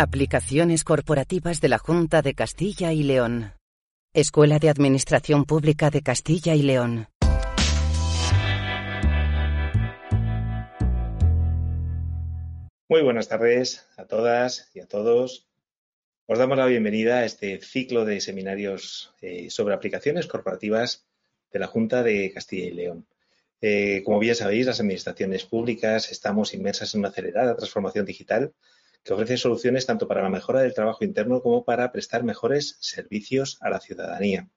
Aplicaciones corporativas de la Junta de Castilla y León. Escuela de Administración Pública de Castilla y León. Muy buenas tardes a todas y a todos. Os damos la bienvenida a este ciclo de seminarios eh, sobre aplicaciones corporativas de la Junta de Castilla y León. Eh, como bien sabéis, las administraciones públicas estamos inmersas en una acelerada transformación digital que ofrece soluciones tanto para la mejora del trabajo interno como para prestar mejores servicios a la ciudadanía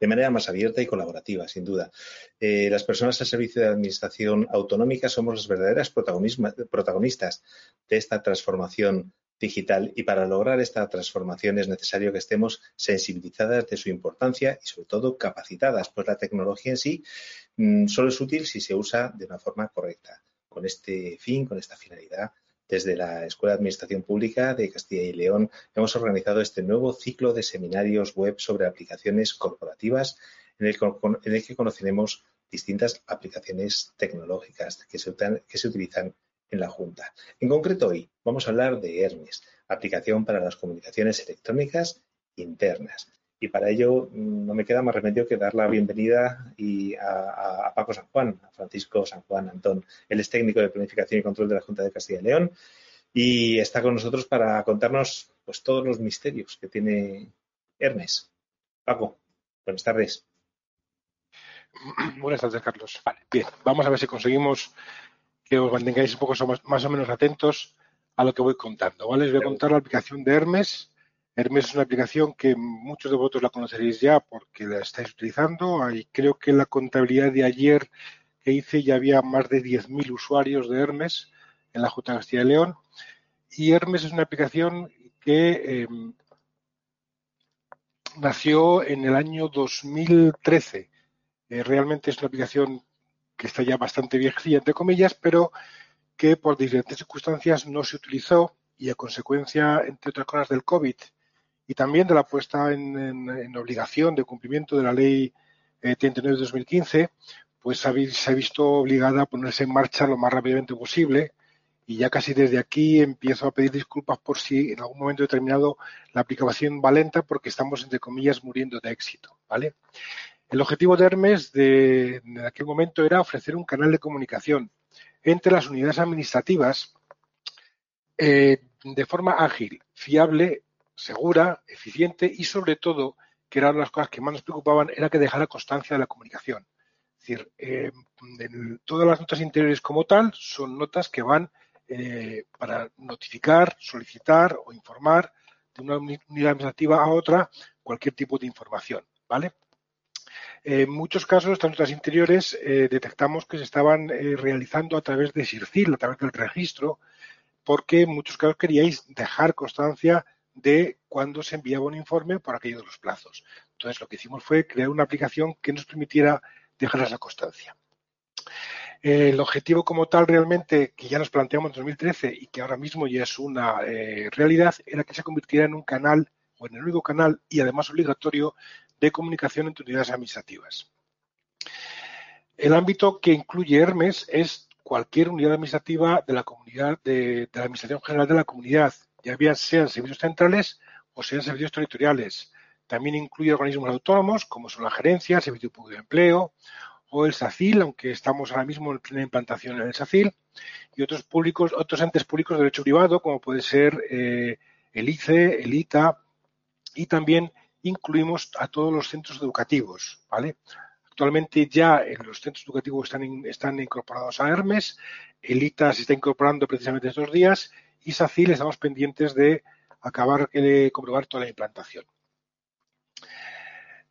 de manera más abierta y colaborativa, sin duda. Eh, las personas al servicio de administración autonómica somos las verdaderas protagonistas de esta transformación digital y para lograr esta transformación es necesario que estemos sensibilizadas de su importancia y sobre todo capacitadas, pues la tecnología en sí mm, solo es útil si se usa de una forma correcta. Con este fin, con esta finalidad, desde la Escuela de Administración Pública de Castilla y León hemos organizado este nuevo ciclo de seminarios web sobre aplicaciones corporativas en el, que conoceremos distintas aplicaciones tecnológicas que se, utilizan en la Junta. En concreto hoy vamos a hablar de Hermes, aplicación para las comunicaciones electrónicas internas. Y para ello mm, no me queda más remedio que dar la bienvenida y a, Paco San Juan, a Francisco San Juan Antón. Él es técnico de planificación y control de la Junta de Castilla y León y está con nosotros para contarnos pues, todos los misterios que tiene Hermes. Paco, buenas tardes. Buenas tardes, Carlos. Vale, bien, vamos a ver si conseguimos que os mantengáis un poco más, o menos atentos a lo que voy contando. ¿vale? Les voy a contar la aplicación de Hermes Hermes es una aplicación que muchos de vosotros la conoceréis ya porque la estáis utilizando. Creo que en la contabilidad de ayer que hice ya había más de 10.000 usuarios de Hermes en la Junta de León. Y Hermes es una aplicación que em, nació en el año 2013. Eh, realmente es una aplicación que está ya bastante viejilla, entre comillas, pero que por diferentes circunstancias no se utilizó y a consecuencia, entre otras cosas, del COVID y también de la puesta en, obligación de cumplimiento de la ley 39 de 2015, pues se ha visto obligada a ponerse en marcha lo más rápidamente posible y ya casi desde aquí empiezo a pedir disculpas por si en algún momento determinado la aplicación va lenta porque estamos, entre comillas, muriendo de éxito, ¿vale? El objetivo de Hermes de, en aquel momento era ofrecer un canal de comunicación entre las unidades administrativas eh, de forma ágil, fiable segura, eficiente y sobre todo, que eran las cosas que más nos preocupaban, era que dejara constancia de la comunicación. Es decir, eh, todas las notas interiores como tal son notas que van eh, para notificar, solicitar o informar de una unidad administrativa a otra cualquier tipo de información, ¿vale? En muchos casos, estas notas interiores eh, detectamos que se estaban realizando a través de SIRCIL, a través del registro, porque en muchos casos queríais dejar constancia de cuando se enviaba un informe por aquello de los plazos. Entonces, lo que hicimos fue crear una aplicación que nos permitiera dejar esa constancia. El objetivo como tal realmente que ya nos planteamos en 2013 y que ahora mismo ya es una eh, realidad era que se convirtiera en un canal o en el único canal y además obligatorio de comunicación entre unidades administrativas. El ámbito que incluye Hermes es cualquier unidad administrativa de la comunidad de la Administración General de la Comunidad, ya sean servicios centrales o sean servicios territoriales. También incluye organismos autónomos como son la gerencia, el Servicio Público de Empleo o el SACIL, aunque estamos ahora mismo en plena implantación en el SACIL, y otros públicos, otros entes públicos de derecho privado, como puede ser eh, el ICE, el ITA, y también incluimos a todos los centros educativos, ¿vale? Actualmente ya en los centros educativos están, están incorporados a Hermes, el ITA se está incorporando precisamente estos días y SACIL estamos pendientes de acabar de comprobar toda la implantación.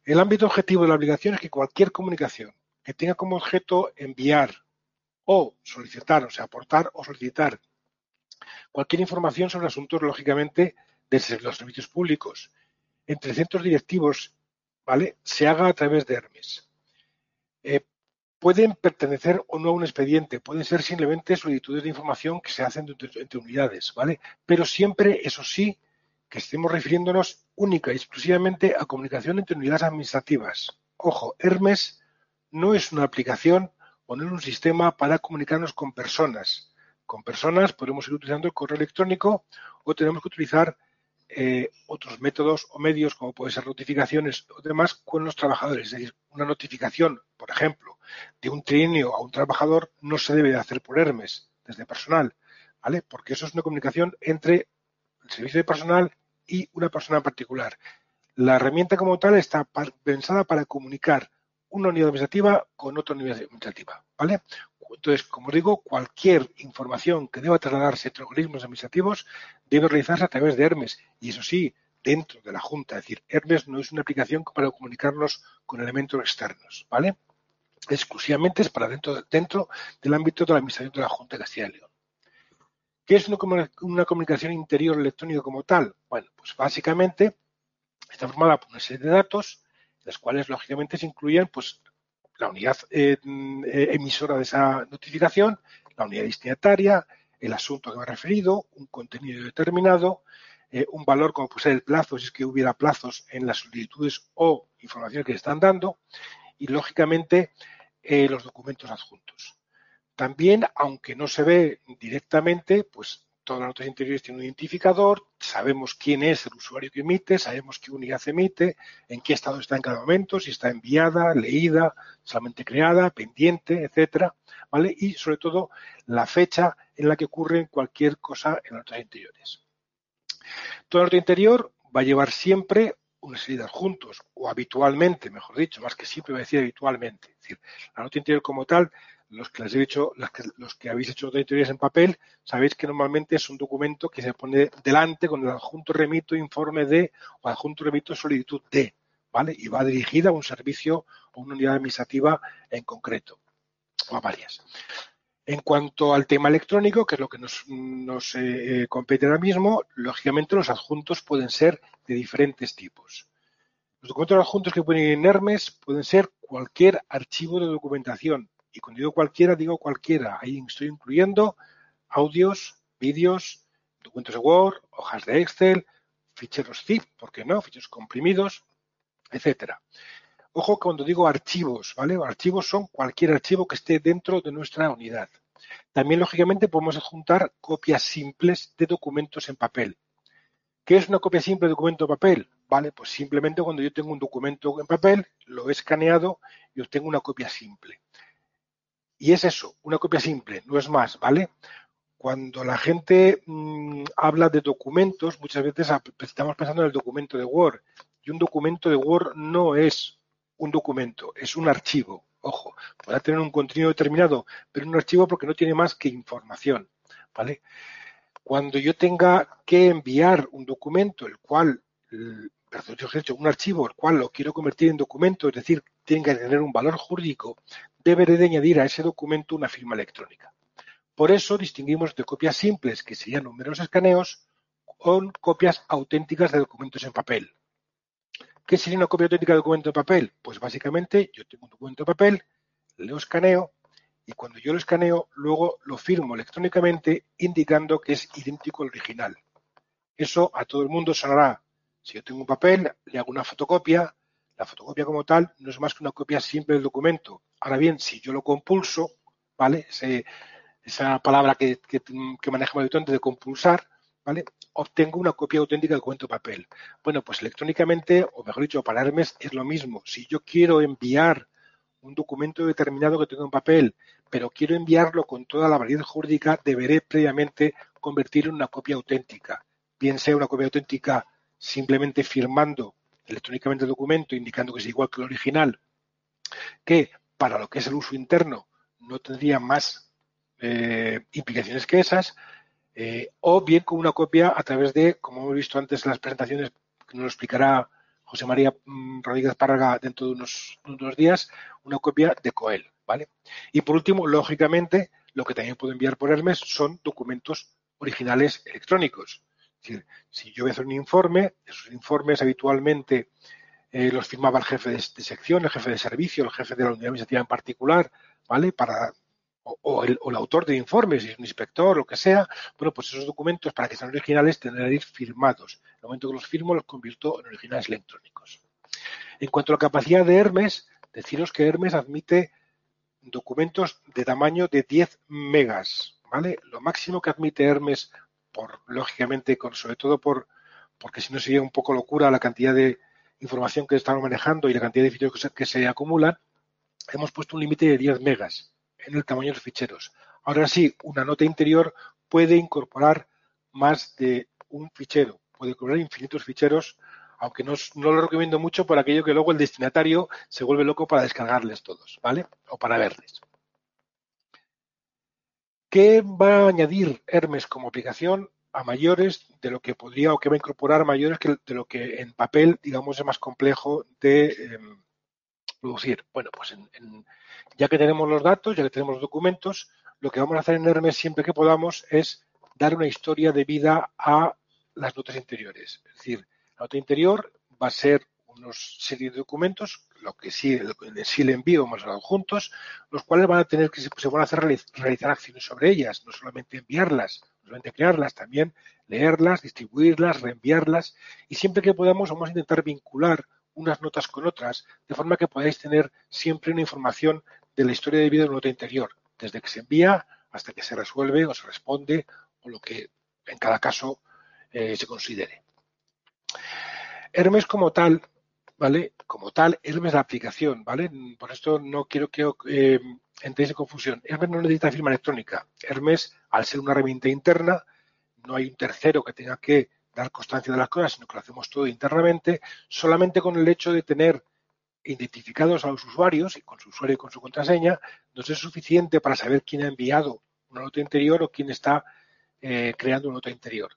El ámbito objetivo de la obligación es que cualquier comunicación que tenga como objeto enviar o solicitar, o sea, aportar o solicitar cualquier información sobre asuntos, lógicamente, de los servicios públicos entre centros directivos, ¿vale? Se haga a través de Hermes. Eh, pueden pertenecer o no a un expediente, pueden ser simplemente solicitudes de información que se hacen entre, unidades, ¿vale? Pero siempre, eso sí, que estemos refiriéndonos única y exclusivamente a comunicación entre unidades administrativas. Ojo, Hermes no es una aplicación o no es un sistema para comunicarnos con personas. Con personas podemos ir utilizando el correo electrónico o tenemos que utilizar eh, otros métodos o medios, como pueden ser notificaciones o demás, con los trabajadores. Es decir, una notificación, por ejemplo, de un trienio a un trabajador no se debe de hacer por Hermes desde personal, ¿vale? Porque eso es una comunicación entre el servicio de personal y una persona en particular. La herramienta como tal está pensada para comunicar una unidad administrativa con otra unidad administrativa, ¿vale? Entonces, como digo, cualquier información que deba trasladarse entre organismos administrativos debe realizarse a través de Hermes. Y eso sí, dentro de la Junta. Es decir, Hermes no es una aplicación para comunicarnos con elementos externos, ¿vale? Exclusivamente es para dentro, dentro del ámbito de la Administración de la Junta de Castilla y León. ¿Qué es una, comunicación interior electrónica como tal? Bueno, pues básicamente está formada por una serie de datos, las cuales lógicamente se incluyen pues, la unidad eh, eh, emisora de esa notificación, la unidad destinataria, el asunto que me he referido, un contenido determinado, eh, un valor como puede ser el plazo, si es que hubiera plazos en las solicitudes o información que están dando, y lógicamente los documentos adjuntos. También, aunque no se ve directamente, pues todas las notas interiores tienen un identificador, sabemos quién es el usuario que emite, sabemos qué unidad emite, en qué estado está en cada momento, si está enviada, leída, solamente creada, pendiente, etcétera, ¿vale? Y sobre todo la fecha en la que ocurre cualquier cosa en las notas interiores. Toda nota interior va a llevar siempre una serie de adjuntos, o habitualmente, mejor dicho, más que siempre voy a decir habitualmente. Es decir, la nota interior como tal los que, les he dicho, los que, habéis hecho auditorías en papel, sabéis que normalmente es un documento que se pone delante con el adjunto remito informe de o adjunto remito solicitud de, ¿vale? Y va dirigida a un servicio o una unidad administrativa en concreto, o a varias. En cuanto al tema electrónico, que es lo que nos, nos eh, compete ahora mismo, lógicamente los adjuntos pueden ser de diferentes tipos. Los documentos adjuntos que pueden ir en Hermes pueden ser cualquier archivo de documentación, y cuando digo cualquiera, digo cualquiera. Ahí estoy incluyendo audios, vídeos, documentos de Word, hojas de Excel, ficheros zip, ¿por qué no? Ficheros comprimidos, etcétera. Ojo cuando digo archivos, ¿vale? Archivos son cualquier archivo que esté dentro de nuestra unidad. También, lógicamente, podemos adjuntar copias simples de documentos en papel. ¿Qué es una copia simple de documento en papel? Vale, pues simplemente cuando yo tengo un documento en papel, lo he escaneado y obtengo una copia simple. Y es eso, una copia simple, no es más, ¿vale? Cuando la gente mm, habla de documentos, muchas veces estamos pensando en el documento de Word. Y un documento de Word no es un documento, es un archivo. Ojo, podrá tener un contenido determinado, pero un archivo porque no tiene más que información, ¿vale? Cuando yo tenga que enviar un documento, el cual, perdón, yo un archivo, el cual lo quiero convertir en documento, es decir, tiene que tener un valor jurídico, deberé de añadir a ese documento una firma electrónica. Por eso distinguimos de copias simples, que serían números escaneos, con copias auténticas de documentos en papel. ¿Qué sería una copia auténtica de documento en papel? Pues básicamente yo tengo un documento en papel, lo escaneo y cuando yo lo escaneo, luego lo firmo electrónicamente indicando que es idéntico al original. Eso a todo el mundo sonará. Si yo tengo un papel, le hago una fotocopia, la fotocopia como tal no es más que una copia simple del documento. Ahora bien, si yo lo compulso, ¿vale? esa palabra que, que, que manejamos habitualmente de compulsar, ¿vale? Obtengo una copia auténtica del documento papel. Bueno, pues electrónicamente, o mejor dicho, para Hermes es lo mismo. Si yo quiero enviar un documento determinado que tengo en papel, pero quiero enviarlo con toda la validez jurídica, deberé previamente convertirlo en una copia auténtica. Bien sea una copia auténtica simplemente firmando electrónicamente el documento indicando que es igual que el original, que para lo que es el uso interno no tendría más eh, implicaciones que esas, eh, o bien con una copia a través de, como hemos visto antes en las presentaciones, que nos lo explicará José María mm, Rodríguez Párraga dentro de unos, unos días, una copia de COEL, ¿vale? Y por último, lógicamente, lo que también puedo enviar por Hermes son documentos originales electrónicos. Es decir, si yo voy a hacer un informe, esos informes habitualmente eh, los firmaba el jefe de, sección, el jefe de servicio, el jefe de la unidad administrativa en particular, ¿vale? Para, o, el, autor del informe, si es un inspector, lo que sea, bueno, pues esos documentos, para que sean originales, tendrán que ir firmados. En el momento que los firmo, los convierto en originales electrónicos. En cuanto a la capacidad de Hermes, deciros que Hermes admite documentos de tamaño de 10 megas, ¿vale? Lo máximo que admite Hermes por lógicamente, con, sobre todo por porque si no sería un poco locura la cantidad de información que estamos manejando y la cantidad de ficheros que se, acumulan, hemos puesto un límite de 10 megas en el tamaño de los ficheros. Ahora sí, una nota interior puede incorporar más de un fichero, puede incorporar infinitos ficheros, aunque no, no, lo recomiendo mucho por aquello que luego el destinatario se vuelve loco para descargarles todos, ¿vale? O para verles. ¿Qué va a añadir Hermes como aplicación? a mayores de lo que podría o que va a incorporar mayores que de lo que en papel, digamos, es más complejo de em, producir. Bueno, pues ya que tenemos los datos, ya que tenemos los documentos, lo que vamos a hacer en Hermes siempre que podamos es dar una historia de vida a las notas interiores. Es decir, la nota interior va a ser unos serie de documentos, lo que sí, en sí envío más adjuntos, los cuales van a tener que se, van a hacer realizar acciones sobre ellas, no solamente enviarlas solamente crearlas, también leerlas, distribuirlas, reenviarlas y siempre que podamos vamos a intentar vincular unas notas con otras, de forma que podáis tener siempre una información de la historia de vida de una nota interior, desde que se envía hasta que se resuelve o se responde o lo que en cada caso eh, se considere. Hermes como tal, ¿vale? Como tal, Hermes la aplicación, ¿vale? Por esto no quiero que eh, entréis en confusión. Hermes no necesita firma electrónica. Hermes al ser una herramienta interna, no hay un tercero que tenga que dar constancia de las cosas, sino que lo hacemos todo internamente, solamente con el hecho de tener identificados a los usuarios y con su usuario y con su contraseña, nos es suficiente para saber quién ha enviado una nota interior o quién está eh, creando una nota interior.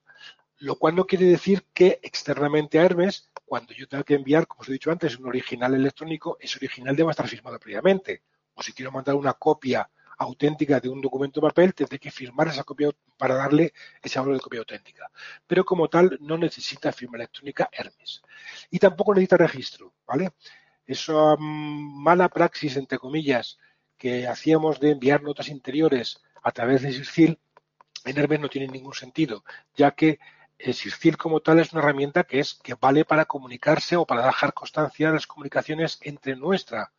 Lo cual no quiere decir que externamente a Hermes, cuando yo tenga que enviar, como os he dicho antes, un original electrónico, ese original debe estar firmado previamente. O si quiero mandar una copia auténtica de un documento papel, tendré que firmar esa copia para darle ese valor de copia auténtica. Pero como tal, no necesita firma electrónica Hermes. Y tampoco necesita registro, ¿vale? Esa mm, mala praxis, entre comillas, que hacíamos de enviar notas interiores a través de SIRCIL, en Hermes no tiene ningún sentido, ya que el SIRCIL como tal es una herramienta que es que vale para comunicarse o para dejar constancia de las comunicaciones entre nuestra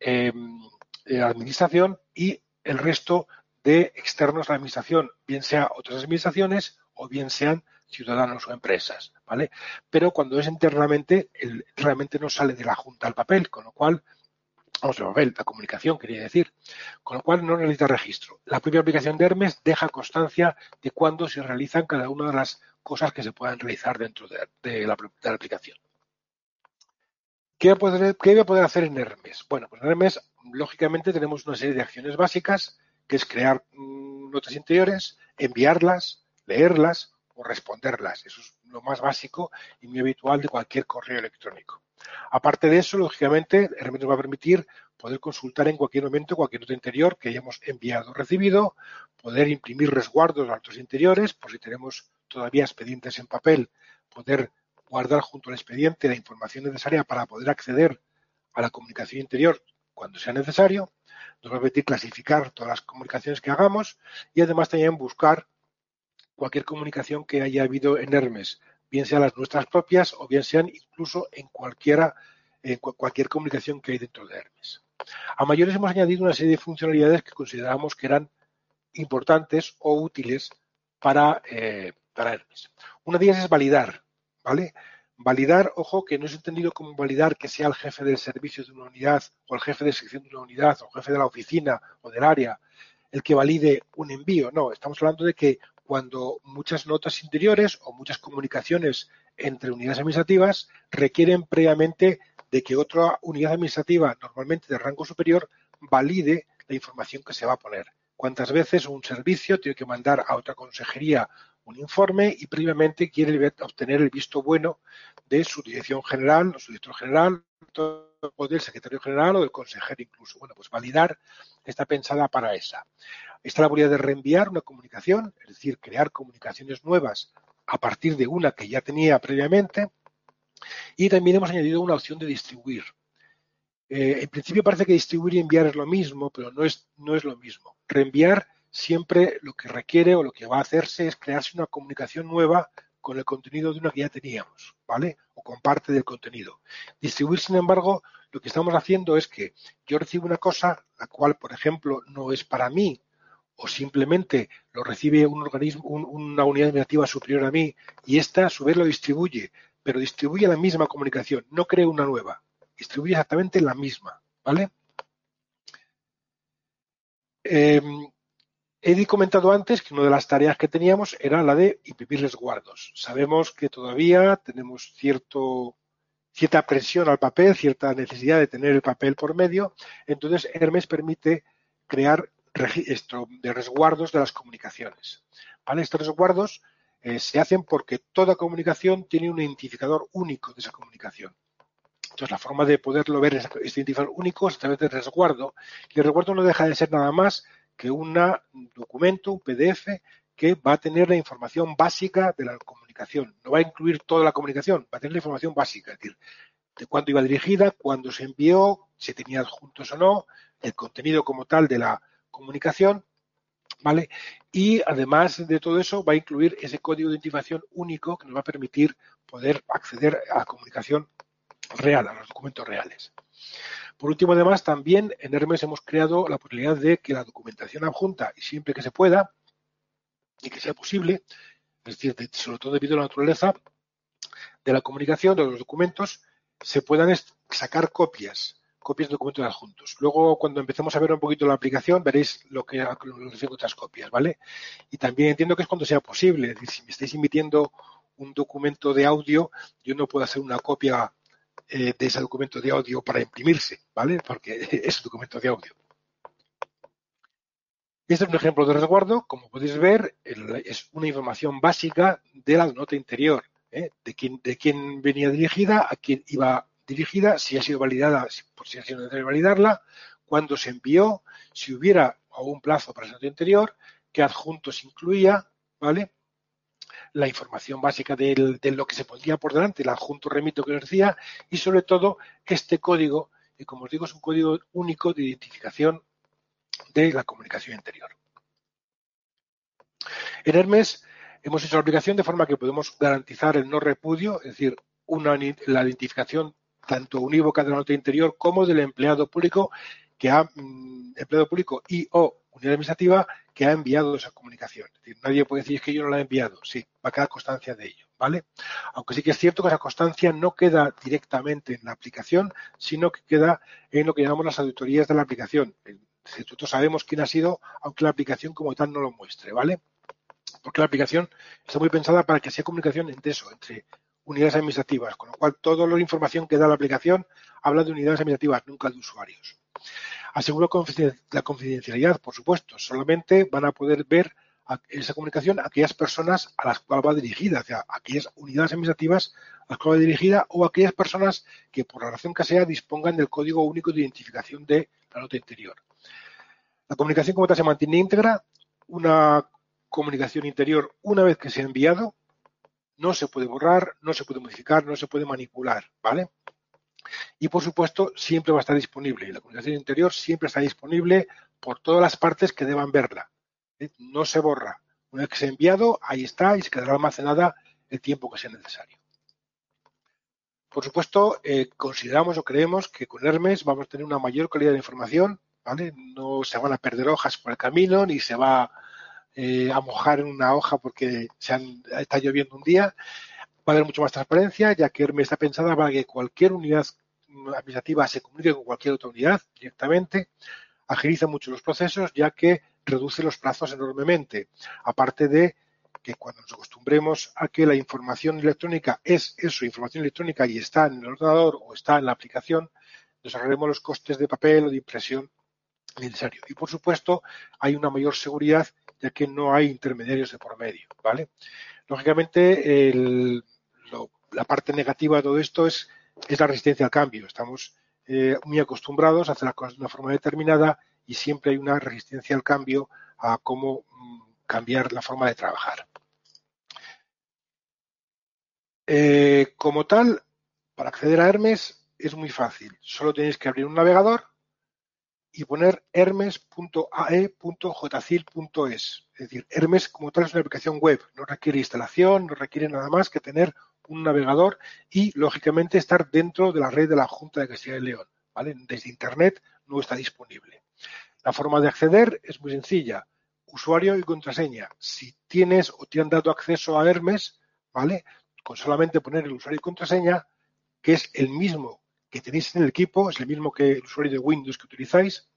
em, eh, administración y el resto de externos a la administración, bien sea otras administraciones o bien sean ciudadanos o empresas, ¿vale? Pero cuando es internamente, realmente no sale de la Junta al papel, con lo cual, vamos, el papel, la comunicación, quería decir, con lo cual no necesita registro. La propia aplicación de Hermes deja constancia de cuándo se realizan cada una de las cosas que se puedan realizar dentro de, la, aplicación. ¿Qué voy, a poder, ¿Qué voy a poder hacer en Hermes? Bueno, pues en Hermes lógicamente tenemos una serie de acciones básicas, que es crear mm, notas interiores, enviarlas, leerlas o responderlas. Eso es lo más básico y muy habitual de cualquier correo electrónico. Aparte de eso, lógicamente, Hermes nos va a permitir poder consultar en cualquier momento cualquier nota interior que hayamos enviado o recibido, poder imprimir resguardos de notas interiores, por si tenemos todavía expedientes en papel, poder guardar junto al expediente la información necesaria para poder acceder a la comunicación interior cuando sea necesario, nos va a permitir clasificar todas las comunicaciones que hagamos y además también buscar cualquier comunicación que haya habido en Hermes, bien sean las nuestras propias o bien sean incluso en cualquiera, en cualquier comunicación que hay dentro de Hermes. A mayores hemos añadido una serie de funcionalidades que consideramos que eran importantes o útiles para, eh, para Hermes. Una de ellas es validar, ¿vale? Validar, ojo, que no es entendido como validar que sea el jefe del servicio de una unidad o el jefe de sección de una unidad o el jefe de la oficina o del área el que valide un envío. No, estamos hablando de que cuando muchas notas interiores o muchas comunicaciones entre unidades administrativas requieren previamente de que otra unidad administrativa, normalmente de rango superior, valide la información que se va a poner. ¿Cuántas veces un servicio tiene que mandar a otra consejería un informe y previamente quiere obtener el visto bueno de su dirección general, o su director general, o del secretario general o del consejero incluso. Bueno, pues validar está pensada para esa. Está la posibilidad de reenviar una comunicación, es decir, crear comunicaciones nuevas a partir de una que ya tenía previamente. Y también hemos añadido una opción de distribuir. Eh, en principio parece que distribuir y enviar es lo mismo, pero no es, no es lo mismo. Reenviar siempre lo que requiere o lo que va a hacerse es crearse una comunicación nueva con el contenido de una que ya teníamos, ¿vale? O con parte del contenido. Distribuir, sin embargo, lo que estamos haciendo es que yo recibo una cosa, la cual, por ejemplo, no es para mí, o simplemente lo recibe un organismo, una unidad administrativa superior a mí y esta a su vez lo distribuye, pero distribuye la misma comunicación, no crea una nueva, distribuye exactamente la misma, ¿vale? Em, he comentado antes que una de las tareas que teníamos era la de imprimir resguardos. Sabemos que todavía tenemos cierto, cierta presión al papel, cierta necesidad de tener el papel por medio. Entonces, Hermes permite crear registro de resguardos de las comunicaciones. Estos resguardos eh, se hacen porque toda comunicación tiene un identificador único de esa comunicación. Entonces, la forma de poderlo ver este identificador único es a través del resguardo. Y el resguardo no deja de ser nada más que un documento, un PDF, que va a tener la información básica de la comunicación. No va a incluir toda la comunicación, va a tener la información básica, es decir, de cuándo iba dirigida, cuándo se envió, si tenía adjuntos o no, el contenido como tal de la comunicación, ¿vale? Y además de todo eso va a incluir ese código de identificación único que nos va a permitir poder acceder a la comunicación real, a los documentos reales. Por último, además, también en Hermes hemos creado la posibilidad de que la documentación adjunta, y siempre que se pueda, y que sea posible, es decir, sobre todo debido a la naturaleza de la comunicación, de los documentos, se puedan sacar copias copias de documentos adjuntos. Luego, cuando empecemos a ver un poquito la aplicación, veréis lo que lo otras copias, ¿vale? Y también entiendo que es cuando sea posible. Es decir, si me estáis emitiendo un documento de audio, yo no puedo hacer una copia eh, de ese documento de audio para imprimirse, ¿vale? Porque es un documento de audio. Este es un ejemplo de resguardo. Como podéis ver, es una información básica de la nota interior, ¿eh? de, quién, venía dirigida, a quién iba dirigida, si ha sido validada, por si ha sido necesario validarla, cuándo se envió, si hubiera algún plazo para ese interior, qué adjuntos incluía, ¿vale? La información básica de, lo que se pondría por delante, el adjunto remito que os decía, y sobre todo este código, que como os digo es un código único de identificación de la comunicación interior. En Hermes hemos hecho la aplicación de forma que podemos garantizar el no repudio, es decir, la identificación tanto unívoca de la nota interior como del empleado público que ha mm, empleado público y o unidad administrativa que ha enviado esa comunicación. Nadie puede decir que yo no la he enviado. Sí, va a quedar constancia de ello, ¿vale? Aunque sí que es cierto que esa constancia no queda directamente en la aplicación, sino que queda en lo que llamamos las auditorías de la aplicación. Nosotros sabemos quién ha sido, aunque la aplicación como tal no lo muestre, ¿vale? Porque la aplicación está muy pensada para que sea comunicación entre eso, entre unidades administrativas, con lo cual toda la información que da la aplicación habla de unidades administrativas, nunca de usuarios. Aseguro la confidencialidad, por supuesto, solamente van a poder ver esa comunicación aquellas personas a las cuales va dirigida, o sea, aquellas unidades administrativas a las cuales va dirigida o aquellas personas que por la razón que sea dispongan del código único de identificación de la nota interior. La comunicación como tal se mantiene íntegra, una comunicación interior una vez que se ha enviado no se puede borrar, no se puede modificar, no se puede manipular, ¿vale? Y por supuesto, siempre va a estar disponible. La comunicación interior siempre está disponible por todas las partes que deban verla. ¿eh? No se borra. Una vez que se ha enviado, ahí está y se quedará almacenada el tiempo que sea necesario. Por supuesto, eh, consideramos o creemos que con Hermes vamos a tener una mayor calidad de información. No se van a perder hojas por el camino, ni se va eh, a mojar en una hoja porque se han, está lloviendo un día. Va a haber mucho más transparencia, ya que Hermes está pensada para que cualquier unidad administrativa se comunique con cualquier otra unidad directamente. Agiliza mucho los procesos, ya que reduce los plazos enormemente. Aparte de que cuando nos acostumbremos a que la información electrónica es eso, información electrónica y está en el ordenador o está en la aplicación, nos ahorraremos los costes de papel o de impresión necesario. Y por supuesto, hay una mayor seguridad ya que no hay intermediarios de por medio, ¿vale? Lógicamente, la parte negativa de todo esto es, la resistencia al cambio. Estamos eh, muy acostumbrados a hacer las cosas de una forma determinada y siempre hay una resistencia al cambio a cómo mm, cambiar la forma de trabajar. Eh, como tal, para acceder a Hermes es muy fácil. Solo tenéis que abrir un navegador y poner hermes.ae.jcil.es. Es decir, Hermes como tal es una aplicación web, no requiere instalación, no requiere nada más que tener un navegador y, lógicamente, estar dentro de la red de la Junta de Castilla y León. ¿vale? Desde Internet no está disponible. La forma de acceder es muy sencilla. usuario y contraseña. Si tienes o te han dado acceso a Hermes, ¿vale? Con solamente poner el usuario y contraseña, que es el mismo que tenéis en el equipo, es el mismo que el usuario de Windows que utilizáis,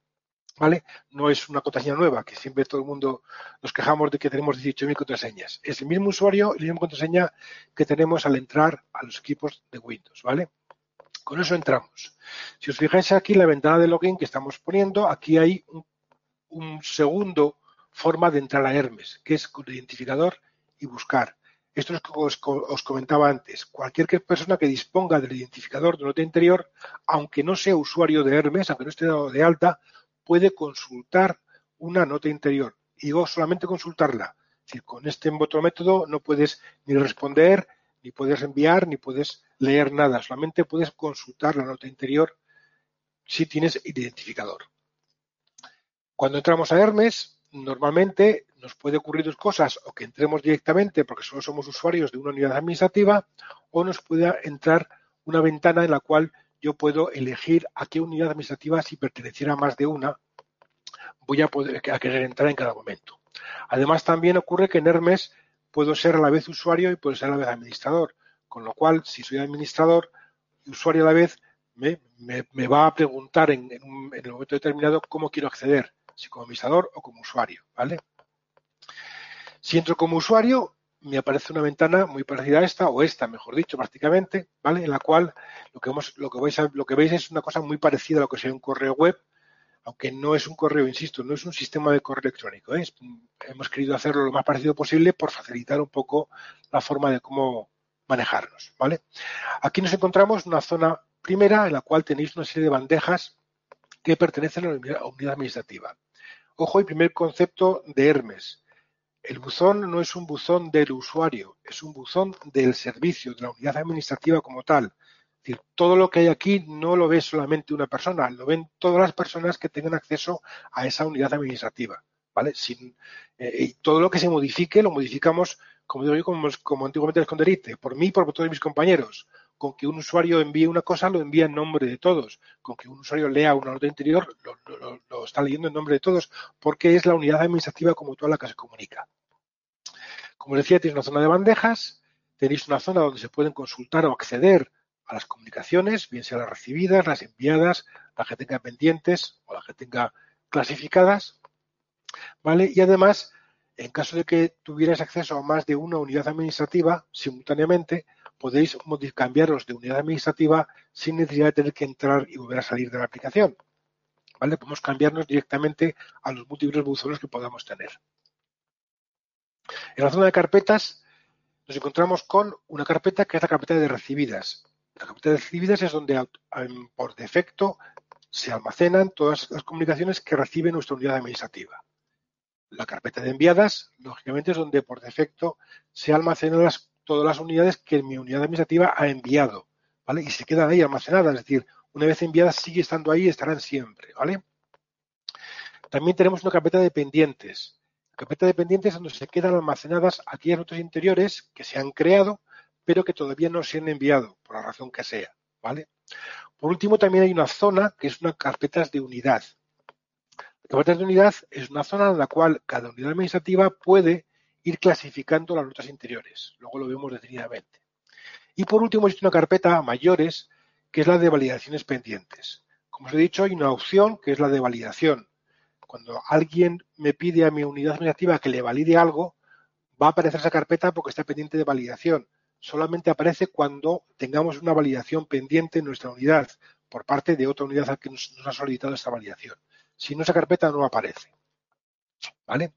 ¿vale? No es una contraseña nueva, que siempre todo el mundo nos quejamos de que tenemos 18.000 contraseñas. Es el mismo usuario y la misma contraseña que tenemos al entrar a los equipos de Windows, ¿vale? Con eso entramos. Si os fijáis aquí en la ventana de login que estamos poniendo, aquí hay un, un segundo forma de entrar a Hermes, que es con el identificador y buscar. Esto es lo que os, comentaba antes. Cualquier persona que disponga del identificador de nota interior, aunque no sea usuario de Hermes, aunque no esté dado de alta, puede consultar una nota interior. Y digo solamente consultarla. Es decir, con este otro método no puedes ni responder, ni puedes enviar, ni puedes leer nada. Solamente puedes consultar la nota interior si tienes identificador. Cuando entramos a Hermes, normalmente nos puede ocurrir dos cosas, o que entremos directamente porque solo somos usuarios de una unidad administrativa, o nos pueda entrar una ventana en la cual yo puedo elegir a qué unidad administrativa, si perteneciera a más de una, voy a poder a querer entrar en cada momento. Además, también ocurre que en Hermes puedo ser a la vez usuario y puedo ser a la vez administrador, con lo cual, si soy administrador y usuario a la vez, me, va a preguntar en, en, un, en el momento determinado cómo quiero acceder, si como administrador o como usuario, ¿vale? Si entro como usuario, me aparece una ventana muy parecida a esta, o esta, mejor dicho, prácticamente, ¿vale? En la cual lo que, vamos, lo que, vais a, lo que veis es una cosa muy parecida a lo que sería un correo web, aunque no es un correo, insisto, no es un sistema de correo electrónico. ¿eh? hemos querido hacerlo lo más parecido posible por facilitar un poco la forma de cómo manejarnos, ¿vale? Aquí nos encontramos una zona primera en la cual tenéis una serie de bandejas que pertenecen a la unidad administrativa. Ojo, el primer concepto de Hermes el buzón no es un buzón del usuario, es un buzón del servicio, de la unidad administrativa como tal. Es decir, todo lo que hay aquí no lo ve solamente una persona, lo ven todas las personas que tengan acceso a esa unidad administrativa. ¿Vale? Eh, y todo lo que se modifique lo modificamos, como digo yo, como, como antiguamente el esconderite, por mí y por todos mis compañeros. Con que un usuario envíe una cosa, lo envía en nombre de todos. Con que un usuario lea una nota interior, lo, está leyendo en nombre de todos, porque es la unidad administrativa como toda la que se comunica. Como decía, tenéis una zona de bandejas, tenéis una zona donde se pueden consultar o acceder a las comunicaciones, bien sea las recibidas, las enviadas, las que tenga pendientes o las que tenga clasificadas, ¿vale? Y además, en caso de que tuvierais acceso a más de una unidad administrativa simultáneamente, podéis cambiaros de unidad administrativa sin necesidad de tener que entrar y volver a salir de la aplicación. ¿Vale? Podemos cambiarnos directamente a los múltiples buzones que podamos tener. En la zona de carpetas nos encontramos con una carpeta que es la carpeta de recibidas. La carpeta de recibidas es donde por defecto se almacenan todas las comunicaciones que recibe nuestra unidad administrativa. La carpeta de enviadas, lógicamente, es donde por defecto se almacenan las, todas las unidades que mi unidad administrativa ha enviado, ¿vale? Y se quedan ahí almacenadas, es decir, una vez enviadas sigue estando ahí y estarán siempre, ¿vale? También tenemos una carpeta de pendientes carpeta de pendientes donde se quedan almacenadas aquellas notas interiores que se han creado, pero que todavía no se han enviado, por la razón que sea. ¿vale? Por último, también hay una zona que es una carpetas de unidad. Carpetas de unidad es una zona en la cual cada unidad administrativa puede ir clasificando las notas interiores. Luego lo vemos detenidamente. Y por último, existe una carpeta mayores, que es la de validaciones pendientes. Como os he dicho, hay una opción que es la de validación. Cuando alguien me pide a mi unidad administrativa que le valide algo, va a aparecer esa carpeta porque está pendiente de validación. Solamente aparece cuando tengamos una validación pendiente en nuestra unidad por parte de otra unidad que nos, ha solicitado esta validación. Si no, esa carpeta no aparece. ¿Vale?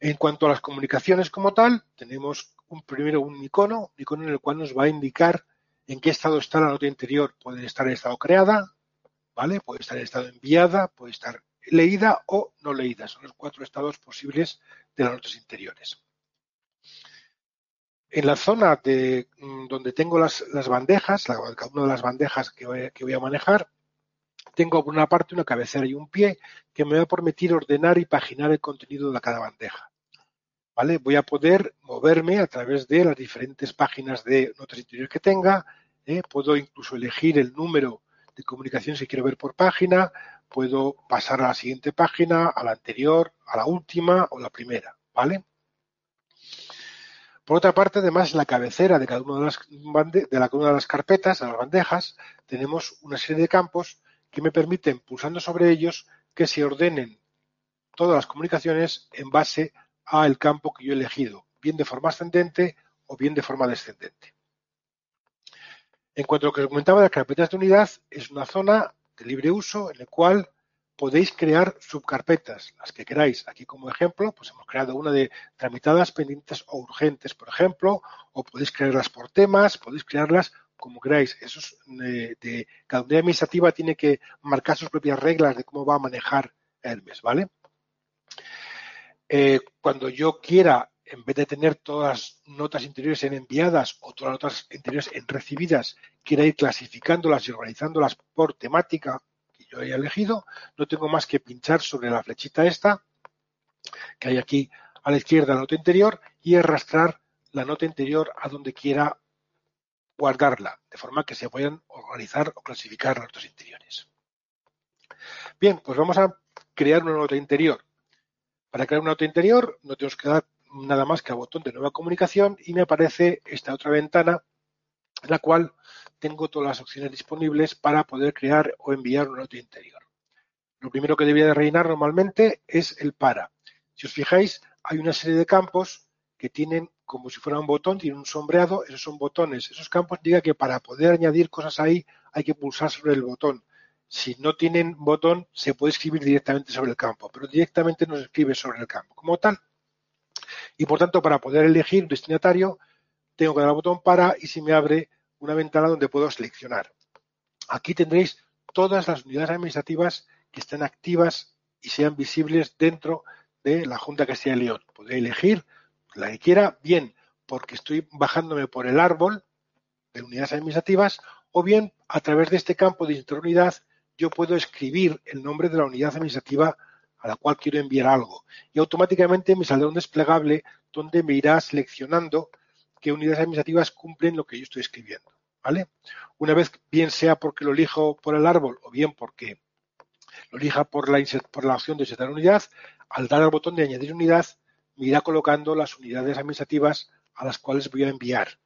En cuanto a las comunicaciones como tal, tenemos un, primero un icono, un icono en el cual nos va a indicar en qué estado está la nota interior. Puede estar en estado creada, ¿vale? Puede estar en estado enviada, puede estar leída o no leída. Son los cuatro estados posibles de las notas interiores. En la zona de mm, donde tengo las, bandejas, cada una de las bandejas que voy, a manejar, tengo por una parte una cabecera y un pie que me va a permitir ordenar y paginar el contenido de cada bandeja. ¿Vale? Voy a poder moverme a través de las diferentes páginas de notas interiores que tenga. ¿eh? Puedo incluso elegir el número de comunicaciones que quiero ver por página, puedo pasar a la siguiente página, a la anterior, a la última o la primera, ¿vale? Por otra parte, además, en la cabecera de cada una de las, de la, una de las carpetas, de las bandejas, tenemos una serie de campos que me permiten, pulsando sobre ellos, que se ordenen todas las comunicaciones en base al campo que yo he elegido, bien de forma ascendente o bien de forma descendente. En cuanto a lo que comentaba de las carpetas de unidad, es una zona de libre uso en la cual podéis crear subcarpetas, las que queráis. Aquí como ejemplo, pues hemos creado una de tramitadas, pendientes o urgentes, por ejemplo, o podéis crearlas por temas, podéis crearlas como queráis. De, cada unidad administrativa tiene que marcar sus propias reglas de cómo va a manejar Hermes, ¿vale? Eh, cuando yo quiera, en vez de tener todas las notas interiores en enviadas o todas las notas interiores en recibidas, quiera ir clasificándolas y organizándolas por temática yo he elegido, no tengo más que pinchar sobre la flechita esta que hay aquí a la izquierda la nota interior y arrastrar la nota interior a donde quiera guardarla, de forma que se puedan organizar o clasificar las notas interiores. Bien, pues vamos a crear una nota interior. Para crear una nota interior no tenemos que dar nada más que al botón de nueva comunicación y me aparece esta otra ventana en la cual tengo todas las opciones disponibles para poder crear o enviar una nota interior. Lo primero que debería de rellenar normalmente es el para. Si os fijáis, hay una serie de campos que tienen como si fuera un botón, tienen un sombreado, esos son botones. Esos campos diga que para poder añadir cosas ahí hay que pulsar sobre el botón. Si no tienen botón, se puede escribir directamente sobre el campo, pero directamente no se escribe sobre el campo como tal. Y por tanto, para poder elegir un destinatario, tengo que dar al botón para y se me abre una ventana donde puedo seleccionar. Aquí tendréis todas las unidades administrativas que estén activas y sean visibles dentro de la Junta Castilla y León. Podré elegir la que quiera, bien porque estoy bajándome por el árbol de unidades administrativas o bien a través de este campo de interunidad yo puedo escribir el nombre de la unidad administrativa a la cual quiero enviar algo y automáticamente me saldrá un desplegable donde me irá seleccionando qué unidades administrativas cumplen lo que yo estoy escribiendo. ¿vale? Una vez, bien sea porque lo elijo por el árbol o bien porque lo elija por la, por la opción de insertar unidad, al dar al botón de añadir unidad, me irá colocando las unidades administrativas a las cuales voy a enviar.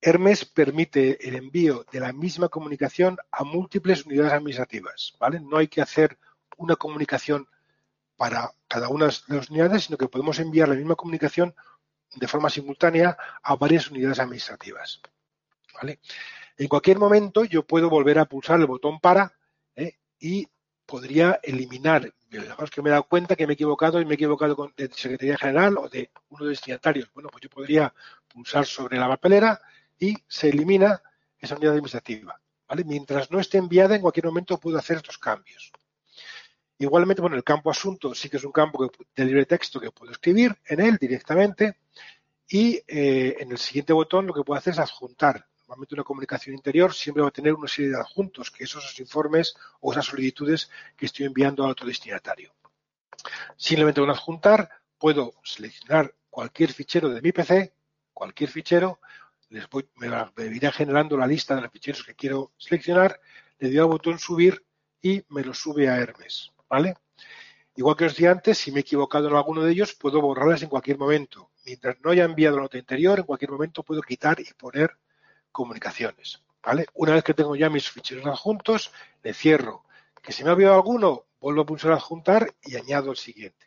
Hermes permite el envío de la misma comunicación a múltiples unidades administrativas, ¿vale? No hay que hacer una comunicación para cada una de las unidades, sino que podemos enviar la misma comunicación de forma simultánea a varias unidades administrativas. ¿vale? En cualquier momento yo puedo volver a pulsar el botón para ¿eh? y podría eliminar. Digamos que me he dado cuenta que me he equivocado y me he equivocado con, de Secretaría General o de uno de los destinatarios. Bueno, pues yo podría pulsar sobre la papelera y se elimina esa unidad administrativa. ¿vale? Mientras no esté enviada, en cualquier momento puedo hacer estos cambios. Igualmente, bueno, el campo asunto sí que es un campo de libre texto que puedo escribir en él directamente y eh, en el siguiente botón lo que puedo hacer es adjuntar. Normalmente una comunicación interior siempre va a tener una serie de adjuntos, que esos son informes o esas solicitudes que estoy enviando al otro destinatario. Simplemente con adjuntar puedo seleccionar cualquier fichero de mi PC, cualquier fichero, les voy, me, me irá generando la lista de los ficheros que quiero seleccionar, le doy al botón subir y me lo sube a Hermes. ¿vale? Igual que os decía antes, si me he equivocado en alguno de ellos, puedo borrarlas en cualquier momento. Mientras no haya enviado la nota interior, en cualquier momento puedo quitar y poner comunicaciones. ¿vale? Una vez que tengo ya mis ficheros adjuntos, le cierro. Que si me ha olvidado alguno, vuelvo a pulsar adjuntar y añado el siguiente.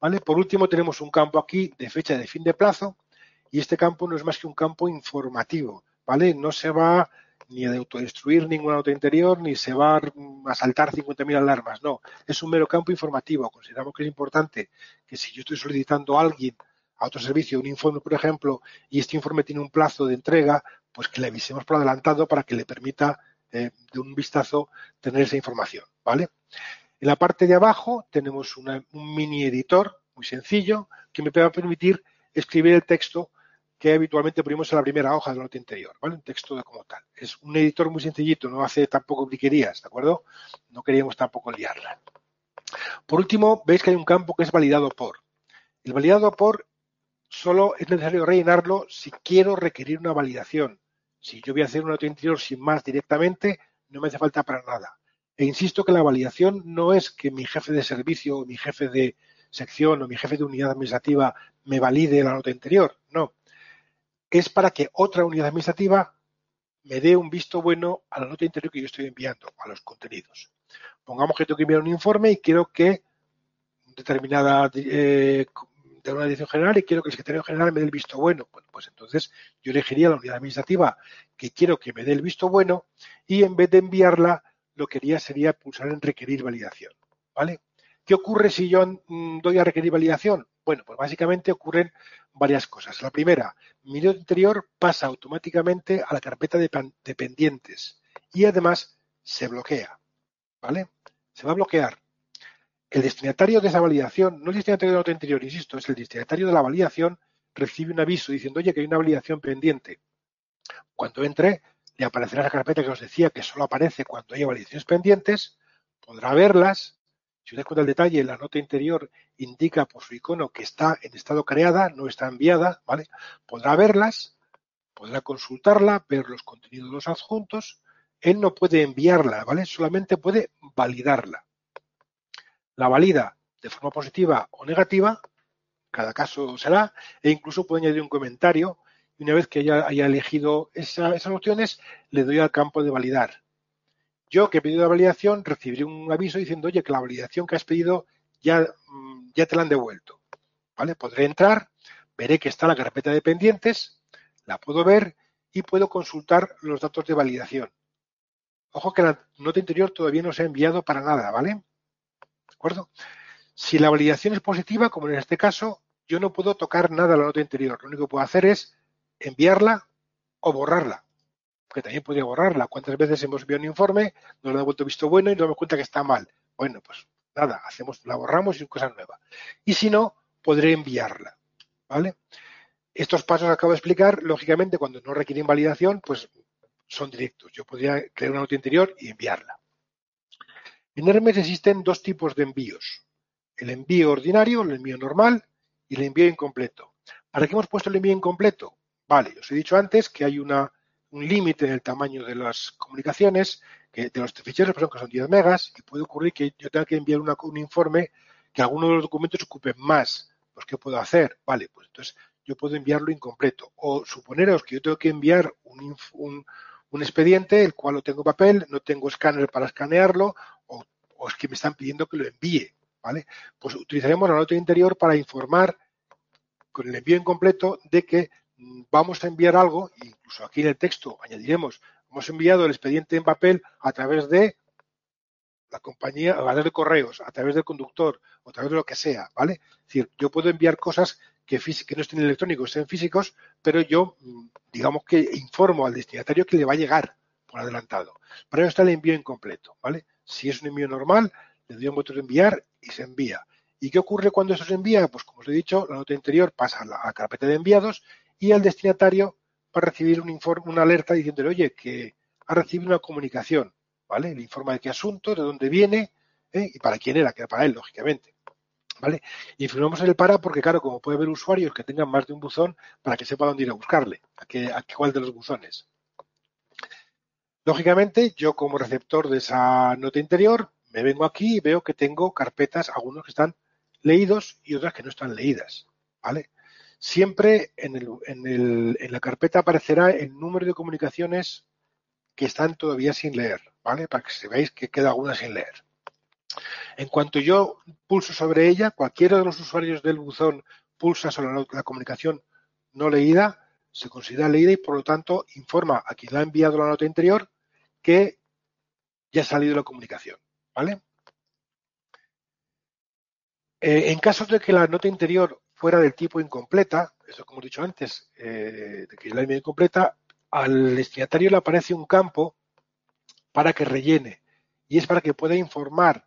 ¿vale? Por último, tenemos un campo aquí de fecha de fin de plazo y este campo no es más que un campo informativo. ¿vale? No se va ni de autodestruir ninguna nota interior, ni se va a saltar 50.000 alarmas. No, es un mero campo informativo. Consideramos que es importante que si yo estoy solicitando a alguien a otro servicio un informe, por ejemplo, y este informe tiene un plazo de entrega, pues que le avisemos por adelantado para que le permita eh, de un vistazo tener esa información, ¿vale? En la parte de abajo tenemos un mini editor muy sencillo que me va a permitir escribir el texto que habitualmente ponemos en la primera hoja de la nota interior, ¿vale? Un texto de como tal. Es un editor muy sencillito, no hace tampoco briquerías, ¿de acuerdo? No queríamos tampoco liarla. Por último, veis que hay un campo que es validado por. El validado por solo es necesario rellenarlo si quiero requerir una validación. Si yo voy a hacer una nota interior sin más directamente, no me hace falta para nada. E insisto que la validación no es que mi jefe de servicio o mi jefe de sección o mi jefe de unidad administrativa me valide la nota interior. No. Es para que otra unidad administrativa me dé un visto bueno a la nota interior que yo estoy enviando, a los contenidos. Pongamos que tengo que enviar un informe y quiero que determinada eh, de una dirección general y quiero que el secretario general me dé el visto bueno. Bueno, pues entonces yo elegiría la unidad administrativa que quiero que me dé el visto bueno y en vez de enviarla, lo que haría sería pulsar en requerir validación. ¿Vale? ¿Qué ocurre si yo mm, doy a requerir validación? Bueno, pues básicamente ocurren varias cosas. La primera, mi nota interior pasa automáticamente a la carpeta de pendientes y además se bloquea. ¿Vale? Se va a bloquear el destinatario de esa validación, no el destinatario de la nota interior, insisto, es el destinatario de la validación, recibe un aviso diciendo, oye, que hay una validación pendiente. Cuando entre, le aparecerá esa carpeta que os decía que solo aparece cuando hay validaciones pendientes, podrá verlas. Si dais cuenta el detalle, la nota interior indica por su icono que está en estado creada, no está enviada, ¿vale? Podrá verlas, podrá consultarla, ver los contenidos de los adjuntos. Él no puede enviarla, ¿vale? Solamente puede validarla la valida de forma positiva o negativa, cada caso será, e incluso puedo añadir un comentario y una vez que haya, elegido esas opciones, le doy al campo de validar. Yo que he pedido la validación, recibiré un aviso diciendo, oye, que la validación que has pedido ya, mm, ya te la han devuelto. ¿Vale? Podré entrar, veré que está la carpeta de pendientes, la puedo ver y puedo consultar los datos de validación. Ojo que la nota interior todavía no se ha enviado para nada, ¿vale? Acuerdo? Si la validación es positiva, como en este caso, yo no puedo tocar nada a la nota interior. Lo único que puedo hacer es enviarla o borrarla. Porque también podría borrarla. ¿Cuántas veces hemos enviado un informe, nos lo ha vuelto visto bueno y nos damos cuenta que está mal? Bueno, pues nada, hacemos, la borramos y cosa nueva. Y si no, podré enviarla. ¿Vale? Estos pasos que acabo de explicar, lógicamente, cuando no requieren validación, pues son directos. Yo podría crear una nota interior y enviarla. En Hermes existen dos tipos de envíos. El envío ordinario, el envío normal y el envío incompleto. ¿Para qué hemos puesto el envío incompleto? Vale, os he dicho antes que hay una, un límite en el tamaño de las comunicaciones, que de los ficheros, que son 10 megas, y puede ocurrir que yo tenga que enviar un informe que alguno de los documentos ocupe más. Pues, ¿qué puedo hacer? Vale, pues entonces yo puedo enviarlo incompleto. O suponeros que yo tengo que enviar un, un, expediente, el cual lo tengo en papel, no tengo escáner para escanearlo, o, es que me están pidiendo que lo envíe, ¿vale? Pues utilizaremos la nota interior para informar con el envío incompleto de que mm, vamos a enviar algo, incluso aquí en el texto añadiremos, hemos enviado el expediente en papel a través de la compañía, a través de correos, a través del conductor, o a través de lo que sea, ¿vale? Es decir, yo puedo enviar cosas que, no estén electrónicos, estén físicos, pero yo, mm, digamos que informo al destinatario que le va a llegar por adelantado. Para eso está el envío incompleto, ¿vale? Si es un envío normal, le doy un botón de enviar y se envía. ¿Y qué ocurre cuando eso se envía? Pues como os he dicho, la nota interior pasa a la carpeta de enviados y al destinatario va a recibir un informe, una alerta diciéndole, oye, que ha recibido una comunicación, ¿vale? Le informa de qué asunto, de dónde viene ¿eh? y para quién era, que era para él, lógicamente. ¿vale? Y firmamos el para porque, claro, como puede haber usuarios que tengan más de un buzón para que sepa dónde ir a buscarle, a, qué, a cuál de los buzones. Lógicamente, yo como receptor de esa nota interior, me vengo aquí y veo que tengo carpetas, algunos que están leídos y otras que no están leídas, ¿vale? Siempre en, la carpeta aparecerá el número de comunicaciones que están todavía sin leer, ¿vale? Para que se veáis que queda alguna sin leer. En cuanto yo pulso sobre ella, cualquiera de los usuarios del buzón pulsa sobre la, comunicación no leída, se considera leída y por lo tanto informa a quien ha enviado la nota interior que ya ha salido la comunicación. ¿Vale? Eh, en caso de que la nota interior fuera del tipo incompleta, eso como he dicho antes, eh, de que la envío incompleta, al destinatario le aparece un campo para que rellene y es para que pueda informar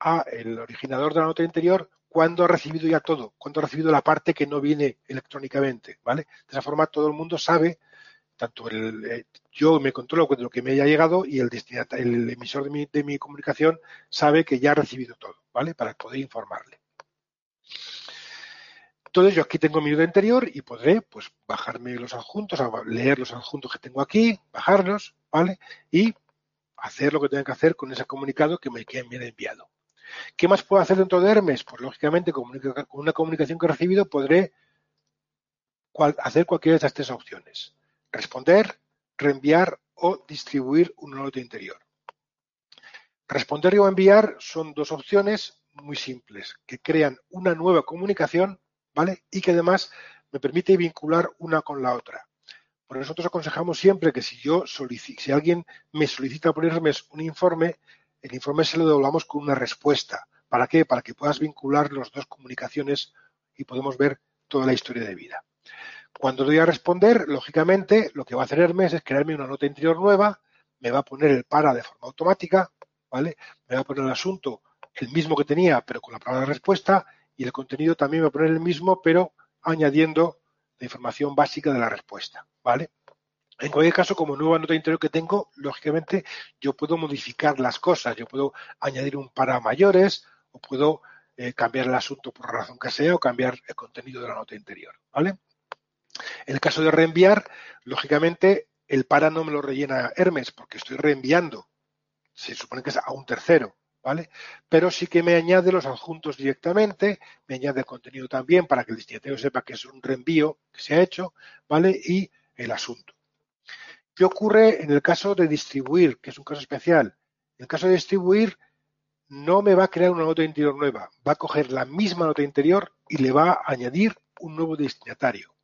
a el originador de la nota interior cuando ha recibido ya todo, cuando ha recibido la parte que no viene electrónicamente, ¿vale? De esa forma todo el mundo sabe, tanto el, eh, yo me controlo de lo que me haya llegado y el, el emisor de mi, de mi comunicación sabe que ya ha recibido todo, ¿vale? Para poder informarle. Entonces yo aquí tengo mi nota interior y podré pues bajarme los adjuntos, leer los adjuntos que tengo aquí, bajarlos, ¿vale? Y hacer lo que tenga que hacer con ese comunicado que me, que me han enviado. ¿Qué más puedo hacer dentro de Hermes? Pues lógicamente con una comunicación que he recibido podré hacer cualquiera de estas tres opciones. Responder, reenviar o distribuir una nota interior. Responder o enviar son dos opciones muy simples que crean una nueva comunicación, ¿vale? Y que además me permite vincular una con la otra. Por eso nosotros aconsejamos siempre que si yo si alguien me solicita ponerme un informe, el informe se lo devolvamos con una respuesta. ¿Para qué? Para que puedas vincular las dos comunicaciones y podemos ver toda la historia de vida. Cuando doy a responder, lógicamente, lo que va a hacer Hermes es crearme una nota interior nueva, me va a poner el para de forma automática, ¿vale? Me va a poner el asunto el mismo que tenía, pero con la palabra respuesta, y el contenido también me va a poner el mismo, pero añadiendo la información básica de la respuesta, ¿vale? En cualquier caso, como nueva nota interior que tengo, lógicamente yo puedo modificar las cosas, yo puedo añadir un para mayores o puedo eh, cambiar el asunto por razón que sea o cambiar el contenido de la nota interior, ¿vale? En el caso de reenviar, lógicamente el para no me lo rellena Hermes porque estoy reenviando, se supone que es a un tercero, ¿vale? Pero sí que me añade los adjuntos directamente, me añade el contenido también para que el destinatario sepa que es un reenvío que se ha hecho, ¿vale? Y el asunto. ¿Qué ocurre en el caso de distribuir, que es un caso especial? En el caso de distribuir, no me va a crear una nota interior nueva, va a coger la misma nota interior y le va a añadir un nuevo destinatario,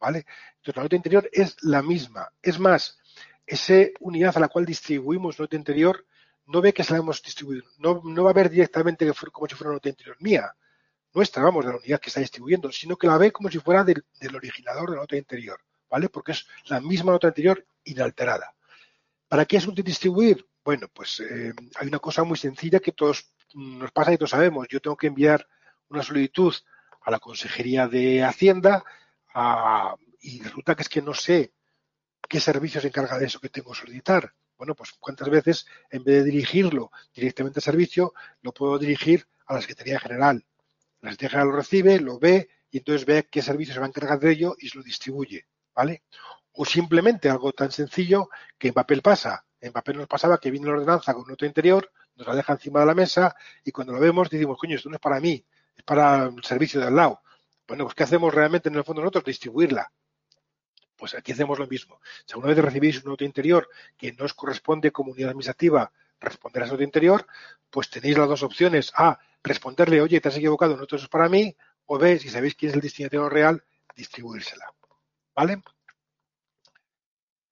¿vale? Entonces la nota interior es la misma. Es más, esa unidad a la cual distribuimos nota interior no ve que se la hemos distribuido, no, va a ver directamente como si fuera una nota interior mía, nuestra, vamos, de la unidad que está distribuyendo, sino que la ve como si fuera del, originador de la nota interior, ¿vale? Porque es la misma nota anterior inalterada. ¿Para qué es útil distribuir? Bueno, pues eh, hay una cosa muy sencilla que todos nos pasa y todos sabemos. Yo tengo que enviar una solicitud a la Consejería de Hacienda y resulta que es que no sé qué servicio se encarga de eso que tengo que solicitar. Bueno, pues cuántas veces en vez de dirigirlo directamente al servicio, lo puedo dirigir a la Secretaría General. La Secretaría General lo recibe, lo ve y entonces ve qué servicio se va a encargar de ello y se lo distribuye, ¿vale? O simplemente algo tan sencillo que en papel pasa. En papel nos pasaba que viene la ordenanza con nota interior, nos la deja encima de la mesa y cuando lo vemos decimos, coño, esto no es para mí, es para el servicio de al lado. Bueno, pues ¿qué hacemos realmente en el fondo nosotros? Distribuirla. Pues aquí hacemos lo mismo. O sea, una vez recibís una nota interior que no os corresponde como unidad administrativa responder a esa nota interior, pues tenéis las dos opciones. A, responderle, oye, te has equivocado, no esto es para mí. O B, si sabéis quién es el destinatario real, distribuírsela. ¿Vale?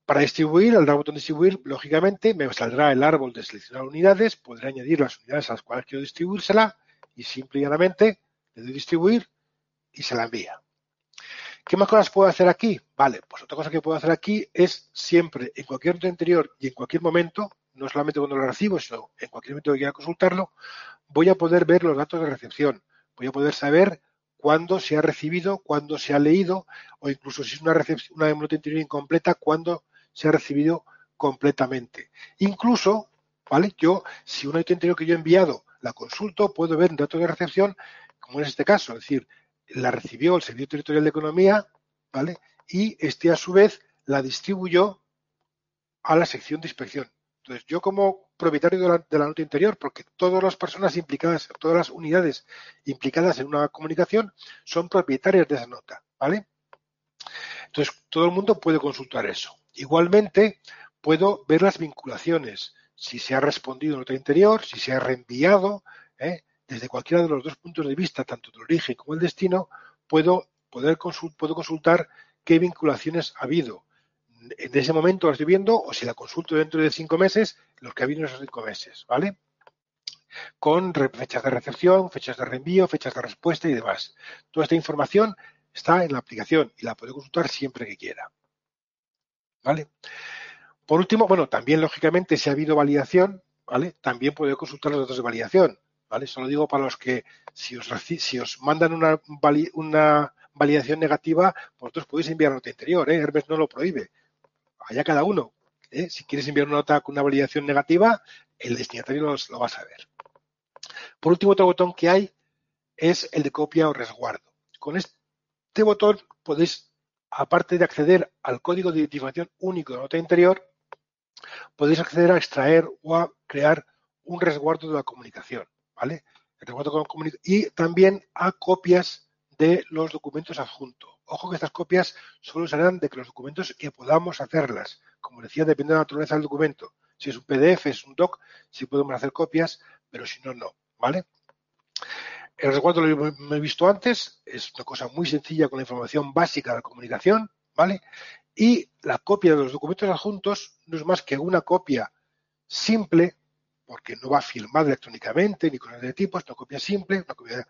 Para distribuir, al dar botón distribuir, lógicamente me saldrá el árbol de seleccionar unidades, podré añadir las unidades a las cuales quiero distribuírsela y simple y llanamente le doy distribuir y se la envía. ¿Qué más cosas puedo hacer aquí? Vale, pues otra cosa que puedo hacer aquí es siempre, en cualquier nota anterior y en cualquier momento, no solamente cuando lo recibo, sino en cualquier momento que quiera consultarlo, voy a poder ver los datos de recepción. Voy a poder saber cuándo se ha recibido, cuándo se ha leído, o incluso si es una, una nota interior incompleta, cuándo se ha recibido completamente. Incluso, ¿vale? Yo, si nota interior que yo he enviado la consulto, puedo ver datos de recepción, como en este caso, es decir, la recibió el Servicio Territorial de Economía, ¿vale? Y este a su vez la distribuyó a la sección de inspección. Entonces, yo como propietario de la, nota interior, porque todas las personas implicadas, todas las unidades implicadas en una comunicación son propietarias de esa nota, ¿vale? Entonces, todo el mundo puede consultar eso. Igualmente, puedo ver las vinculaciones, si se ha respondido en nota interior, si se ha reenviado, ¿eh? desde cualquiera de los dos puntos de vista, tanto del origen como el destino, puedo, poder puedo consultar qué vinculaciones ha habido. En ese momento lo estoy viendo, o si la consulto dentro de cinco meses, los que ha habido en esos cinco meses, ¿vale? Con fechas de recepción, fechas de reenvío, fechas de respuesta y demás. Toda esta información está en la aplicación y la puede consultar siempre que quiera. ¿Vale? Por último, bueno, también lógicamente si ha habido validación, ¿vale? También puede consultar los datos de validación. ¿vale? Eso lo digo para los que si os, si os mandan una, una validación negativa, vosotros podéis enviar nota interior, ¿eh? Hermes no lo prohíbe. Allá cada uno. ¿eh? Si quieres enviar una nota con una validación negativa, el destinatario lo, lo va a saber. Por último, otro botón que hay es el de copia o resguardo. Con este botón podéis, aparte de acceder al código de identificación único de nota interior, podéis acceder a extraer o a crear un resguardo de la comunicación, ¿vale? y también a copias de los documentos adjuntos. Ojo que estas copias solo serán de que los documentos que podamos hacerlas. Como decía, depende de la naturaleza del documento. Si es un PDF, es un doc, si podemos hacer copias, pero si no, no, ¿vale? El resguardo lo he visto antes, es una cosa muy sencilla con la información básica de la comunicación, ¿vale? Y la copia de los documentos adjuntos no es más que una copia simple, porque no va filmada electrónicamente ni con el de tipo, es una copia simple, una copia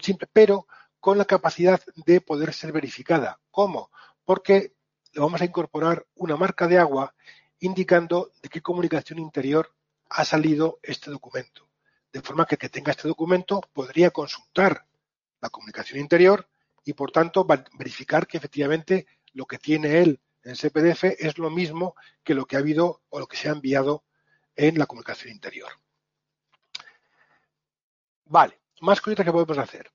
simple, pero con la capacidad de poder ser verificada. ¿Cómo? Porque le vamos a incorporar una marca de agua indicando de qué comunicación interior ha salido este documento. De forma que el que tenga este documento podría consultar la comunicación interior y, por tanto, verificar que efectivamente lo que tiene él en ese PDF es lo mismo que lo que ha habido o lo que se ha enviado en la comunicación interior. Vale, más cositas que podemos hacer.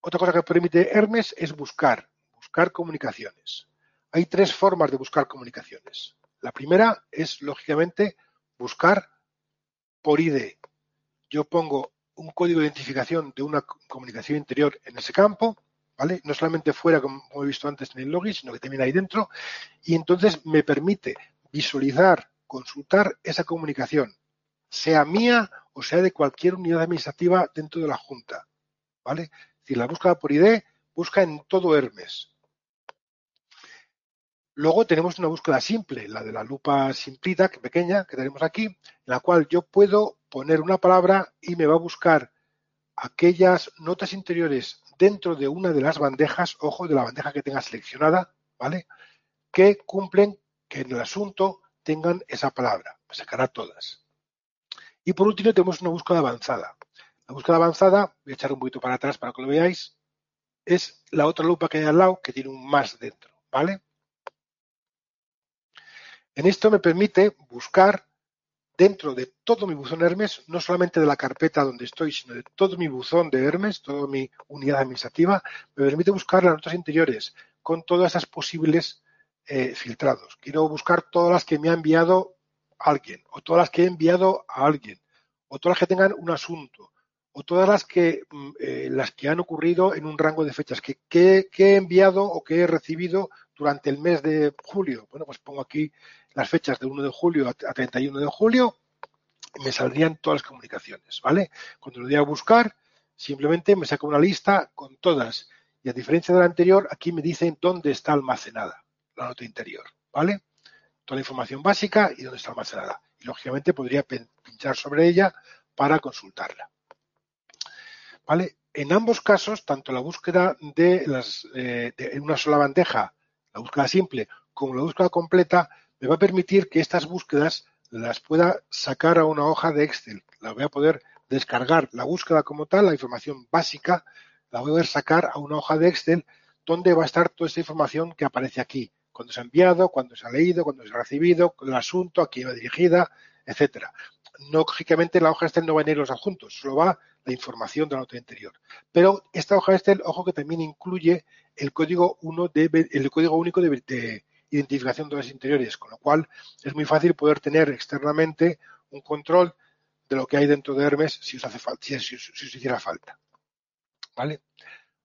Otra cosa que permite Hermes es buscar, buscar comunicaciones. Hay tres formas de buscar comunicaciones. La primera es, lógicamente, buscar por ID. Yo pongo un código de identificación de una comunicación interior en ese campo, ¿vale? No solamente fuera, como he visto antes en el login, sino que también ahí dentro, y entonces me permite visualizar, consultar esa comunicación, sea mía o sea de cualquier unidad administrativa dentro de la Junta, ¿vale? Decir, la búsqueda por ID busca en todo Hermes. Luego tenemos una búsqueda simple, la de la lupa simplita, que pequeña, que tenemos aquí, en la cual yo puedo poner una palabra y me va a buscar aquellas notas interiores dentro de una de las bandejas, ojo, de la bandeja que tenga seleccionada, ¿vale? Que cumplen que en el asunto tengan esa palabra. Me sacará todas. Y por último tenemos una búsqueda avanzada. La búsqueda avanzada, voy a echar un poquito para atrás para que lo veáis, es la otra lupa que hay al lado que tiene un más dentro, ¿vale? En esto me permite buscar dentro de todo mi buzón Hermes, no solamente de la carpeta donde estoy, sino de todo mi buzón de Hermes, toda mi unidad administrativa, me permite buscar las notas interiores con todas esas posibles eh, filtrados. Quiero buscar todas las que me ha enviado alguien, o todas las que he enviado a alguien, o todas las que tengan un asunto, o todas las que, mm, eh, las que han ocurrido en un rango de fechas, que, que, he enviado o que he recibido durante el mes de julio. Bueno, pues pongo aquí las fechas de 1 de julio a 31 de julio, me saldrían todas las comunicaciones, ¿vale? Cuando lo doy a buscar, simplemente me saca una lista con todas. Y a diferencia de la anterior, aquí me dicen dónde está almacenada la nota interior, ¿vale? Toda la información básica y dónde está almacenada. Y lógicamente podría pinchar sobre ella para consultarla. ¿Vale? En ambos casos, tanto la búsqueda de, las, eh, de una sola bandeja, la búsqueda simple, como la búsqueda completa, me va a permitir que estas búsquedas las pueda sacar a una hoja de Excel. La voy a poder descargar la búsqueda como tal, la información básica, la voy a poder sacar a una hoja de Excel donde va a estar toda esta información que aparece aquí. Cuando se ha enviado, cuando se ha leído, cuando se ha recibido, el asunto, a quién va dirigida, etcétera. No, lógicamente, la hoja Excel no va a ir los adjuntos, solo va la información de la nota interior. Pero esta hoja Excel, ojo que también incluye el código, uno de, el código único de, de, identificación de los interiores, con lo cual es muy fácil poder tener externamente un control de lo que hay dentro de Hermes si os hace falta, si, os hiciera falta. ¿Vale?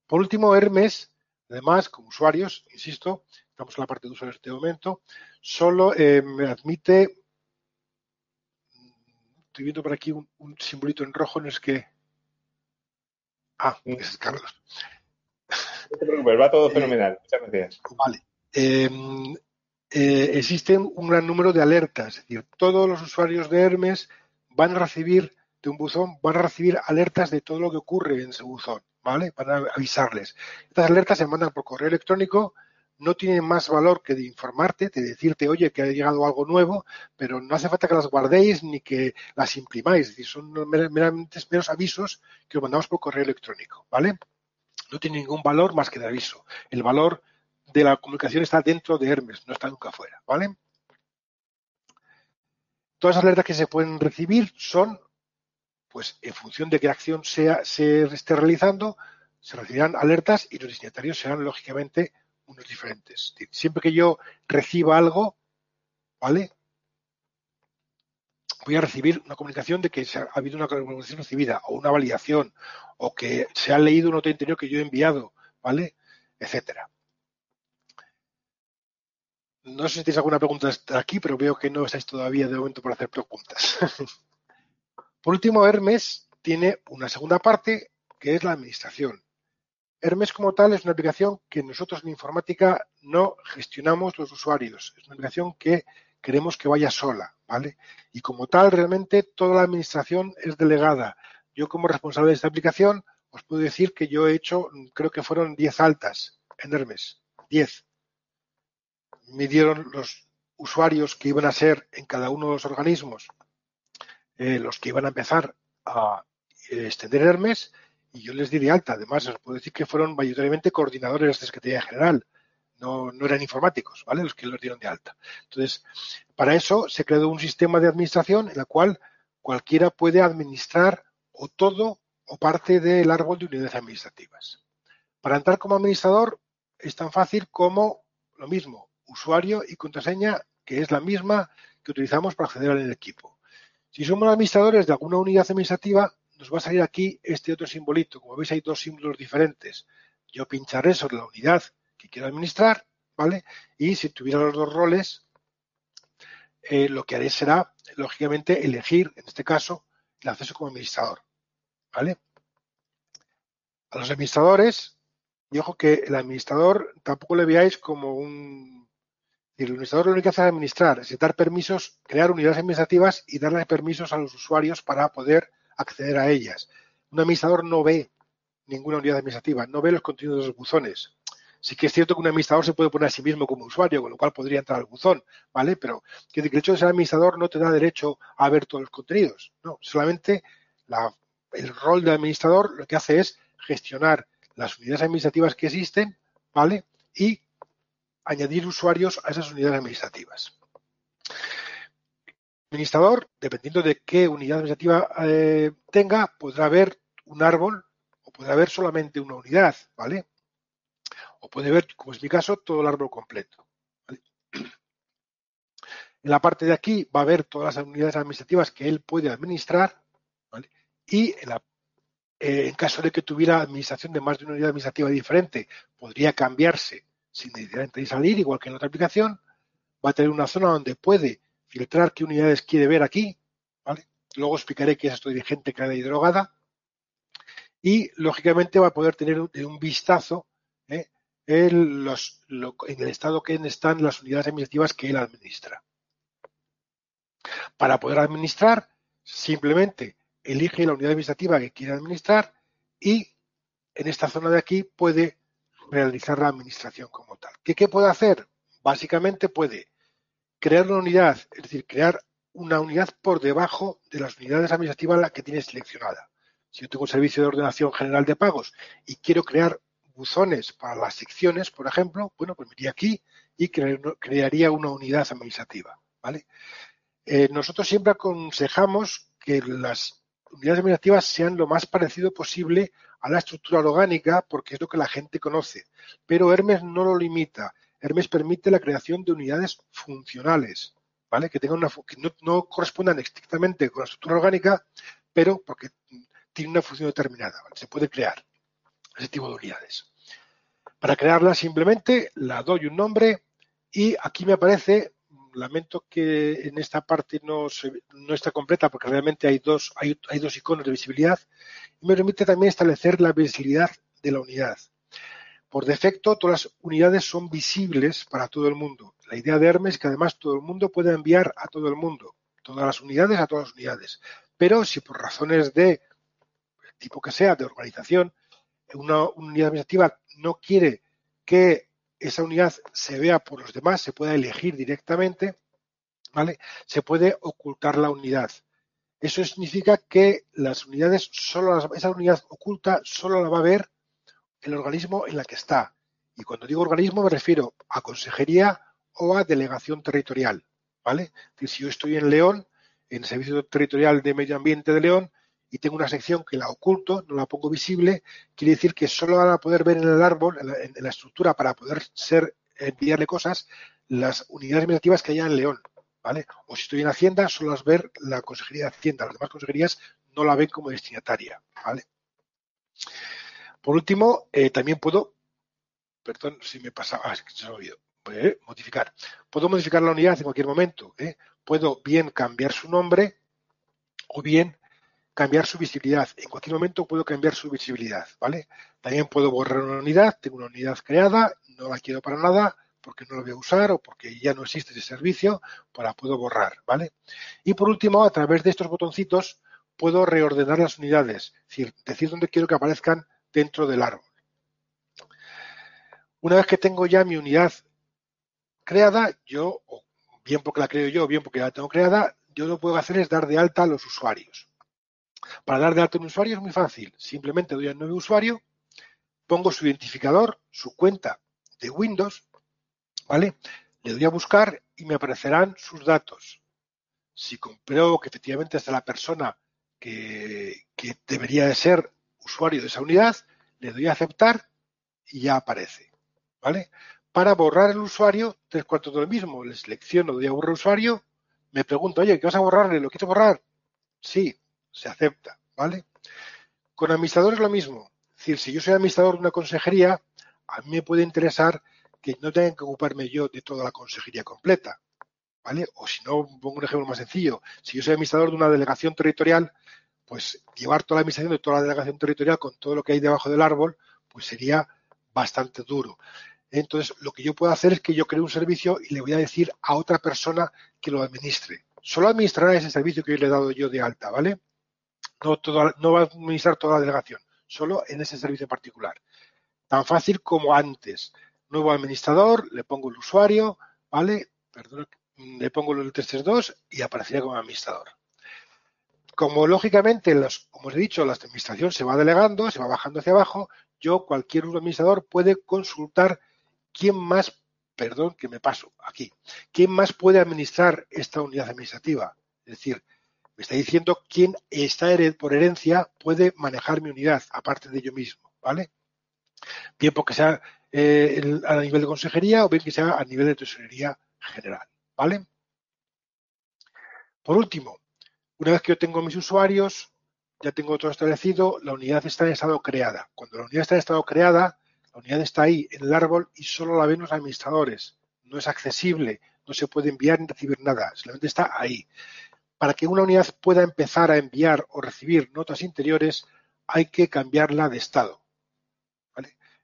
Por último, Hermes, además, como usuarios, insisto, estamos en la parte de usuarios de este momento, solo eh, me admite, estoy viendo por aquí un, simbolito en rojo, no es que... Ah, es Carlos. No te preocupes, va todo eh, fenomenal. Muchas gracias. Vale. Em, eh, existen un gran número de alertas. Es decir, todos los usuarios de Hermes van a recibir de un buzón, van a recibir alertas de todo lo que ocurre en ese buzón, ¿vale? Van a avisarles. Estas alertas se mandan por correo electrónico, no tienen más valor que de informarte, de decirte, oye, que ha llegado algo nuevo, pero no hace falta que las guardéis ni que las imprimáis, son meramente meros avisos que os mandamos por correo electrónico, ¿vale? No tiene ningún valor más que de aviso. El valor de la comunicación está dentro de Hermes, no está nunca fuera, ¿vale? Todas las alertas que se pueden recibir son, pues en función de qué acción sea, se esté realizando, se recibirán alertas y los destinatarios serán lógicamente unos diferentes. Siempre que yo reciba algo, ¿vale? voy a recibir una comunicación de que ha habido una comunicación recibida o una validación o que se ha leído un nota interior que yo he enviado, ¿vale? Etcétera. No sé si tenéis alguna pregunta aquí, pero veo que no estáis todavía de momento por hacer preguntas. por último, Hermes tiene una segunda parte que es la administración. Hermes como tal es una aplicación que nosotros en informática no gestionamos los usuarios. Es una aplicación que queremos que vaya sola, ¿vale? Y como tal, realmente toda la administración es delegada. Yo como responsable de esta aplicación os puedo decir que yo he hecho, creo que fueron 10 altas en Hermes. 10 me dieron los usuarios que iban a ser en cada uno de los organismos eh, los que iban a empezar a eh, extender Hermes y yo les di de alta. Además, os puedo decir que fueron mayoritariamente coordinadores de Secretaría General, no, no eran informáticos, ¿vale? Los que los dieron de alta. Entonces, para eso se creó un sistema de administración en el cual cualquiera puede administrar o todo o parte del árbol de unidades administrativas. Para entrar como administrador es tan fácil como lo mismo, usuario y contraseña que es la misma que utilizamos para acceder al equipo. Si somos administradores de alguna unidad administrativa, nos va a salir aquí este otro simbolito. Como veis, hay dos símbolos diferentes. Yo pincharé sobre la unidad que quiero administrar, ¿vale? Y si tuviera los dos roles, eh, lo que haré será, lógicamente, elegir, en este caso, el acceso como administrador, ¿vale? A los administradores, y ojo que el administrador tampoco le veáis como un el administrador lo único que hace es administrar, es dar permisos, crear unidades administrativas y darle permisos a los usuarios para poder acceder a ellas. Un administrador no ve ninguna unidad administrativa, no ve los contenidos de los buzones. Sí que es cierto que un administrador se puede poner a sí mismo como usuario, con lo cual podría entrar al buzón, ¿vale? Pero que el hecho de ser administrador no te da derecho a ver todos los contenidos. No, solamente el rol del administrador lo que hace es gestionar las unidades administrativas que existen, ¿vale? Y añadir usuarios a esas unidades administrativas. El administrador, dependiendo de qué unidad administrativa eh, tenga, podrá ver un árbol o podrá ver solamente una unidad, ¿vale? O puede ver, como es mi caso, todo el árbol completo. En la parte de aquí va a ver todas las unidades administrativas que él puede administrar. Y eh, en caso de que tuviera administración de más de una unidad administrativa diferente, podría cambiarse sin necesidad de salir, igual que en otra aplicación. Va a tener una zona donde puede filtrar qué unidades quiere ver aquí. ¿vale? Luego explicaré qué es esto de gente que y drogada. Y lógicamente va a poder tener un, vistazo ¿eh? en, los, en el estado que están las unidades administrativas que él administra. Para poder administrar, simplemente elige la unidad administrativa que quiere administrar y en esta zona de aquí puede realizar la administración como tal. ¿Qué, ¿Qué puede hacer? Básicamente puede crear una unidad, es decir, crear una unidad por debajo de las unidades administrativas la que tiene seleccionada. Si yo tengo un servicio de ordenación general de pagos y quiero crear buzones para las secciones, por ejemplo, bueno, pues me iría aquí y crearía una unidad administrativa. ¿vale? Eh, nosotros siempre aconsejamos que las unidades administrativas sean lo más parecido posible a la estructura orgánica porque es lo que la gente conoce. Pero Hermes no lo limita. Hermes permite la creación de unidades funcionales, ¿vale? Que tengan una que no, correspondan estrictamente con la estructura orgánica, pero porque tiene una función determinada. Se puede crear ese tipo de unidades. Para crearla simplemente la doy un nombre y aquí me aparece lamento que en esta parte no, no está completa porque realmente hay dos, hay, hay dos iconos de visibilidad y me permite también establecer la visibilidad de la unidad. Por defecto, todas las unidades son visibles para todo el mundo. La idea de Hermes es que además todo el mundo puede enviar a todo el mundo, todas las unidades a todas las unidades. Pero si por razones de tipo que sea, de organización, una unidad administrativa no quiere que esa unidad se vea por los demás, se pueda elegir directamente, ¿vale? Se puede ocultar la unidad. Eso significa que las unidades, solo esa unidad oculta solo la va a ver el organismo en la que está. Y cuando digo organismo me refiero a consejería o a delegación territorial, ¿vale? Si yo estoy en León, en el Servicio Territorial de Medio Ambiente de León, y tengo una sección que la oculto, no la pongo visible, quiere decir que solo van a poder ver en el árbol, en la, estructura, para poder ser enviarle cosas, las unidades administrativas que haya en León. ¿vale? O si estoy en Hacienda, solo las ver la Consejería de Hacienda. Las demás consejerías no la ven como destinataria, ¿vale? Por último, eh, también puedo, perdón si me pasaba, ah, es que se me ha olvidado, eh, modificar. Puedo modificar la unidad en cualquier momento. ¿eh? Puedo bien cambiar su nombre o bien cambiar su visibilidad. En cualquier momento puedo cambiar su visibilidad, ¿vale? También puedo borrar una unidad, tengo una unidad creada, no la quiero para nada porque no la voy a usar o porque ya no existe ese servicio, pues la puedo borrar, ¿vale? Y por último, a través de estos botoncitos puedo reordenar las unidades, es decir, decir dónde quiero que aparezcan dentro del árbol. Una vez que tengo ya mi unidad creada, yo, bien porque la creo yo, o bien porque ya la tengo creada, yo lo que puedo hacer es dar de alta a los usuarios. Para dar de alta un usuario es muy fácil. Simplemente doy al nuevo usuario, pongo su identificador, su cuenta de Windows, ¿vale? Le doy a buscar y me aparecerán sus datos. Si compruebo que efectivamente es la persona que, que debería de ser usuario de esa unidad, le doy a aceptar y ya aparece. ¿Vale? Para borrar el usuario, tres cuartos de lo mismo. Le selecciono, doy a borrar usuario, me pregunto, oye, ¿qué vas a borrarle? ¿Lo quieres borrar? Sí, se acepta, ¿vale? Con administrador es lo mismo. Es decir, si yo soy administrador de una consejería, a mí me puede interesar que no tenga que ocuparme yo de toda la consejería completa, ¿vale? O si no, pongo un ejemplo más sencillo. Si yo soy administrador de una delegación territorial, pues llevar toda la administración de toda la delegación territorial con todo lo que hay debajo del árbol, pues sería bastante duro. Entonces, lo que yo puedo hacer es que yo cree un servicio y le voy a decir a otra persona que lo administre. Solo administrará ese servicio que yo le he dado yo de alta, ¿vale? No, va a administrar toda la delegación, solo en ese servicio particular. Tan fácil como antes. Nuevo administrador, le pongo el usuario, ¿vale? Perdón, le pongo el 332 y aparecería como administrador. Como lógicamente, como os he dicho, la administración se va delegando, se va bajando hacia abajo, yo, cualquier administrador, puede consultar quién más, perdón que me paso aquí, quién más puede administrar esta unidad administrativa. Es decir, me está diciendo quién está por herencia puede manejar mi unidad, aparte de yo mismo, ¿vale? Bien porque sea eh, a nivel de consejería o bien que sea a nivel de tesorería general, ¿vale? Por último, una vez que yo tengo mis usuarios, ya tengo todo establecido, la unidad está en estado creada. Cuando la unidad está en estado creada, la unidad está ahí en el árbol y solo la ven los administradores. No es accesible, no se puede enviar ni recibir nada, solamente está ahí. Para que una unidad pueda empezar a enviar o recibir notas interiores, hay que cambiarla de estado.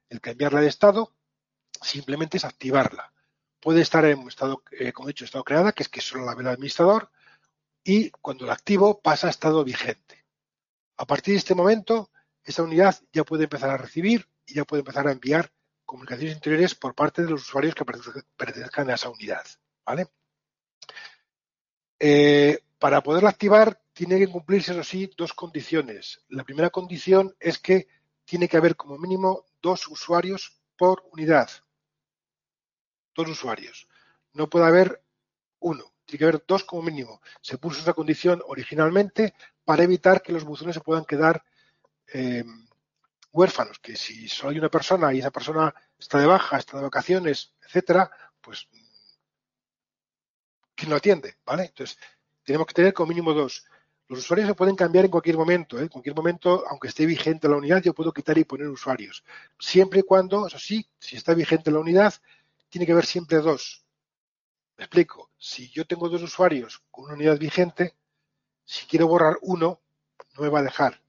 El cambiarla de estado simplemente es activarla. Puede estar en estado, eh, como he dicho, estado creada, que es que solo la ve el administrador, y cuando la activo pasa a estado vigente. A partir de este momento, esa unidad ya puede empezar a recibir y ya puede empezar a enviar comunicaciones interiores por parte de los usuarios que pertenezcan a esa unidad. ¿vale? Eh, para poderla activar tiene que cumplirse, eso sí, dos condiciones. La primera condición es que tiene que haber como mínimo dos usuarios por unidad. Dos usuarios. No puede haber uno tiene que haber dos como mínimo. Se puso esa condición originalmente para evitar que los buzones se puedan quedar eh, huérfanos, que si solo hay una persona y esa persona está de baja, está de vacaciones, etcétera, pues ¿quién lo atiende? ¿Vale? Entonces, tenemos que tener como mínimo dos. Los usuarios se pueden cambiar en cualquier momento. ¿eh? En cualquier momento, aunque esté vigente la unidad, yo puedo quitar y poner usuarios. Siempre y cuando, eso sí, si está vigente la unidad, tiene que haber siempre dos. Me explico. Si yo tengo dos usuarios con una unidad vigente, si quiero borrar uno, no me va a dejar.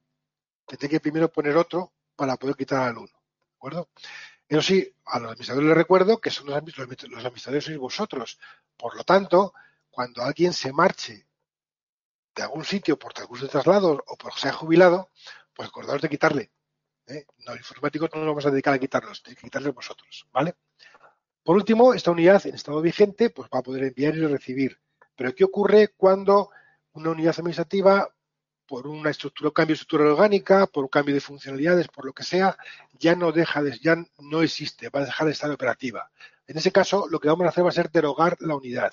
Tendré que primero poner otro para poder quitar al uno. ¿De acuerdo? Eso sí, a los administradores les recuerdo que son los, administradores sois vosotros. Por lo tanto, cuando alguien se marche de algún sitio por recursos de traslado o por se ha jubilado, pues acordaos de quitarle. ¿eh? No, informáticos no nos vamos a dedicar a quitarlos, tenéis que quitarle vosotros, ¿vale? Por último, esta unidad en estado vigente pues, va a poder enviar y recibir. Pero ¿qué ocurre cuando una unidad administrativa, por una estructura, un cambio de estructura orgánica, por un cambio de funcionalidades, por lo que sea, ya no deja de, ya no existe, va a dejar de estar operativa? En ese caso, lo que vamos a hacer va a ser derogar la unidad.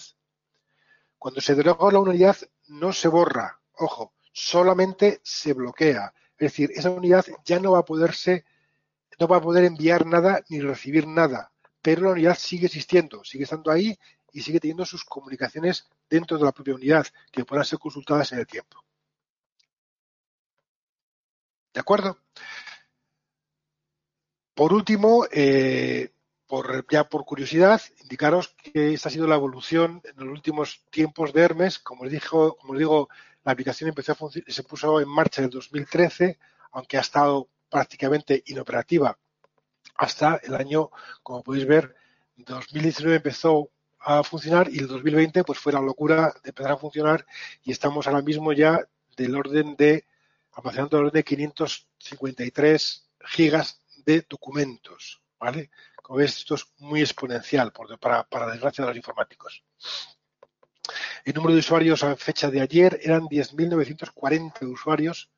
Cuando se deroga la unidad, no se borra, ojo, solamente se bloquea. Es decir, esa unidad ya no va a poderse, no va a poder enviar nada ni recibir nada pero la unidad sigue existiendo, sigue estando ahí y sigue teniendo sus comunicaciones dentro de la propia unidad que puedan ser consultadas en el tiempo. ¿De acuerdo? Por último, eh, por, ya por curiosidad, indicaros que esta ha sido la evolución en los últimos tiempos de Hermes. Como os, dijo, como os digo, la aplicación empezó a se puso en marcha en el 2013, aunque ha estado prácticamente inoperativa hasta el año, como podéis ver, 2019 empezó a funcionar y el 2020 pues fue la locura de empezar a funcionar y estamos ahora mismo ya del orden de almacenando el orden de 553 gigas de documentos, ¿vale? Como ves, esto es muy exponencial para, para desgracia de los informáticos. El número de usuarios a fecha de ayer eran 10.940 usuarios.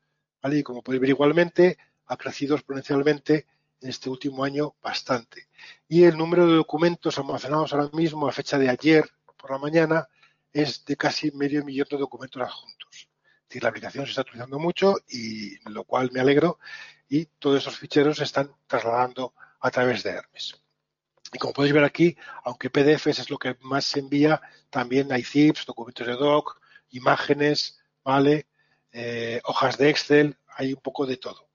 Y como podéis ver igualmente, ha crecido exponencialmente en este último año bastante. Y el número de documentos almacenados ahora mismo a fecha de ayer por la mañana es de casi medio millón de documentos adjuntos. Es decir, la aplicación se está utilizando mucho y lo cual me alegro y todos esos ficheros se están trasladando a través de Hermes. Y como podéis ver aquí, aunque PDFs es lo que más se envía, también hay zips, documentos de doc, imágenes, ¿vale? Eh, hojas de Excel, hay un poco de todo.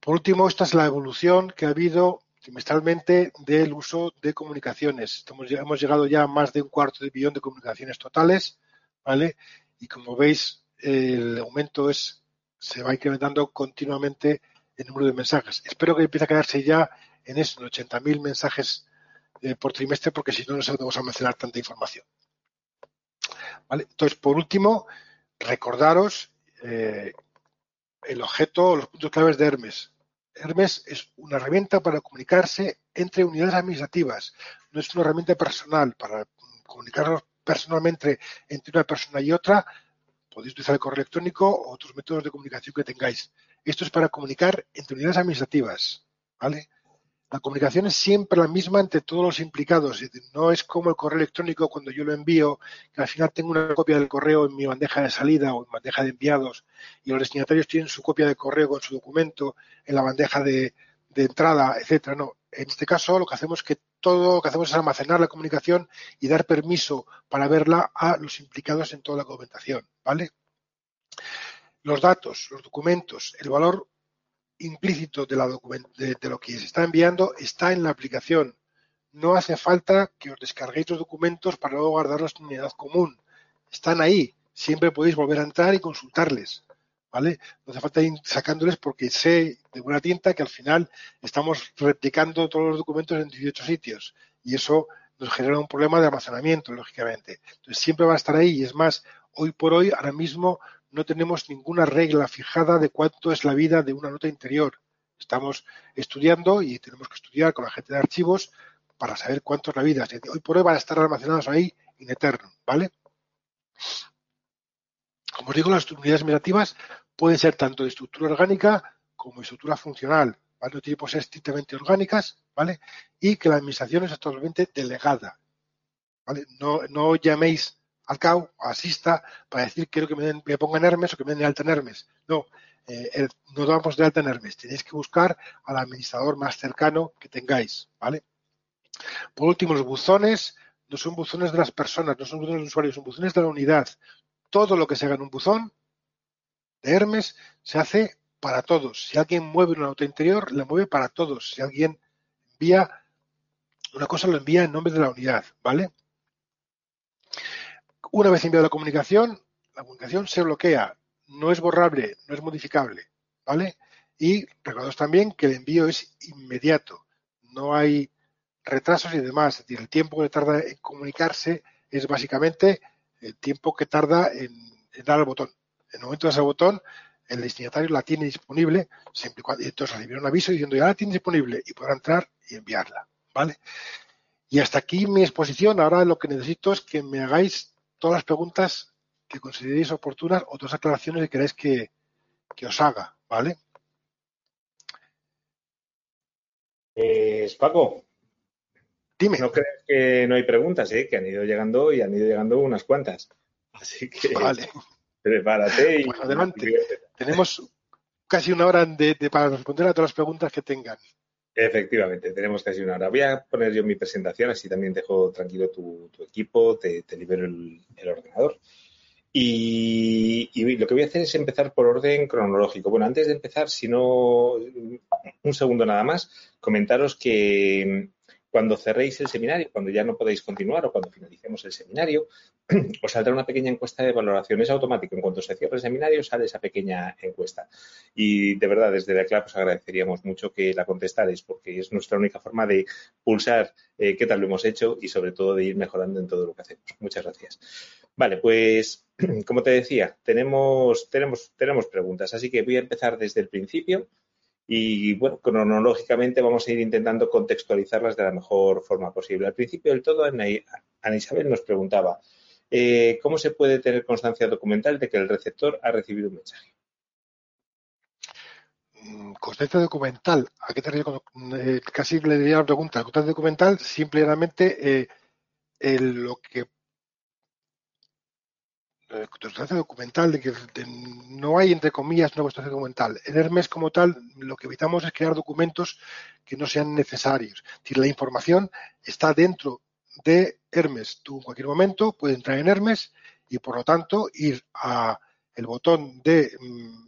Por último, esta es la evolución que ha habido trimestralmente del uso de comunicaciones. hemos llegado ya a más de un cuarto de billón de comunicaciones totales, ¿vale? Y como veis, el aumento es se va incrementando continuamente el número de mensajes. Espero que empiece a quedarse ya en eso, en 80.000 mensajes eh, por trimestre, porque si no, no vamos a mencionar tanta información. ¿Vale? Entonces, por último, recordaros eh, el objeto, los puntos claves de Hermes. Hermes es una herramienta para comunicarse entre unidades administrativas, no es una herramienta personal para comunicarnos personalmente entre una persona y otra. Podéis utilizar el correo electrónico o otros métodos de comunicación que tengáis. Esto es para comunicar entre unidades administrativas, ¿vale? La comunicación es siempre la misma entre todos los implicados. No es como el correo electrónico cuando yo lo envío, que al final tengo una copia del correo en mi bandeja de salida o en bandeja de enviados y los destinatarios tienen su copia de correo con su documento en la bandeja de, entrada, etcétera. No, en este caso lo que hacemos es que todo lo que hacemos es almacenar la comunicación y dar permiso para verla a los implicados en toda la documentación, ¿vale? Los datos, los documentos, el valor implícito de, la de, lo que se está enviando está en la aplicación. No hace falta que os descarguéis los documentos para luego guardarlos en unidad común. Están ahí. Siempre podéis volver a entrar y consultarles. ¿Vale? No hace falta ir sacándoles porque sé de buena tinta que al final estamos replicando todos los documentos en 18 sitios y eso nos genera un problema de almacenamiento, lógicamente. Entonces siempre va a estar ahí y es más, hoy por hoy, ahora mismo no tenemos ninguna regla fijada de cuánto es la vida de una nota interior. Estamos estudiando y tenemos que estudiar con la gente de archivos para saber cuánto es la vida. Hoy por hoy van a estar almacenados ahí in eterno, ¿vale? Como os digo, las unidades administrativas pueden ser tanto de estructura orgánica como de estructura funcional. No tienen que ser estrictamente orgánicas, ¿vale? Y que la administración es actualmente delegada, ¿vale? No, no llaméis al CAU, asista, para decir quiero que me, den, me pongan Hermes o que me den de alta en Hermes. No, eh, no damos de alta en Hermes. Tenéis que buscar al administrador más cercano que tengáis, ¿vale? Por último, los buzones no son buzones de las personas, no son buzones de usuarios, son buzones de la unidad. Todo lo que se haga en un buzón de Hermes se hace para todos. Si alguien mueve una nota interior, la mueve para todos. Si alguien envía una cosa, lo envía en nombre de la unidad, ¿vale? Una vez enviada la comunicación, la comunicación se bloquea, no es borrable, no es modificable, ¿vale? Y recordaos también que el envío es inmediato, no hay retrasos y demás, es decir, el tiempo que tarda en comunicarse es básicamente el tiempo que tarda en, dar al botón. En el momento de ese botón, el destinatario la tiene disponible, siempre cuando, entonces recibirá un aviso diciendo ya la tiene disponible y podrá entrar y enviarla, ¿vale? Y hasta aquí mi exposición. Ahora lo que necesito es que me hagáis todas las preguntas que consideréis oportunas o todas las aclaraciones que queráis que, os haga, ¿vale? Pues, Paco. Dime. No crees que no hay preguntas, ¿eh? que han ido llegando y han ido llegando unas cuantas. Así que vale. prepárate y. Pues adelante. Tenemos casi una hora de, para responder a todas las preguntas que tengan. Efectivamente, tenemos casi una hora. Voy a poner yo mi presentación, así también dejo tranquilo tu, equipo, te, libero el, ordenador. Y, lo que voy a hacer es empezar por orden cronológico. Bueno, antes de empezar, si no, un segundo nada más, comentaros que cuando cerréis el seminario, cuando ya no podéis continuar o cuando finalicemos el seminario, os saldrá una pequeña encuesta de valoración. Es automático. En cuanto se cierre el seminario, sale esa pequeña encuesta. Y de verdad, desde la CLAP os agradeceríamos mucho que la contestarais, porque es nuestra única forma de pulsar eh, qué tal lo hemos hecho y sobre todo de ir mejorando en todo lo que hacemos. Muchas gracias. Vale, pues como te decía, tenemos, tenemos, tenemos preguntas, así que voy a empezar desde el principio y bueno, cronológicamente vamos a ir intentando contextualizarlas de la mejor forma posible. Al principio del todo, Ana, Isabel nos preguntaba, eh, ¿cómo se puede tener constancia documental de que el receptor ha recibido un mensaje? Mm, constancia documental, ¿a qué te refieres? Eh, casi le diría la pregunta. Constancia documental, simplemente eh, lo que constancia documental, de que no hay, entre comillas, una constancia documental. En Hermes, como tal, lo que evitamos es crear documentos que no sean necesarios. Es decir, la información está dentro de Hermes. Tú en cualquier momento puedes entrar en Hermes y, por lo tanto, ir a el botón de mm,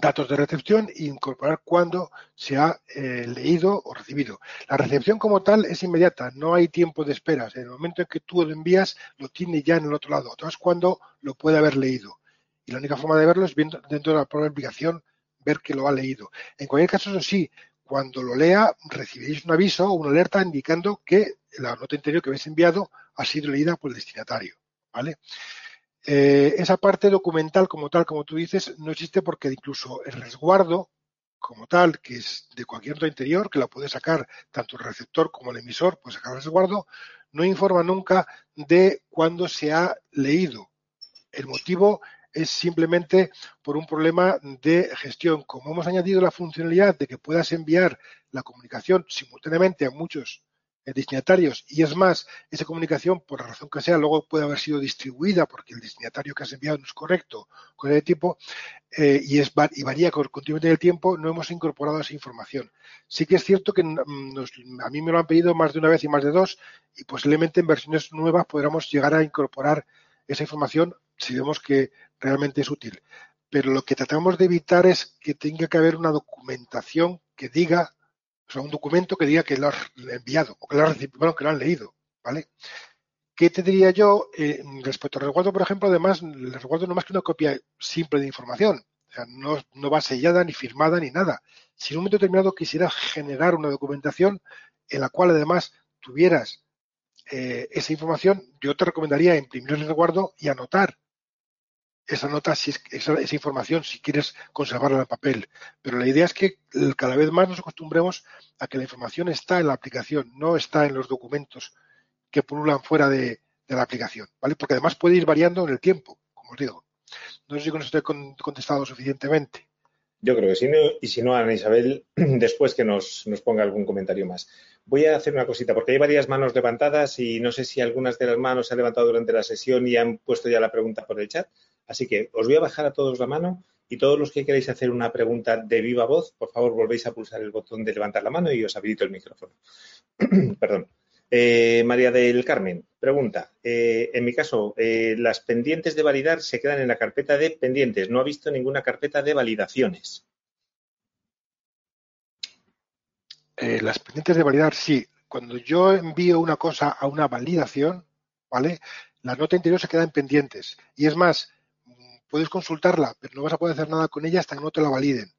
datos de recepción e incorporar cuando se ha eh, leído o recibido. La recepción como tal es inmediata, no hay tiempo de espera. En el momento en que tú lo envías, lo tiene ya en el otro lado. Entonces, cuando lo puede haber leído. Y la única forma de verlo es viendo dentro de la propia aplicación ver que lo ha leído. En cualquier caso, eso sí, cuando lo lea, recibiréis un aviso o una alerta indicando que la nota interior que habéis enviado ha sido leída por el destinatario. ¿Vale? Eh, esa parte documental como tal, como tú dices, no existe porque incluso el resguardo como tal, que es de cualquier nota interior, que la puede sacar tanto el receptor como el emisor, puede sacar el resguardo, no informa nunca de cuándo se ha leído. El motivo es simplemente por un problema de gestión. Como hemos añadido la funcionalidad de que puedas enviar la comunicación simultáneamente a muchos destinatarios y es más, esa comunicación, por la razón que sea, luego puede haber sido distribuida porque el destinatario que has enviado no es correcto con el tipo eh, y, es, y varía continuamente en el tiempo, no hemos incorporado esa información. Sí que es cierto que mm, a mí me lo han pedido más de una vez y más de dos y posiblemente en versiones nuevas podamos llegar a incorporar esa información si vemos que realmente es útil. Pero lo que tratamos de evitar es que tenga que haber una documentación que diga o sea, un documento que diga que lo has enviado o que lo, has bueno, que lo han leído, ¿vale? ¿Qué te diría yo eh, respecto al resguardo, por ejemplo? Además, el resguardo no más que una copia simple de información. O sea, no, no va sellada ni firmada ni nada. Si en un momento determinado quisieras generar una documentación en la cual además tuvieras eh, esa información, yo te recomendaría imprimir el resguardo y anotar esa nota, si es, esa, esa, información, si quieres conservarla en papel. Pero la idea es que cada vez más nos acostumbremos a que la información está en la aplicación, no está en los documentos que pululan fuera de, la aplicación, ¿vale? Porque además puede ir variando en el tiempo, como os digo. No sé si con esto he contestado suficientemente. Yo creo que sí, y si no, Ana Isabel, después que nos, nos, ponga algún comentario más. Voy a hacer una cosita, porque hay varias manos levantadas y no sé si algunas de las manos se han levantado durante la sesión y han puesto ya la pregunta por el chat. Así que os voy a bajar a todos la mano y todos los que queréis hacer una pregunta de viva voz, por favor volvéis a pulsar el botón de levantar la mano y os habilito el micrófono. Perdón. Eh, María del Carmen, pregunta. Eh, en mi caso, eh, las pendientes de validar se quedan en la carpeta de pendientes. No ha visto ninguna carpeta de validaciones. las pendientes de validar, sí. Cuando yo envío una cosa a una validación, ¿vale? La nota interior se queda en pendientes. Y es más, puedes consultarla, pero no vas a poder hacer nada con ella hasta que no te la validen.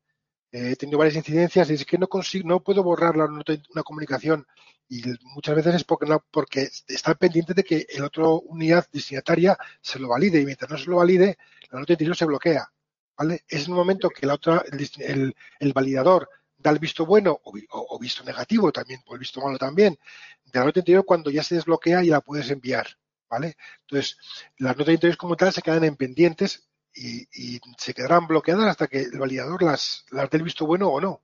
Eh, he tenido varias incidencias y es que no consigo, no puedo borrar la una comunicación y muchas veces es porque, no, porque está pendiente de que el otro unidad destinataria se lo valide y mientras no se lo valide, la nota interior se bloquea. ¿vale? Es el momento que la otra, el, el, validador da el visto bueno o, visto negativo también, o el visto malo también, de la nota interior cuando ya se desbloquea y la puedes enviar. ¿vale? Entonces, las notas interiores como tal se quedan en pendientes y, se quedarán bloqueadas hasta que el validador las, las dé el visto bueno o no.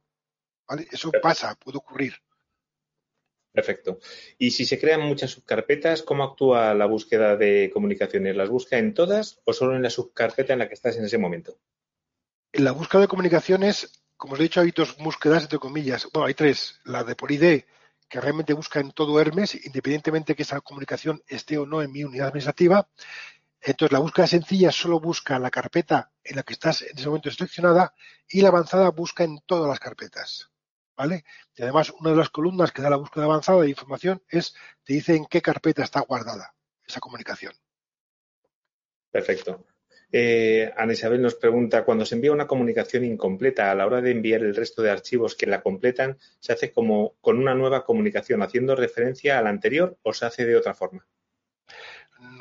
¿Vale? Eso pasa, puede ocurrir. Perfecto. Y si se crean muchas subcarpetas, ¿cómo actúa la búsqueda de comunicaciones? ¿Las busca en todas o solo en la subcarpeta en la que estás en ese momento? En la búsqueda de comunicaciones como os he dicho, hay dos búsquedas, entre comillas. Bueno, hay tres. La de por ID, que realmente busca en todo Hermes, independientemente que esa comunicación esté o no en mi unidad administrativa. Entonces, la búsqueda sencilla solo busca la carpeta en la que estás en ese momento seleccionada y la avanzada busca en todas las carpetas. ¿Vale? Y además, una de las columnas que da la búsqueda avanzada de información es, te dice en qué carpeta está guardada esa comunicación. Perfecto. Eh, Ana Isabel nos pregunta, cuando se envía una comunicación incompleta a la hora de enviar el resto de archivos que la completan, ¿se hace como con una nueva comunicación haciendo referencia a la anterior o se hace de otra forma?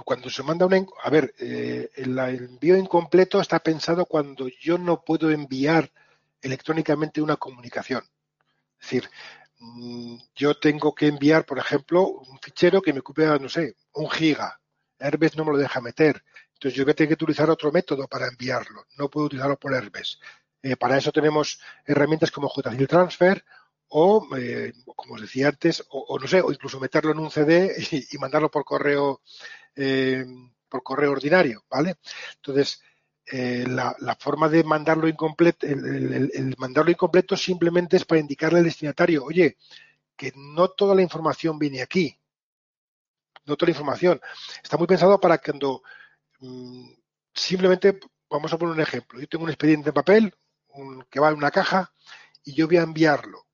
Cuando se manda una... A ver, eh, el envío incompleto está pensado cuando yo no puedo enviar electrónicamente una comunicación. Es decir, mm, yo tengo que enviar, por ejemplo, un fichero que me ocupe, no sé, un giga. Airbus no me lo deja meter. Entonces yo voy a tener que utilizar otro método para enviarlo. No puedo utilizarlo por Airbus. Eh, para eso tenemos herramientas como JCL Transfer o, eh, como os decía antes, o, no sé, o incluso meterlo en un CD y, mandarlo por correo, eh, por correo ordinario, ¿vale? Entonces, eh, la, forma de mandarlo incompleto, el, mandarlo incompleto simplemente es para indicarle al destinatario, oye, que no toda la información viene aquí, no toda la información. Está muy pensado para cuando mm, simplemente, vamos a poner un ejemplo, yo tengo un expediente en papel que va en una caja y yo voy a enviarlo.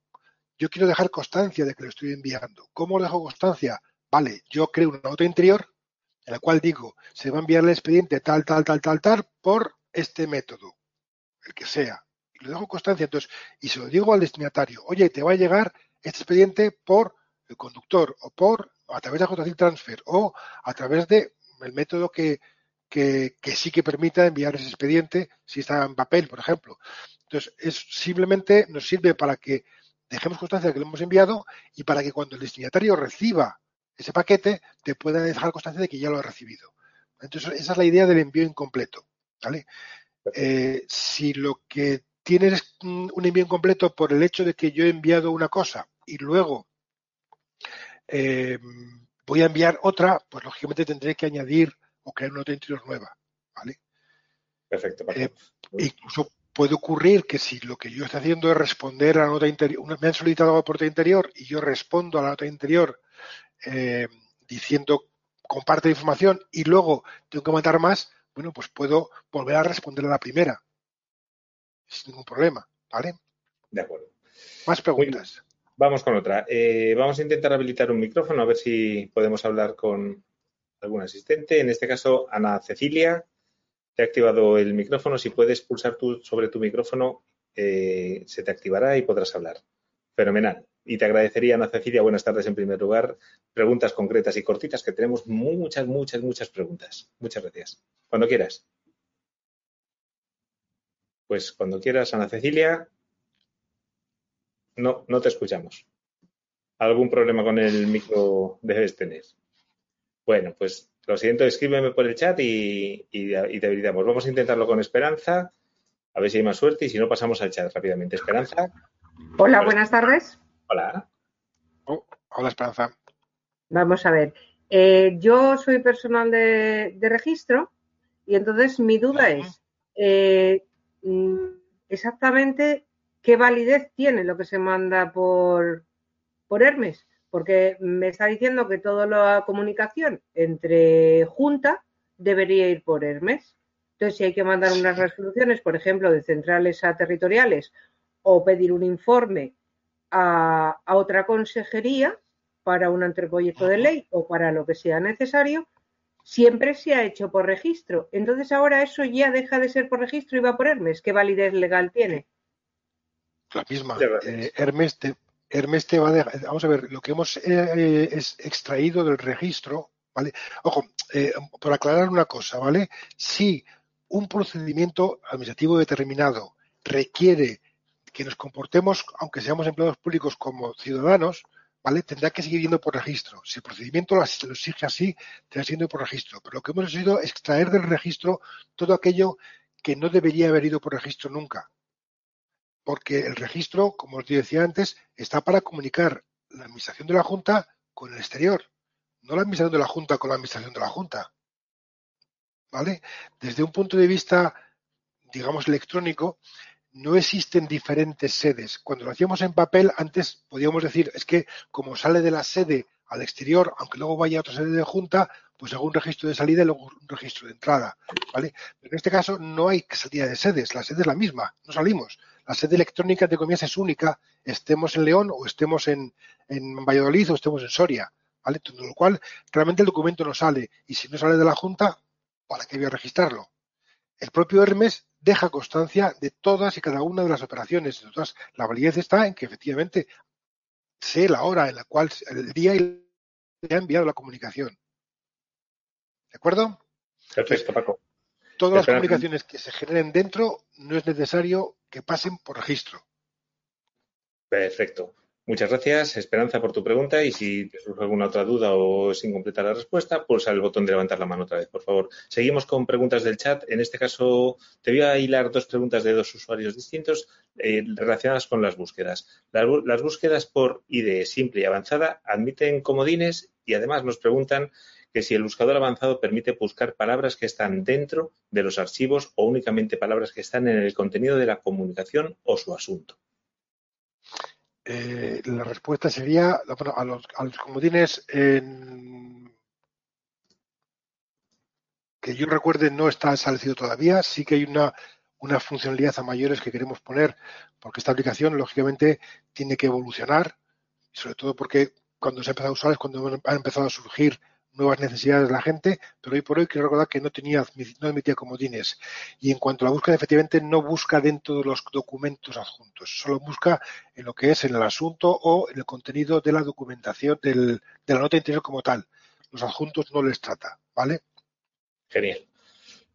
Yo quiero dejar constancia de que lo estoy enviando. ¿Cómo dejo constancia? Vale, yo creo una nota interior en la cual digo, se va a enviar el expediente tal, tal, tal, tal, tal, por este método, el que sea. Y lo dejo constancia, entonces, y se lo digo al destinatario, oye, te va a llegar este expediente por el conductor o por a través de JCIL Transfer o a través de el método que, que, que, sí que permita enviar ese expediente si está en papel, por ejemplo. Entonces, es simplemente nos sirve para que dejemos constancia de que lo hemos enviado y para que cuando el destinatario reciba ese paquete te pueda dejar constancia de que ya lo ha recibido. Entonces, esa es la idea del envío incompleto. ¿vale? Eh, si lo que tienes un envío incompleto por el hecho de que yo he enviado una cosa y luego eh, voy a enviar otra, pues lógicamente tendré que añadir o crear una interior nueva. ¿vale? Perfecto. Eh, incluso puede ocurrir que si lo que yo estoy haciendo es responder a la nota interior, me han solicitado por nota interior y yo respondo a la nota interior eh, diciendo comparte la información y luego tengo que mandar más, bueno, pues puedo volver a responder a la primera. Sin ningún problema, ¿vale? De acuerdo. Más preguntas. Vamos con otra. Eh, vamos a intentar habilitar un micrófono a ver si podemos hablar con algún asistente. En este caso, Ana Cecilia, te ha activado el micrófono. Si puedes pulsar tú sobre tu micrófono, eh, se te activará y podrás hablar. Fenomenal y te agradecería, Ana Cecilia, buenas tardes en primer lugar, preguntas concretas y cortitas, que tenemos muchas, muchas, muchas preguntas. Muchas gracias. Cuando quieras. Pues cuando quieras, Ana Cecilia. No, no te escuchamos. ¿Algún problema con el micro debes tener? Bueno, pues lo siento, escríbeme por el chat y, y te habilitamos. Vamos a intentarlo con Esperanza, a ver si hay más suerte y si no pasamos al chat rápidamente. Esperanza. Hola, buenas tardes. Hola. Oh, hola, Esperanza. Vamos a ver. Eh, yo soy personal de, registro y entonces mi duda es eh, mm, exactamente qué validez tiene lo que se manda por, por Hermes, porque me está diciendo que toda la comunicación entre junta debería ir por Hermes. Entonces, si hay que mandar unas resoluciones, por ejemplo, de centrales a territoriales o pedir un informe a, otra consejería para un anteproyecto de ley o para lo que sea necesario, siempre se ha hecho por registro. Entonces ahora eso ya deja de ser por registro y va por Hermes. ¿Qué validez legal tiene? La misma. Eh, Hermes, te, Hermes te va a dejar, vamos a ver, lo que hemos eh, eh, es extraído del registro, ¿vale? Ojo, por aclarar una cosa, ¿vale? Si un procedimiento administrativo determinado requiere que nos comportemos, aunque seamos empleados públicos como ciudadanos, ¿vale? Tendrá que seguir yendo por registro. Si el procedimiento lo exige así, tendrá que ir por registro. Pero lo que hemos hecho es extraer del registro todo aquello que no debería haber ido por registro nunca. Porque el registro, como os decía antes, está para comunicar la administración de la Junta con el exterior, no la administración de la Junta con la administración de la Junta. ¿Vale? Desde un punto de vista, digamos, electrónico, no existen diferentes sedes. Cuando lo hacíamos en papel, antes podíamos decir, es que como sale de la sede al exterior, aunque luego vaya a otra sede de junta, pues hago un registro de salida y luego un registro de entrada, ¿vale? Pero en este caso no hay salida de sedes, la sede es la misma, no salimos. La sede electrónica de comillas es única, estemos en León o estemos en, en Valladolid o estemos en Soria, ¿vale? Todo lo cual realmente el documento no sale y si no sale de la junta, ¿para qué voy a registrarlo? El propio Hermes deja constancia de todas y cada una de las operaciones. Entonces, la validez está en que efectivamente sé la hora en la cual, el día y le ha enviado la comunicación. ¿De acuerdo? Perfecto, Paco. Todas las comunicaciones que se generen dentro no es necesario que pasen por registro. Perfecto. Muchas gracias, Esperanza, por tu pregunta. Y si te surge alguna otra duda o sin completar la respuesta, pulsa el botón de levantar la mano otra vez, por favor. Seguimos con preguntas del chat. En este caso, te voy a hilar dos preguntas de dos usuarios distintos eh, relacionadas con las búsquedas. Las, las búsquedas por ID simple y avanzada admiten comodines y además nos preguntan que si el buscador avanzado permite buscar palabras que están dentro de los archivos o únicamente palabras que están en el contenido de la comunicación o su asunto. Eh, la respuesta sería a, los, comodines que yo recuerde no está establecido todavía. Sí que hay una, una funcionalidad a mayores que queremos poner porque esta aplicación lógicamente tiene que evolucionar, sobre todo porque cuando se ha empezado a usar es cuando han empezado a surgir nuevas necesidades de la gente, pero hoy por hoy quiero recordar que no tenía, no emitía comodines. Y en cuanto a la búsqueda, efectivamente no busca dentro de los documentos adjuntos, solo busca en lo que es en el asunto o en el contenido de la documentación del, de la nota interior como tal. Los adjuntos no les trata, ¿vale? Genial.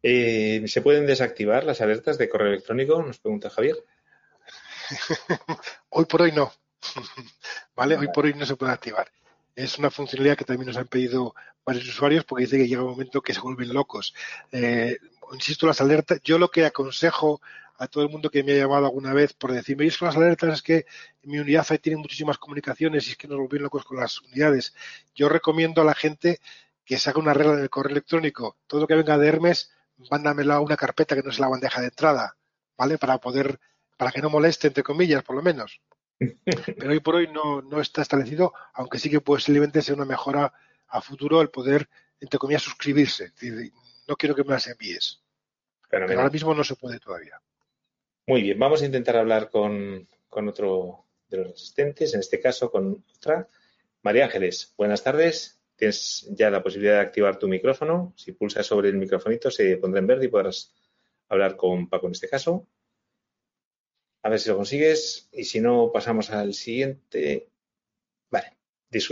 Eh, ¿Se pueden desactivar las alertas de correo electrónico? Nos pregunta Javier. hoy por hoy no. ¿Vale? Hoy por hoy no se puede activar es una funcionalidad que también nos han pedido varios usuarios porque dice que llega un momento que se vuelven locos. Eh, insisto, las alertas, yo lo que aconsejo a todo el mundo que me ha llamado alguna vez por decirme, es las alertas es que mi unidad tiene muchísimas comunicaciones y es que nos volvemos locos con las unidades. Yo recomiendo a la gente que se haga una regla en el correo electrónico. Todo lo que venga de Hermes, mándamelo a una carpeta que no es la bandeja de entrada, ¿vale? Para poder, para que no moleste, entre comillas, por lo menos. Pero hoy por hoy no, no está establecido, aunque sí que posiblemente sea una mejora a futuro el poder, entre comillas, suscribirse. no quiero que me las envíes. Pero ahora mismo no se puede todavía. Muy bien, vamos a intentar hablar con, con otro de los asistentes, en este caso con otra. María Ángeles, buenas tardes. Tienes ya la posibilidad de activar tu micrófono. Si pulsas sobre el microfonito se pondrá en verde y podrás hablar con Paco en este caso. A ver si lo consigues y si no, pasamos al siguiente. Vale.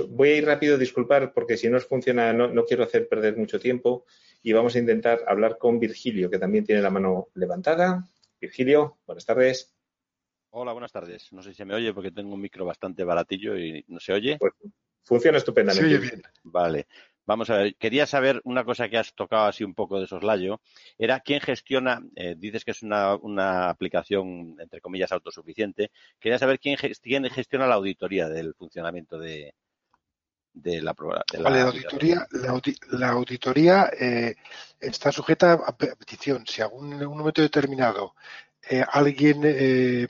Voy a ir rápido, disculpar, porque si no funciona, no, quiero hacer perder mucho tiempo y vamos a intentar hablar con Virgilio, que también tiene la mano levantada. Virgilio, buenas tardes. Hola, buenas tardes. No sé si se me oye porque tengo un micro bastante baratillo y no se oye. Pues funciona estupendamente. Oye bien. Vale. Vamos a ver, quería saber una cosa que has tocado así un poco de soslayo, era quién gestiona, eh, dices que es una, una, aplicación, entre comillas, autosuficiente, quería saber quién, gestiona la auditoría del funcionamiento de, de la, de la, vale, la auditoría, la, auditoría eh, está sujeta a petición. Si algún, en un momento determinado eh, alguien eh,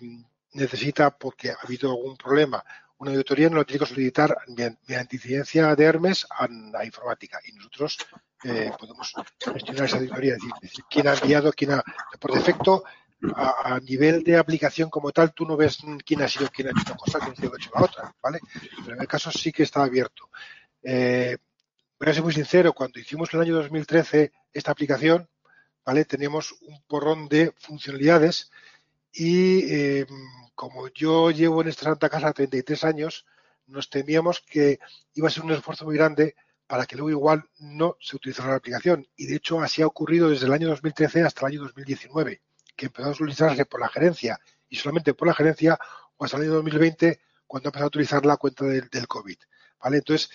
necesita, porque ha habido algún problema, una auditoría no lo tiene que solicitar mediante incidencia de Hermes a la informática y nosotros eh, podemos gestionar esa auditoría, es decir, quién ha enviado, quién ha, por defecto, a, nivel de aplicación como tal, tú no ves quién ha sido quién ha hecho una cosa, quién ha sido hecho la otra, ¿vale? Pero en el caso sí que está abierto. Eh, voy a ser muy sincero, cuando hicimos en el año 2013 esta aplicación, ¿vale? Teníamos un porrón de funcionalidades y eh, como yo llevo en esta Santa Casa 33 años, nos temíamos que iba a ser un esfuerzo muy grande para que luego igual no se utilizara la aplicación. Y de hecho así ha ocurrido desde el año 2013 hasta el año 2019, que empezó a utilizarse por la gerencia y solamente por la gerencia, o hasta el año 2020, cuando empezó a utilizar la cuenta del, del COVID. ¿vale? Entonces,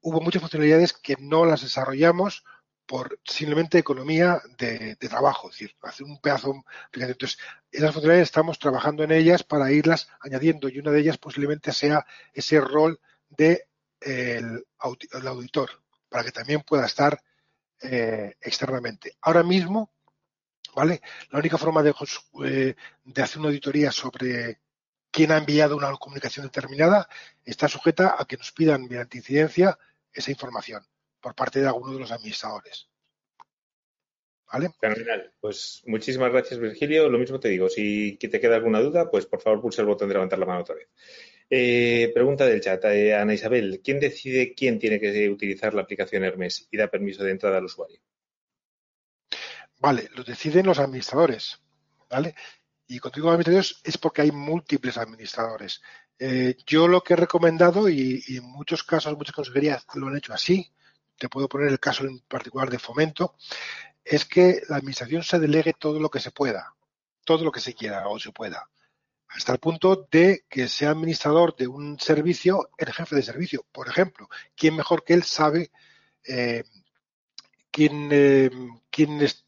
hubo muchas funcionalidades que no las desarrollamos por simplemente economía de, trabajo, es decir, hacer un pedazo. Entonces, esas funcionalidades estamos trabajando en ellas para irlas añadiendo y una de ellas posiblemente sea ese rol de el, auditor, para que también pueda estar eh, externamente. Ahora mismo, ¿Vale? La única forma de, eh, de hacer una auditoría sobre quién ha enviado una comunicación determinada está sujeta a que nos pidan mediante incidencia esa información por parte de alguno de los administradores. ¿Vale? Fenomenal. Pues muchísimas gracias, Virgilio. Lo mismo te digo, si te queda alguna duda, pues por favor pulsa el botón de levantar la mano otra vez. Eh, pregunta del chat, eh, Ana Isabel, ¿quién decide quién tiene que utilizar la aplicación Hermes y da permiso de entrada al usuario? Vale, lo deciden los administradores, ¿vale? Y cuando digo administradores es porque hay múltiples administradores. Eh, yo lo que he recomendado, y, y, en muchos casos, muchas consejerías lo han hecho así, te puedo poner el caso en particular de fomento, es que la administración se delegue todo lo que se pueda, todo lo que se quiera o se pueda, hasta el punto de que sea administrador de un servicio el jefe de servicio. Por ejemplo, ¿quién mejor que él sabe eh, quién, eh, quién, es,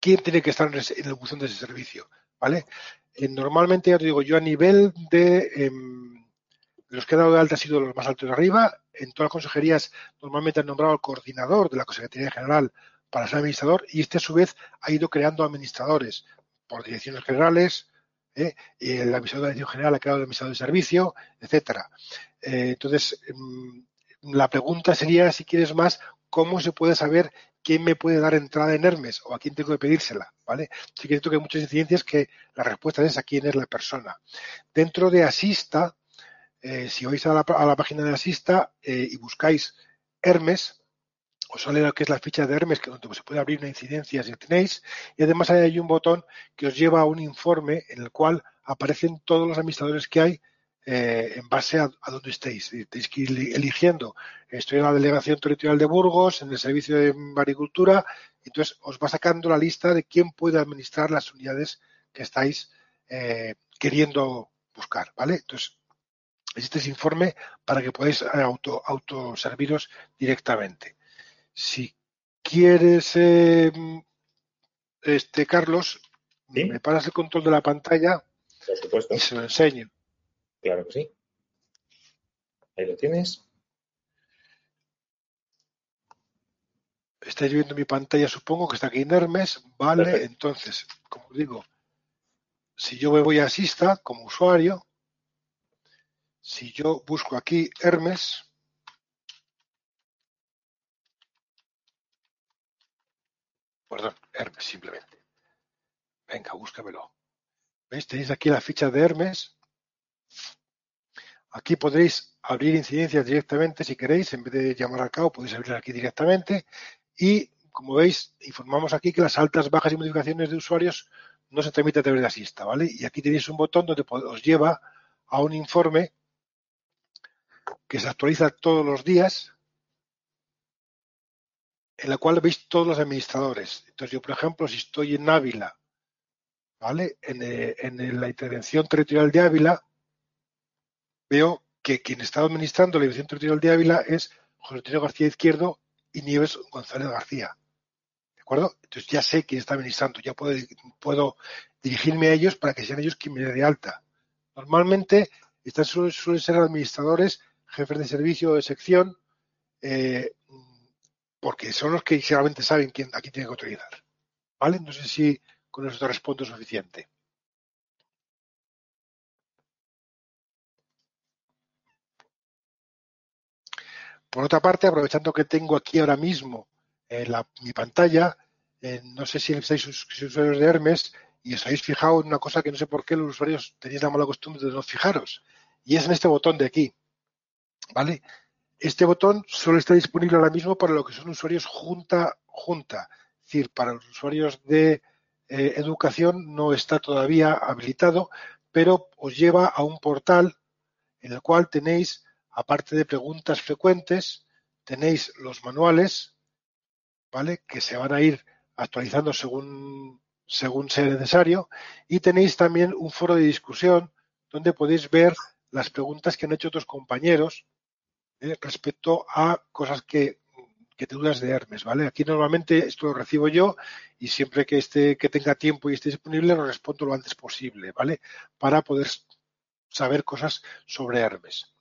quién tiene que estar en, la ejecución de ese servicio? ¿Vale? Eh, normalmente, ya te digo, yo a nivel de em, los que he dado de alta ha sido los más altos de arriba. En todas las consejerías normalmente han nombrado al coordinador de la Consejería General para ser administrador y este a su vez ha ido creando administradores por direcciones generales, ¿eh? el administrador de la dirección general ha creado el administrador de servicio, etcétera. Eh, entonces, mm, la pregunta sería, si quieres más, ¿cómo se puede saber quién me puede dar entrada en Hermes o a quién tengo que pedírsela? ¿Vale? Sí que que hay muchas incidencias que la respuesta es a quién es la persona. Dentro de Asista, eh, si vais a la, página de Asista y buscáis Hermes, os sale lo que es la ficha de Hermes, que donde se puede abrir una incidencia si tenéis, y además hay un botón que os lleva a un informe en el cual aparecen todos los administradores que hay eh, en base a, a, donde estéis. Tenéis que ir eligiendo. Estoy en la delegación territorial de Burgos, en el servicio de agricultura, entonces os va sacando la lista de quién puede administrar las unidades que estáis eh, queriendo buscar, ¿vale? Entonces, existe ese informe para que podáis auto, autoserviros directamente. Si quieres, eh, este Carlos, ¿Sí? me paras el control de la pantalla Por supuesto. y se lo enseño. Claro que sí. Ahí lo tienes. Estáis viendo mi pantalla, supongo que está aquí en Hermes, ¿vale? Perfecto. Entonces, como digo, si yo me voy a Asista como usuario, si yo busco aquí Hermes, perdón, Hermes simplemente. Venga, búscamelo. ¿Veis? Tenéis aquí la ficha de Hermes. Aquí podréis abrir incidencias directamente si queréis, en vez de llamar al cabo, podéis abrir aquí directamente. Y, como veis, informamos aquí que las altas, bajas y modificaciones de usuarios no se tramita a través de Asista, ¿vale? Y aquí tenéis un botón donde os lleva a un informe que se actualiza todos los días, en la cual veis todos los administradores. Entonces, yo, por ejemplo, si estoy en Ávila, ¿vale? En, eh, en la intervención territorial de Ávila, veo que quien está administrando la dirección territorial de Ávila es José Antonio García Izquierdo y Nieves González García. ¿De acuerdo? Entonces ya sé quién está administrando, ya puedo, puedo dirigirme a ellos para que sean ellos quien me dé de alta. Normalmente suelen, suelen ser administradores, jefes de servicio de sección, eh, porque son los que realmente saben quién, a quién tiene que autorizar. ¿Vale? No sé si con eso te respondo suficiente. Por otra parte, aprovechando que tengo aquí ahora mismo eh, la, mi pantalla, eh, no sé si estáis usuarios de Hermes y os habéis fijado en una cosa que no sé por qué los usuarios tenéis la mala costumbre de no fijaros, y es en este botón de aquí. ¿Vale? Este botón solo está disponible ahora mismo para lo que son usuarios junta junta, es decir, para los usuarios de eh, educación no está todavía habilitado, pero os lleva a un portal en el cual tenéis aparte de preguntas frecuentes, tenéis los manuales, ¿vale? Que se van a ir actualizando según, según sea necesario. Y tenéis también un foro de discusión donde podéis ver las preguntas que han hecho otros compañeros ¿eh? respecto a cosas que, que te dudas de Hermes, ¿vale? Aquí normalmente esto lo recibo yo y siempre que esté, que tenga tiempo y esté disponible lo respondo lo antes posible, ¿vale? Para poder saber cosas sobre Hermes.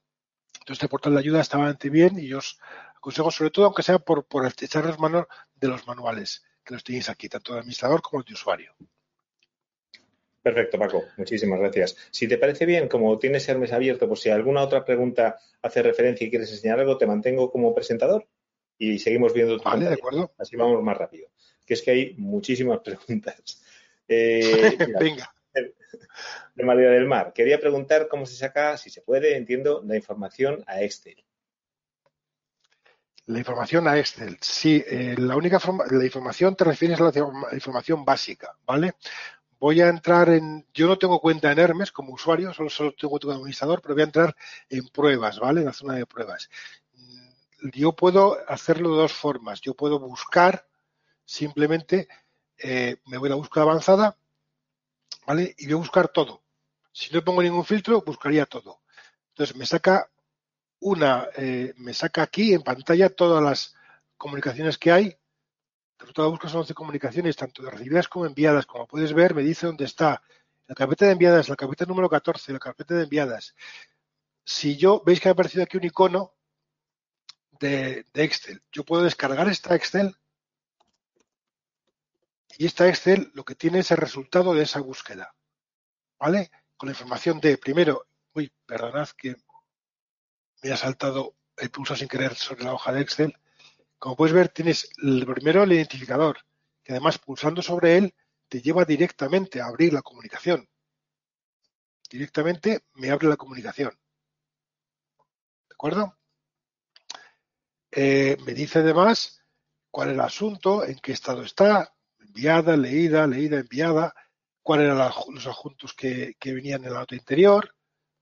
Entonces, este portal de ayuda está bastante bien y os aconsejo, sobre todo, aunque sea por, por echar las manos de los manuales, que los tenéis aquí, tanto el administrador como de usuario. Perfecto, Paco. Muchísimas gracias. Si te parece bien, como tienes Hermes abierto, por si alguna otra pregunta hace referencia y quieres enseñar algo, te mantengo como presentador y seguimos viendo tu Vale, de acuerdo. Así vamos más rápido. Que es que hay muchísimas preguntas. Eh, Venga. De María del Mar. Quería preguntar cómo se saca, si se puede, entiendo, la información a Excel. La información a Excel. Sí, eh, la única forma, la información te refieres a la información básica, ¿vale? Voy a entrar en, yo no tengo cuenta en Hermes como usuario, solo, solo tengo tu administrador, pero voy a entrar en pruebas, ¿vale? En la zona de pruebas. Yo puedo hacerlo de dos formas. Yo puedo buscar simplemente, eh, me voy a la búsqueda avanzada, ¿vale? Y voy a buscar todo. Si no pongo ningún filtro, buscaría todo. Entonces me saca una, eh, me saca aquí en pantalla todas las comunicaciones que hay resultado de búsqueda son 11 comunicaciones, tanto de recibidas como enviadas. Como puedes ver, me dice dónde está la carpeta de enviadas, la carpeta número 14, la carpeta de enviadas. Si yo, veis que ha aparecido aquí un icono de, Excel, yo puedo descargar esta Excel y esta Excel lo que tiene es el resultado de esa búsqueda. ¿Vale? Con la información de, primero, uy, perdonad que me ha saltado el pulso sin querer sobre la hoja de Excel. Como puedes ver, tienes el, primero el identificador, que además pulsando sobre él te lleva directamente a abrir la comunicación. Directamente me abre la comunicación. ¿De acuerdo? Eh, me dice además cuál es el asunto, en qué estado está, enviada, leída, leída, enviada, cuáles eran los adjuntos que, que, venían en la nota interior,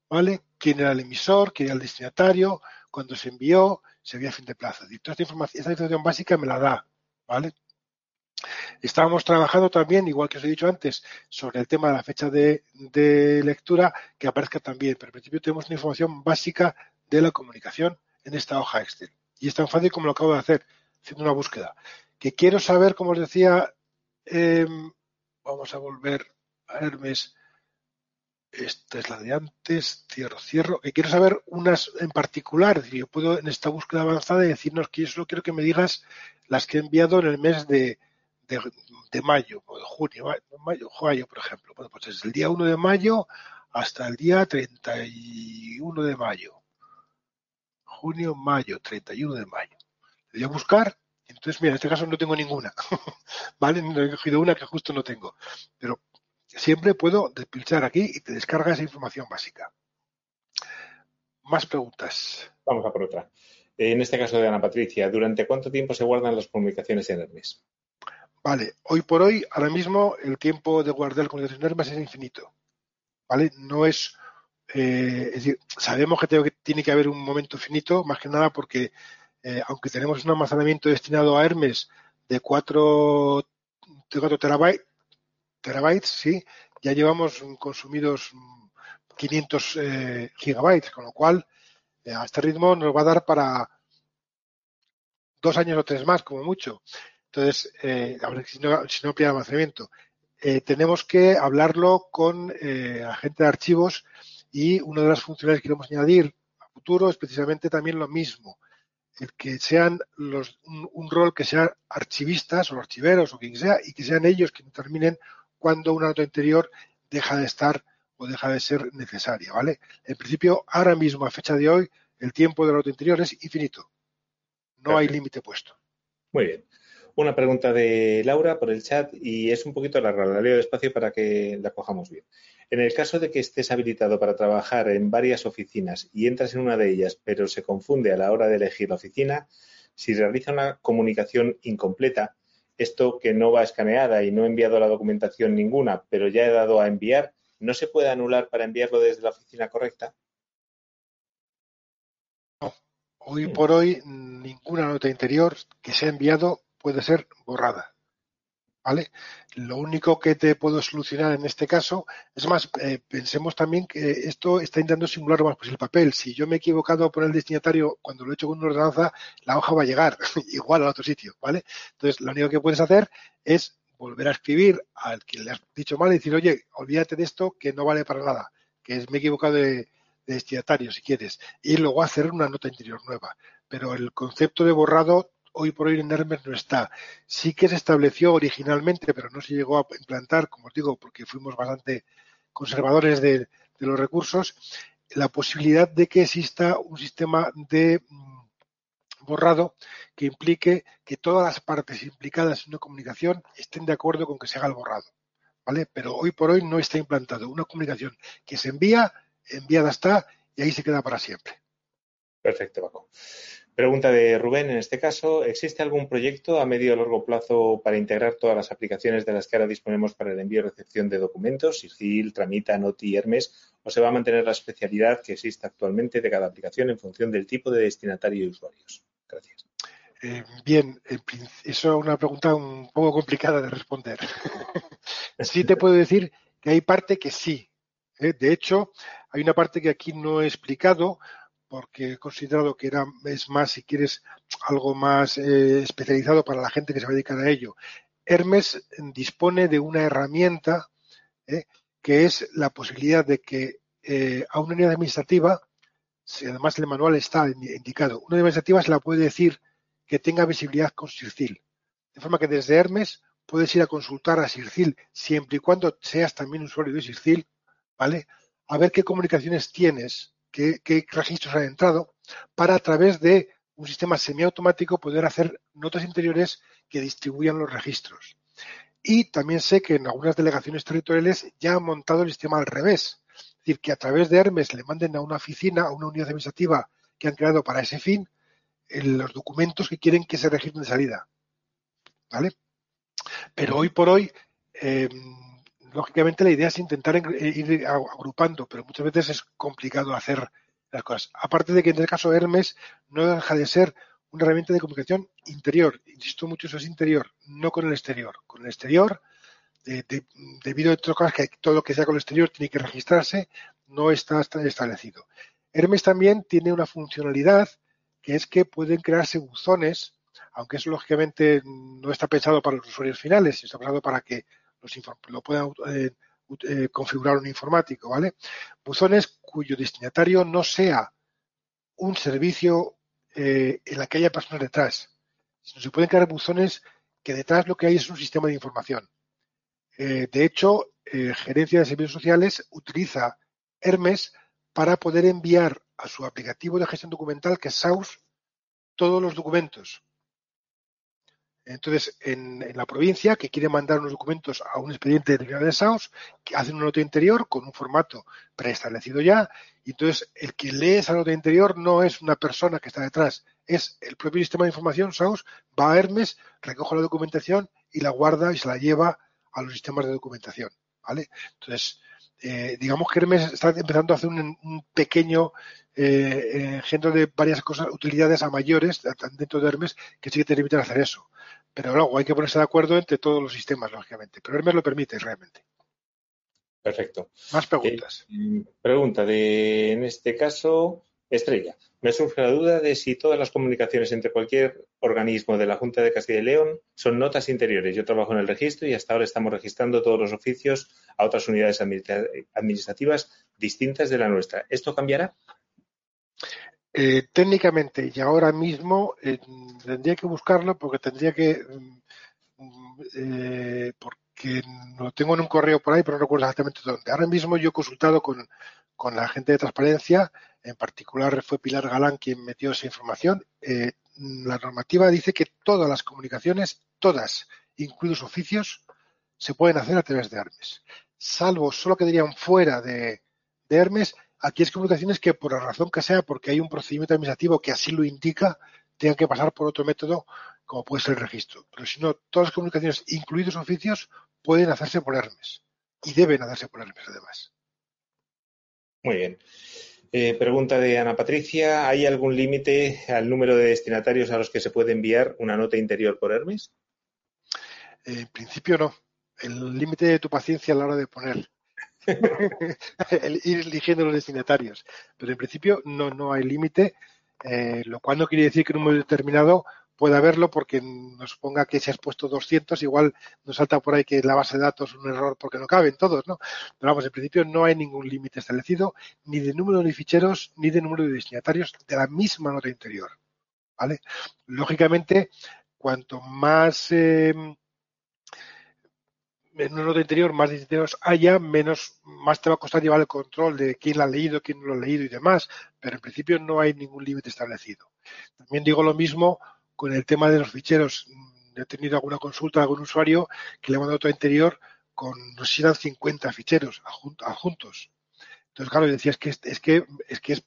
¿vale? Quién era el emisor, quién era el destinatario, cuándo se envió, se a fin de plazo. Y toda esta información, esta información básica me la da, ¿vale? Estábamos trabajando también, igual que os he dicho antes, sobre el tema de la fecha de, lectura, que aparezca también. Pero al principio tenemos una información básica de la comunicación en esta hoja Excel. Y es tan fácil como lo acabo de hacer, haciendo una búsqueda. Que quiero saber, como os decía, em, vamos a volver a Hermes esta es la de antes, cierro, cierro. Y quiero saber unas en particular. yo puedo en esta búsqueda avanzada decirnos que yo solo quiero que me digas las que he enviado en el mes de, de, mayo, o de junio, mayo, mayo, por ejemplo. Bueno, pues desde el día 1 de mayo hasta el día 31 de mayo. Junio, mayo, 31 de mayo. Le voy a buscar. Entonces, mira, en este caso no tengo ninguna. ¿Vale? No he cogido una que justo no tengo. Pero siempre puedo despilchar aquí y te descarga esa información básica. Más preguntas. Vamos a por otra. En este caso de Ana Patricia, ¿durante cuánto tiempo se guardan las comunicaciones en Hermes? Vale, hoy por hoy, ahora mismo, el tiempo de guardar comunicaciones en Hermes es infinito. ¿Vale? No es. Eh, es decir, sabemos que tiene que haber un momento finito, más que nada porque, eh, aunque tenemos un almacenamiento destinado a Hermes de 4, de 4 terabytes, terabytes, sí, ya llevamos consumidos 500 eh, gigabytes, con lo cual eh, a este ritmo nos va a dar para dos años o tres más, como mucho. Entonces, eh, si no, si no pide almacenamiento, tenemos que hablarlo con agente de archivos y una de las funciones que queremos añadir a futuro es precisamente también lo mismo, el que sean los, un, rol que sea archivistas o archiveros o quien sea y que sean ellos quienes determinen cuando una nota interior deja de estar o deja de ser necesaria, ¿vale? En principio, ahora mismo, a fecha de hoy, el tiempo de la nota interior es infinito. No hay límite puesto. Muy bien. Una pregunta de Laura por el chat y es un poquito larga, la leo despacio para que la cojamos bien. En el caso de que estés habilitado para trabajar en varias oficinas y entras en una de ellas, pero se confunde a la hora de elegir la oficina, si realiza una comunicación incompleta, esto que no va escaneada y no he enviado la documentación ninguna, pero ya he dado a enviar, ¿no se puede anular para enviarlo desde la oficina correcta? No. Hoy por hoy ninguna nota interior que se ha enviado puede ser borrada. ¿Vale? Lo único que te puedo solucionar en este caso, es más, eh, pensemos también que esto está intentando simular más pues el papel. Si yo me he equivocado por el destinatario cuando lo he hecho con una ordenanza, la hoja va a llegar igual a otro sitio, ¿vale? Entonces, lo único que puedes hacer es volver a escribir al que le has dicho mal y decir, oye, olvídate de esto que no vale para nada, que es, me he equivocado de destinatario, si quieres, y luego hacer una nota interior nueva. Pero el concepto de borrado hoy por hoy en Hermes no está. Sí que se estableció originalmente, pero no se llegó a implantar, como os digo, porque fuimos bastante conservadores de, los recursos, la posibilidad de que exista un sistema de mm, borrado que implique que todas las partes implicadas en una comunicación estén de acuerdo con que se haga el borrado. ¿Vale? Pero hoy por hoy no está implantado. Una comunicación que se envía, enviada está y ahí se queda para siempre. Perfecto, Paco. Pregunta de Rubén, en este caso, ¿existe algún proyecto a medio o largo plazo para integrar todas las aplicaciones de las que ahora disponemos para el envío y recepción de documentos, SIGIL, Tramita, Noti, Hermes, o se va a mantener la especialidad que existe actualmente de cada aplicación en función del tipo de destinatario y usuarios? Gracias. Eh, bien, eso es una pregunta un poco complicada de responder. sí te puedo decir que hay parte que sí. ¿eh? De hecho, hay una parte que aquí no he explicado porque he considerado que era, es más, si quieres, algo más eh, especializado para la gente que se va a dedicar a ello. Hermes dispone de una herramienta eh, que es la posibilidad de que eh, a una unidad administrativa, si además el manual está indicado, una unidad administrativa se la puede decir que tenga visibilidad con SIRCIL. De forma que desde Hermes puedes ir a consultar a SIRCIL siempre y cuando seas también usuario de SIRCIL, ¿vale? A ver qué comunicaciones tienes qué, registros han entrado, para a través de un sistema semiautomático poder hacer notas interiores que distribuyan los registros. Y también sé que en algunas delegaciones territoriales ya han montado el sistema al revés. Es decir, que a través de Hermes le manden a una oficina, a una unidad administrativa que han creado para ese fin, los documentos que quieren que se registren de salida. ¿Vale? Pero hoy por hoy, eh, lógicamente la idea es intentar ir agrupando, pero muchas veces es complicado hacer las cosas. Aparte de que en el caso de Hermes no deja de ser una herramienta de comunicación interior. Insisto mucho, eso es interior, no con el exterior. Con el exterior, debido a otras cosas que todo lo que sea con el exterior tiene que registrarse, no está establecido. Hermes también tiene una funcionalidad que es que pueden crearse buzones, aunque eso lógicamente no está pensado para los usuarios finales, está pensado para que lo pueda eh, eh, configurar un informático, ¿vale? Buzones cuyo destinatario no sea un servicio eh, en la que haya personas detrás, sino se pueden crear buzones que detrás lo que hay es un sistema de información. de hecho, Gerencia de Servicios Sociales utiliza Hermes para poder enviar a su aplicativo de gestión documental, que es SAUS, todos los documentos entonces, en, la provincia que quiere mandar unos documentos a un expediente determinado de SAOS, que hacen una nota interior con un formato preestablecido ya, y entonces el que lee esa nota interior no es una persona que está detrás, es el propio sistema de información SAOS, va a Hermes, recoge la documentación y la guarda y se la lleva a los sistemas de documentación. ¿vale? Entonces, eh, digamos que Hermes está empezando a hacer un, pequeño eh, engendro de varias cosas, utilidades a mayores dentro de Hermes que sí que te permiten hacer eso. Pero luego hay que ponerse de acuerdo entre todos los sistemas, lógicamente. Pero Hermes lo permite realmente. Perfecto. Más preguntas. Eh, pregunta de, en este caso, Estrella. Me surge la duda de si todas las comunicaciones entre cualquier organismo de la Junta de Castilla y León son notas interiores. Yo trabajo en el registro y hasta ahora estamos registrando todos los oficios a otras unidades administrativas distintas de la nuestra. ¿Esto cambiará? Eh, técnicamente y ahora mismo eh, tendría que buscarlo porque tendría que mm, eh, porque lo tengo en un correo por ahí pero no recuerdo exactamente dónde. Ahora mismo yo he consultado con, con la gente de transparencia, en particular fue Pilar Galán quien metió esa información. la normativa dice que todas las comunicaciones, todas, incluidos oficios, se pueden hacer a través de Hermes, salvo solo que dirían fuera de, de Hermes Aquí es comunicaciones que por la razón que sea, porque hay un procedimiento administrativo que así lo indica, tengan que pasar por otro método como puede ser el registro. Pero si no, todas las comunicaciones, incluidos oficios, pueden hacerse por Hermes y deben hacerse por Hermes además. Muy bien. Eh, pregunta de Ana Patricia. ¿Hay algún límite al número de destinatarios a los que se puede enviar una nota interior por Hermes? en principio no. El límite de tu paciencia a la hora de poner el ir eligiendo los destinatarios. Pero en principio no, no hay límite, eh, lo cual no quiere decir que en un momento determinado pueda haberlo porque nos ponga que si has puesto 200, igual nos salta por ahí que la base de datos es un error porque no caben todos, ¿no? Pero vamos, en principio no hay ningún límite establecido ni de número de ficheros ni de número de destinatarios de la misma nota interior. ¿vale? Lógicamente, cuanto más eh, en un nodo interior más haya, menos más te va a costar llevar el control de quién lo ha leído, quién no lo ha leído y demás, pero en principio no hay ningún límite establecido. También digo lo mismo con el tema de los ficheros. He tenido alguna consulta de algún usuario que le ha mandado otro interior con, no sé si eran 50 ficheros adjuntos. Entonces, claro, decía, es que es, que, es que es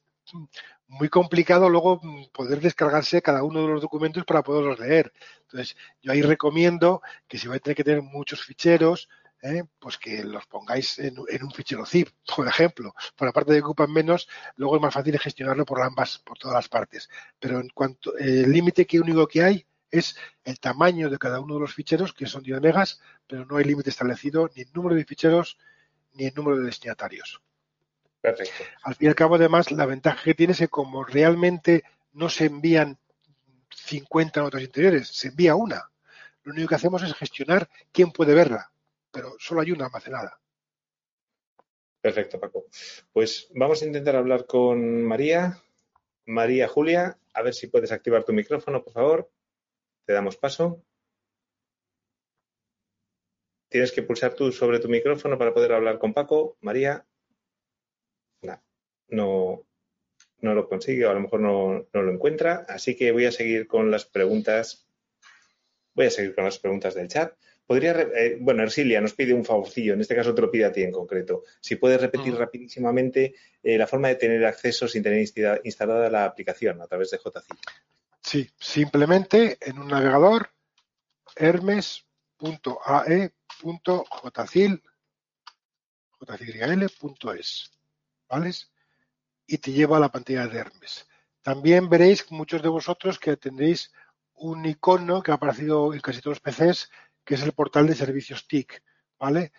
muy complicado luego poder descargarse cada uno de los documentos para poderlos leer. Entonces, yo ahí recomiendo que si vais a tener que tener muchos ficheros, ¿eh? pues que los pongáis en, un fichero zip, por ejemplo. Por la parte de que ocupan menos, luego es más fácil gestionarlo por ambas, por todas las partes. Pero en cuanto el límite que único que hay es el tamaño de cada uno de los ficheros, que son 10 megas, pero no hay límite establecido ni el número de ficheros ni el número de destinatarios. Perfecto. Al fin y al cabo, además, la ventaja que tiene es que como realmente no se envían 50 notas interiores, se envía una. Lo único que hacemos es gestionar quién puede verla, pero solo hay una almacenada. Perfecto, Paco. Pues vamos a intentar hablar con María. María Julia, a ver si puedes activar tu micrófono, por favor. Te damos paso. Tienes que pulsar tú sobre tu micrófono para poder hablar con Paco. María. No, no, lo consigue o a lo mejor no, lo encuentra. Así que voy a seguir con las preguntas. Voy a seguir con las preguntas del chat. Podría, eh, bueno, Ersilia nos pide un favorcillo, en este caso te lo pide a ti en concreto. Si puedes repetir rapidísimamente eh, la forma de tener acceso sin tener instalada la aplicación a través de JCIL. Sí, simplemente en un navegador hermes.ae.jcil.es. ¿Vale? Y te lleva a la pantalla de Hermes. También veréis muchos de vosotros que tendréis un icono que ha aparecido en casi todos los PCs, que es el portal de servicios TIC. ¿vale?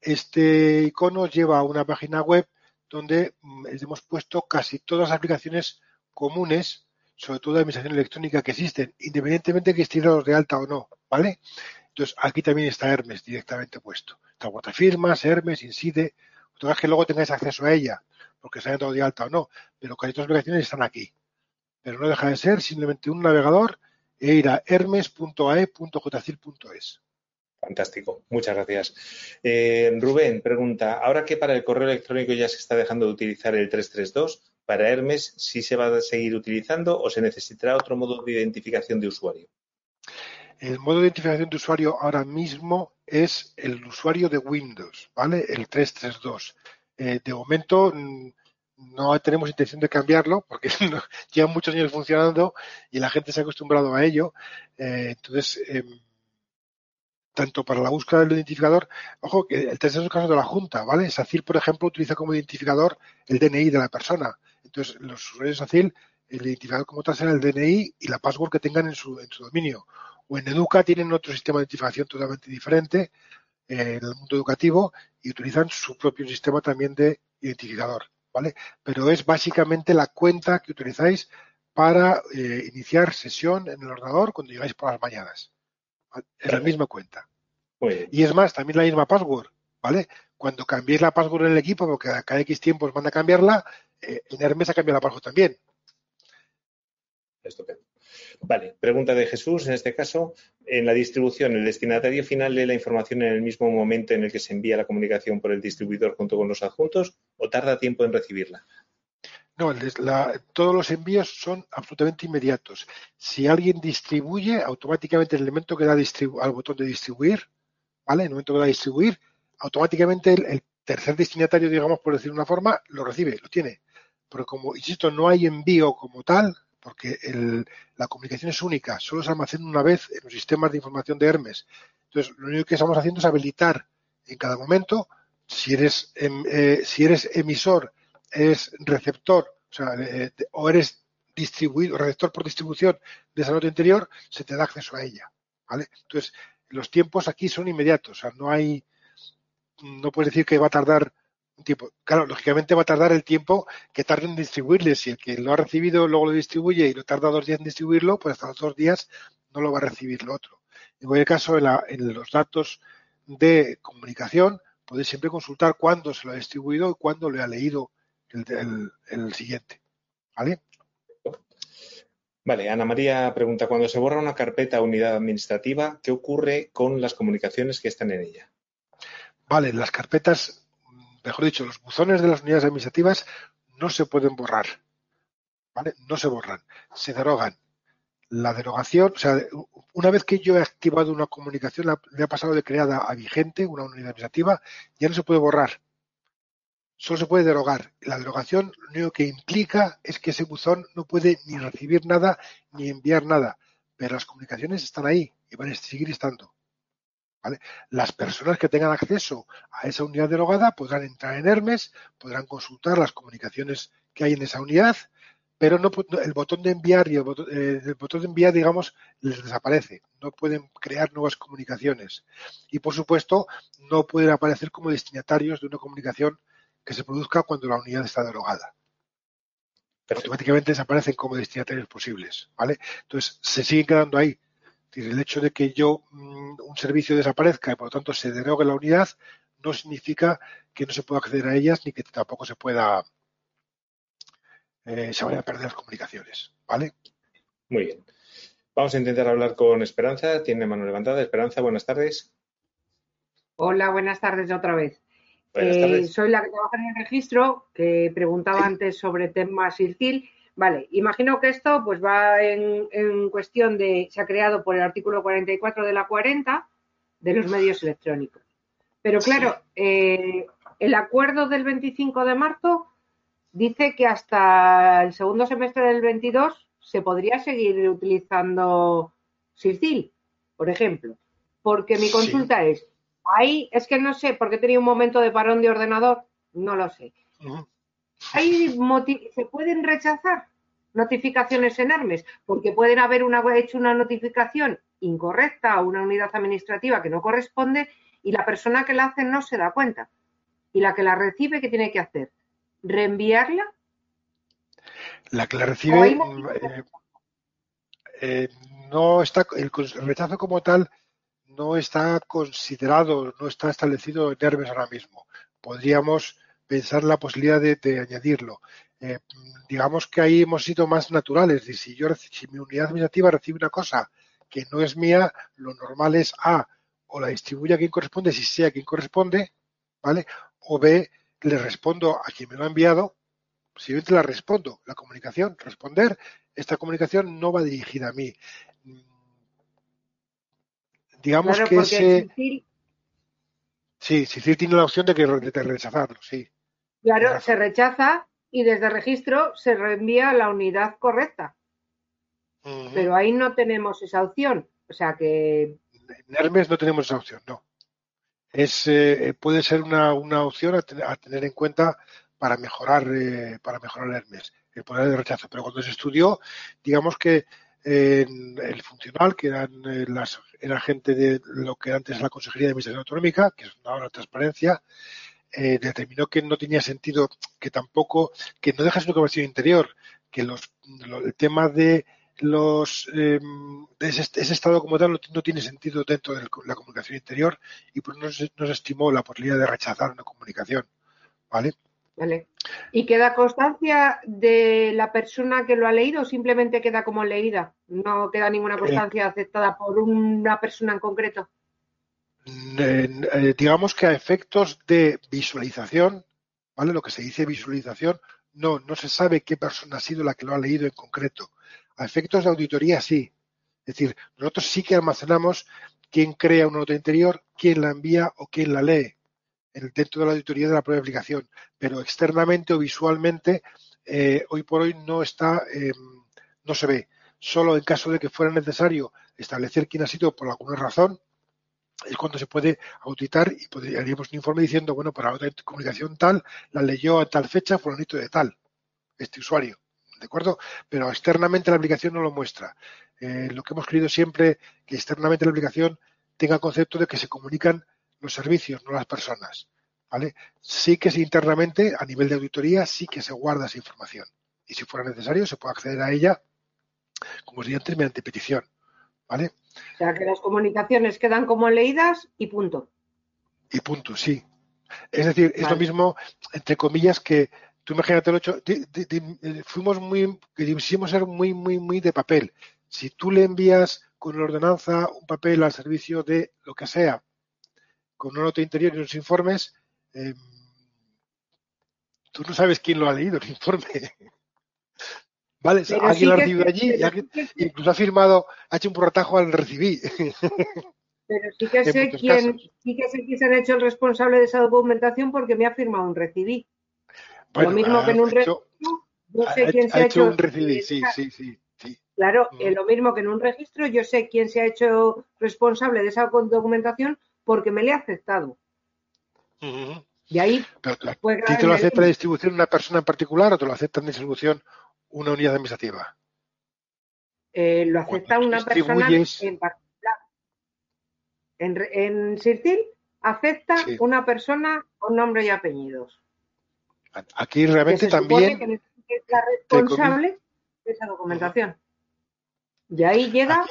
Este icono lleva a una página web donde mm, hemos puesto casi todas las aplicaciones comunes sobre todo de administración electrónica que existen, independientemente de que estén de alta o no, ¿vale? Entonces, aquí también está Hermes directamente puesto. Está firmas, Hermes, Inside, otra vez que luego tengáis acceso a ella, porque se hayan dado de alta o no, pero casi todas las aplicaciones están aquí. Pero no deja de ser simplemente un navegador e ir a hermes.ae.jcil.es. Fantástico, muchas gracias. Eh, Rubén pregunta, ahora que para el correo electrónico ya se está dejando de utilizar el 332, para Hermes sí se va a seguir utilizando o se necesitará otro modo de identificación de usuario? El modo de identificación de usuario ahora mismo es el usuario de Windows, ¿vale? El 332. Eh, de momento mm, no tenemos intención de cambiarlo porque llevan muchos años funcionando y la gente se ha acostumbrado a ello. Eh, entonces, em, tanto para la búsqueda del identificador, ojo, que el 332 es el caso de la Junta, ¿vale? SACIR, por ejemplo, utiliza como identificador el DNI de la persona. Entonces, los usuarios de SACIL, el identificador como tal será el DNI y la password que tengan en su, en su dominio. O en Educa tienen otro sistema de identificación totalmente diferente eh, en el mundo educativo y utilizan su propio sistema también de identificador, ¿vale? Pero es básicamente la cuenta que utilizáis para eh, iniciar sesión en el ordenador cuando llegáis por las mañanas. Es la misma cuenta. Y es más, también la misma password, ¿vale? Cuando cambiéis la password en el equipo, porque cada X tiempo os manda a cambiarla, eh, en Hermes ha cambiado la password también. Estupendo. Vale, pregunta de Jesús, en este caso, en la distribución, ¿el destinatario final lee la información en el mismo momento en el que se envía la comunicación por el distribuidor junto con los adjuntos o tarda tiempo en recibirla? No, todos los envíos son absolutamente inmediatos. Si alguien distribuye, automáticamente el elemento que da al botón de distribuir, ¿vale? El momento que da distribuir, automáticamente el, tercer destinatario, digamos, por decir una forma, lo recibe, lo tiene. Pero como, insisto, no hay envío como tal, porque la comunicación es única, solo se almacena una vez en los sistemas de información de Hermes. Entonces, lo único que estamos haciendo es habilitar en cada momento, si eres, em, eh, si eres emisor, eres receptor, o, sea, eh, o eres distribuido, receptor por distribución de esa nota interior, se te da acceso a ella. ¿vale? Entonces, los tiempos aquí son inmediatos, o sea, no hay, no puedes decir que va a tardar un tiempo. Claro, lógicamente va a tardar el tiempo que tarde en distribuirle. Si el que lo ha recibido luego lo distribuye y lo tarda dos días en distribuirlo, pues hasta los dos días no lo va a recibir lo otro. En cualquier caso, en, los datos de comunicación, podéis siempre consultar cuándo se lo ha distribuido y cuándo le ha leído el, el siguiente. ¿Vale? Vale, Ana María pregunta, cuando se borra una carpeta o unidad administrativa, ¿qué ocurre con las comunicaciones que están en ella? Vale, las carpetas, mejor dicho, los buzones de las unidades administrativas no se pueden borrar. ¿Vale? No se borran, se derogan. La derogación, o sea, una vez que yo he activado una comunicación, le ha pasado de creada a vigente, una unidad administrativa, ya no se puede borrar solo se puede derogar. La derogación lo único que implica es que ese buzón no puede ni recibir nada ni enviar nada, pero las comunicaciones están ahí y van a seguir estando. Las personas que tengan acceso a esa unidad derogada podrán entrar en Hermes, podrán consultar las comunicaciones que hay en esa unidad, pero no, el botón de enviar y el botón, eh, el botón de enviar, digamos, les desaparece. No pueden crear nuevas comunicaciones. Y, por supuesto, no pueden aparecer como destinatarios de una comunicación que se produzca cuando la unidad está derogada. Automáticamente desaparecen como destinatarios posibles, ¿vale? Entonces, se siguen quedando ahí. el hecho de que yo mm, un servicio desaparezca y por lo tanto se derogue la unidad no significa que no se pueda acceder a ellas ni que tampoco se pueda eh, se vayan a perder las comunicaciones, ¿vale? Muy bien. Vamos a intentar hablar con Esperanza. Tiene mano levantada. Esperanza, buenas tardes. Hola, buenas tardes otra vez. Eh, soy la que trabaja en el registro, que preguntaba antes sobre temas IRCIL. Vale, imagino que esto pues va en, cuestión de, se ha creado por el artículo 44 de la 40 de los medios electrónicos. Pero claro, eh, el acuerdo del 25 de marzo dice que hasta el segundo semestre del 22 se podría seguir utilizando SIRCIL, por ejemplo. Porque mi consulta es, Ahí es que no sé, porque tenía un momento de parón de ordenador, no lo sé. ¿Se pueden rechazar notificaciones en Hermes? Porque pueden haber una, hecho una notificación incorrecta a una unidad administrativa que no corresponde y la persona que la hace no se da cuenta. Y la que la recibe, ¿qué tiene que hacer? ¿Reenviarla? La que la recibe eh, eh, no está, el rechazo como tal no está considerado, no está establecido en Hermes ahora mismo. Podríamos pensar la posibilidad de, añadirlo. Eh, digamos que ahí hemos sido más naturales. Si, yo, si mi unidad administrativa recibe una cosa que no es mía, lo normal es A, o la distribuye a quien corresponde, si sea quien corresponde, ¿vale? O B, le respondo a quien me lo ha enviado, simplemente la respondo, la comunicación, responder, esta comunicación no va dirigida a mí. Digamos que ese... Sí, Sicil tiene la opción de, que, de rechazarlo, sí. Claro, se rechaza y desde registro se reenvía a la unidad correcta. Pero ahí no tenemos esa opción. O sea que. En Hermes no tenemos esa opción, no. Es, eh, puede ser una, una opción a, tener en cuenta para mejorar, eh, para mejorar Hermes, el poder de rechazo. Pero cuando se estudió, digamos que en el funcional, que eran eh, las, era gente de lo que antes era la Consejería de Administración Autonómica, que es ahora transparencia, eh, determinó que no tenía sentido, que tampoco, que no dejas una conversión interior, que los, el tema de los em, de ese, estado como tal no, tiene sentido dentro de la comunicación interior y pues no se, no se estimó la posibilidad de rechazar una comunicación, ¿vale? Vale. ¿Y queda constancia de la persona que lo ha leído o simplemente queda como leída? ¿No queda ninguna eh. constancia aceptada por una persona en concreto? Eh, digamos que a efectos de visualización, ¿vale? Lo que se dice visualización, no, no se sabe qué persona ha sido la que lo ha leído en concreto. A efectos de auditoría, sí. Es decir, nosotros sí que almacenamos quién crea una nota interior, quién la envía o quién la lee dentro de la auditoría de la propia aplicación, pero externamente o visualmente eh, hoy por hoy no está, em, no se ve. Solo en caso de que fuera necesario establecer quién ha sido por alguna razón, es cuando se puede auditar y podríamos un informe diciendo, bueno, para otra comunicación tal, la leyó a tal fecha, fulanito de tal, este usuario. ¿De acuerdo? Pero externamente la aplicación no lo muestra. Eh, lo que hemos querido siempre que externamente la aplicación tenga concepto de que se comunican los servicios, no las personas. ¿vale? Sí que internamente, a nivel de auditoría, sí que se guarda esa información. Y si fuera necesario, se puede acceder a ella, como os dije antes, mediante petición. ¿Vale? O sea, que las comunicaciones quedan como leídas y punto. Y punto, sí. Es decir, es lo mismo, entre comillas, que, tú imagínate el 8, eh, fuimos muy, quisimos ser muy, muy, muy de papel. Si tú le envías con una ordenanza un papel al servicio de lo que sea, con una nota interior y unos informes, eh, tú no sabes quién lo ha leído el informe. Vale, alguien lo ha recibido allí y incluso ha firmado, ha hecho un porratajo al recibir. Pero sí que sé quién, sí que sé quién se ha hecho el responsable de esa documentación porque me ha firmado un recibí. lo mismo que en un registro, yo sé quién se ha hecho, un recibí, sí, sí, sí, Claro, mm. lo mismo que en un registro, yo sé quién se ha hecho responsable de esa documentación porque me le ha aceptado. Y ahí. Te lo acepta la distribución una persona en particular o te lo acepta en distribución una unidad administrativa? Eh, lo acepta una persona en particular. En, en Sirtil acepta una persona con nombre y apellidos. Aquí realmente también. Que es la responsable de esa documentación. Y ahí llega.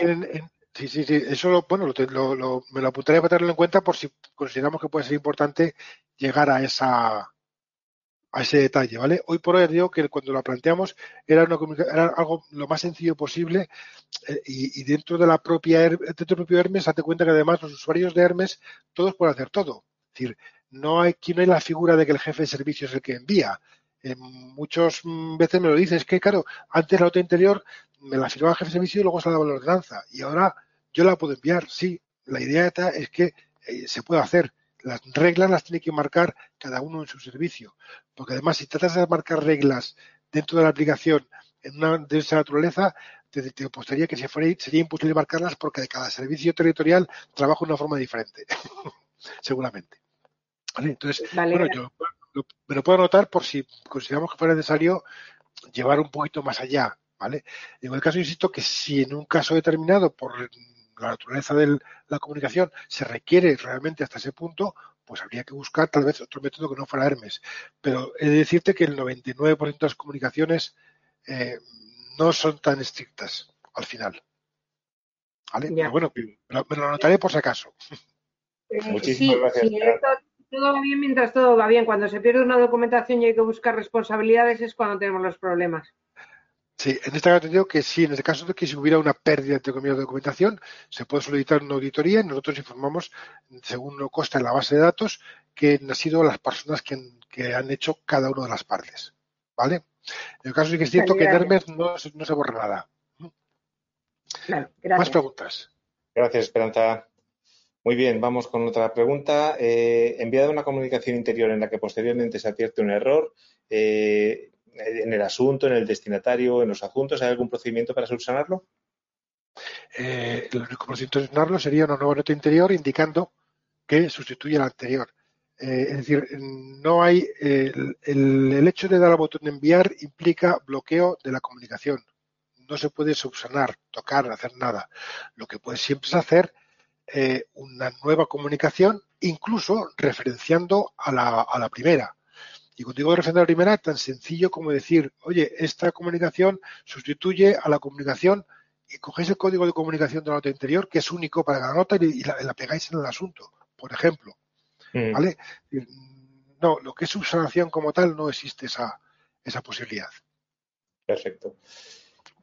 Sí, sí, sí. Eso lo, bueno, lo, me lo apuntaré para tenerlo en cuenta por si consideramos que puede ser importante llegar a esa a ese detalle, ¿vale? Hoy por hoy digo que cuando lo planteamos era, una, era algo lo más sencillo posible eh, y, dentro de la propia dentro del propio Hermes, date cuenta que además los usuarios de Hermes todos pueden hacer todo. Es decir, no hay, aquí no hay la figura de que el jefe de servicio es el que envía. Eh, muchas mm, veces me lo dices, es que claro, antes la nota interior me la firmaba el jefe de servicio y luego se la daba la ordenanza y ahora yo la puedo enviar. Sí, la idea es que eh, se puede hacer las reglas las tiene que marcar cada uno en su servicio. Porque además, si tratas de marcar reglas dentro de la aplicación en una de esa naturaleza, te, te que si fuera, sería imposible marcarlas porque de cada servicio territorial trabaja de una forma diferente. Seguramente. Entonces, bueno, yo me lo puedo anotar por si consideramos que fuera necesario llevar un poquito más allá. ¿Vale? En el caso, insisto, que si en un caso determinado, por la naturaleza de la comunicación se requiere realmente hasta ese punto, pues habría que buscar tal vez otro método que no fuera Hermes. Pero he de decirte que el 99% de las comunicaciones eh, no son tan estrictas al final. ¿Vale? Pero bueno, me lo anotaré por si acaso. Eh, Muchísimas gracias. todo va bien mientras todo va bien. Cuando se pierde una documentación y hay que buscar responsabilidades es cuando tenemos los problemas. Sí, en este caso digo que sí, en el caso de que si hubiera una pérdida entre comillas de documentación, se puede solicitar una auditoría y nosotros informamos, según lo consta en la base de datos, que han sido las personas que, han hecho cada una de las partes. ¿Vale? En el caso de que es cierto que en Hermes no, se borra nada. Más preguntas. Gracias, Esperanza. Muy bien, vamos con otra pregunta. Eh, enviada una comunicación interior en la que posteriormente se advierte un error, eh, en el asunto, en el destinatario, en los adjuntos? ¿Hay algún procedimiento para subsanarlo? Eh, el único procedimiento de subsanarlo sería una nueva nota interior indicando que sustituye la anterior. Eh, es decir, no hay el, hecho de dar al botón de enviar implica bloqueo de la comunicación. No se puede subsanar, tocar, hacer nada. Lo que puede siempre es hacer eh, una nueva comunicación, incluso referenciando a la, a la primera. Y cuando digo referencia a la primera, tan sencillo como decir, oye, esta comunicación sustituye a la comunicación y cogéis el código de comunicación de la nota interior, que es único para cada nota, y la, pegáis en el asunto, por ejemplo. Mm. ¿Vale? No, lo que es subsanación como tal no existe esa, esa posibilidad. Perfecto.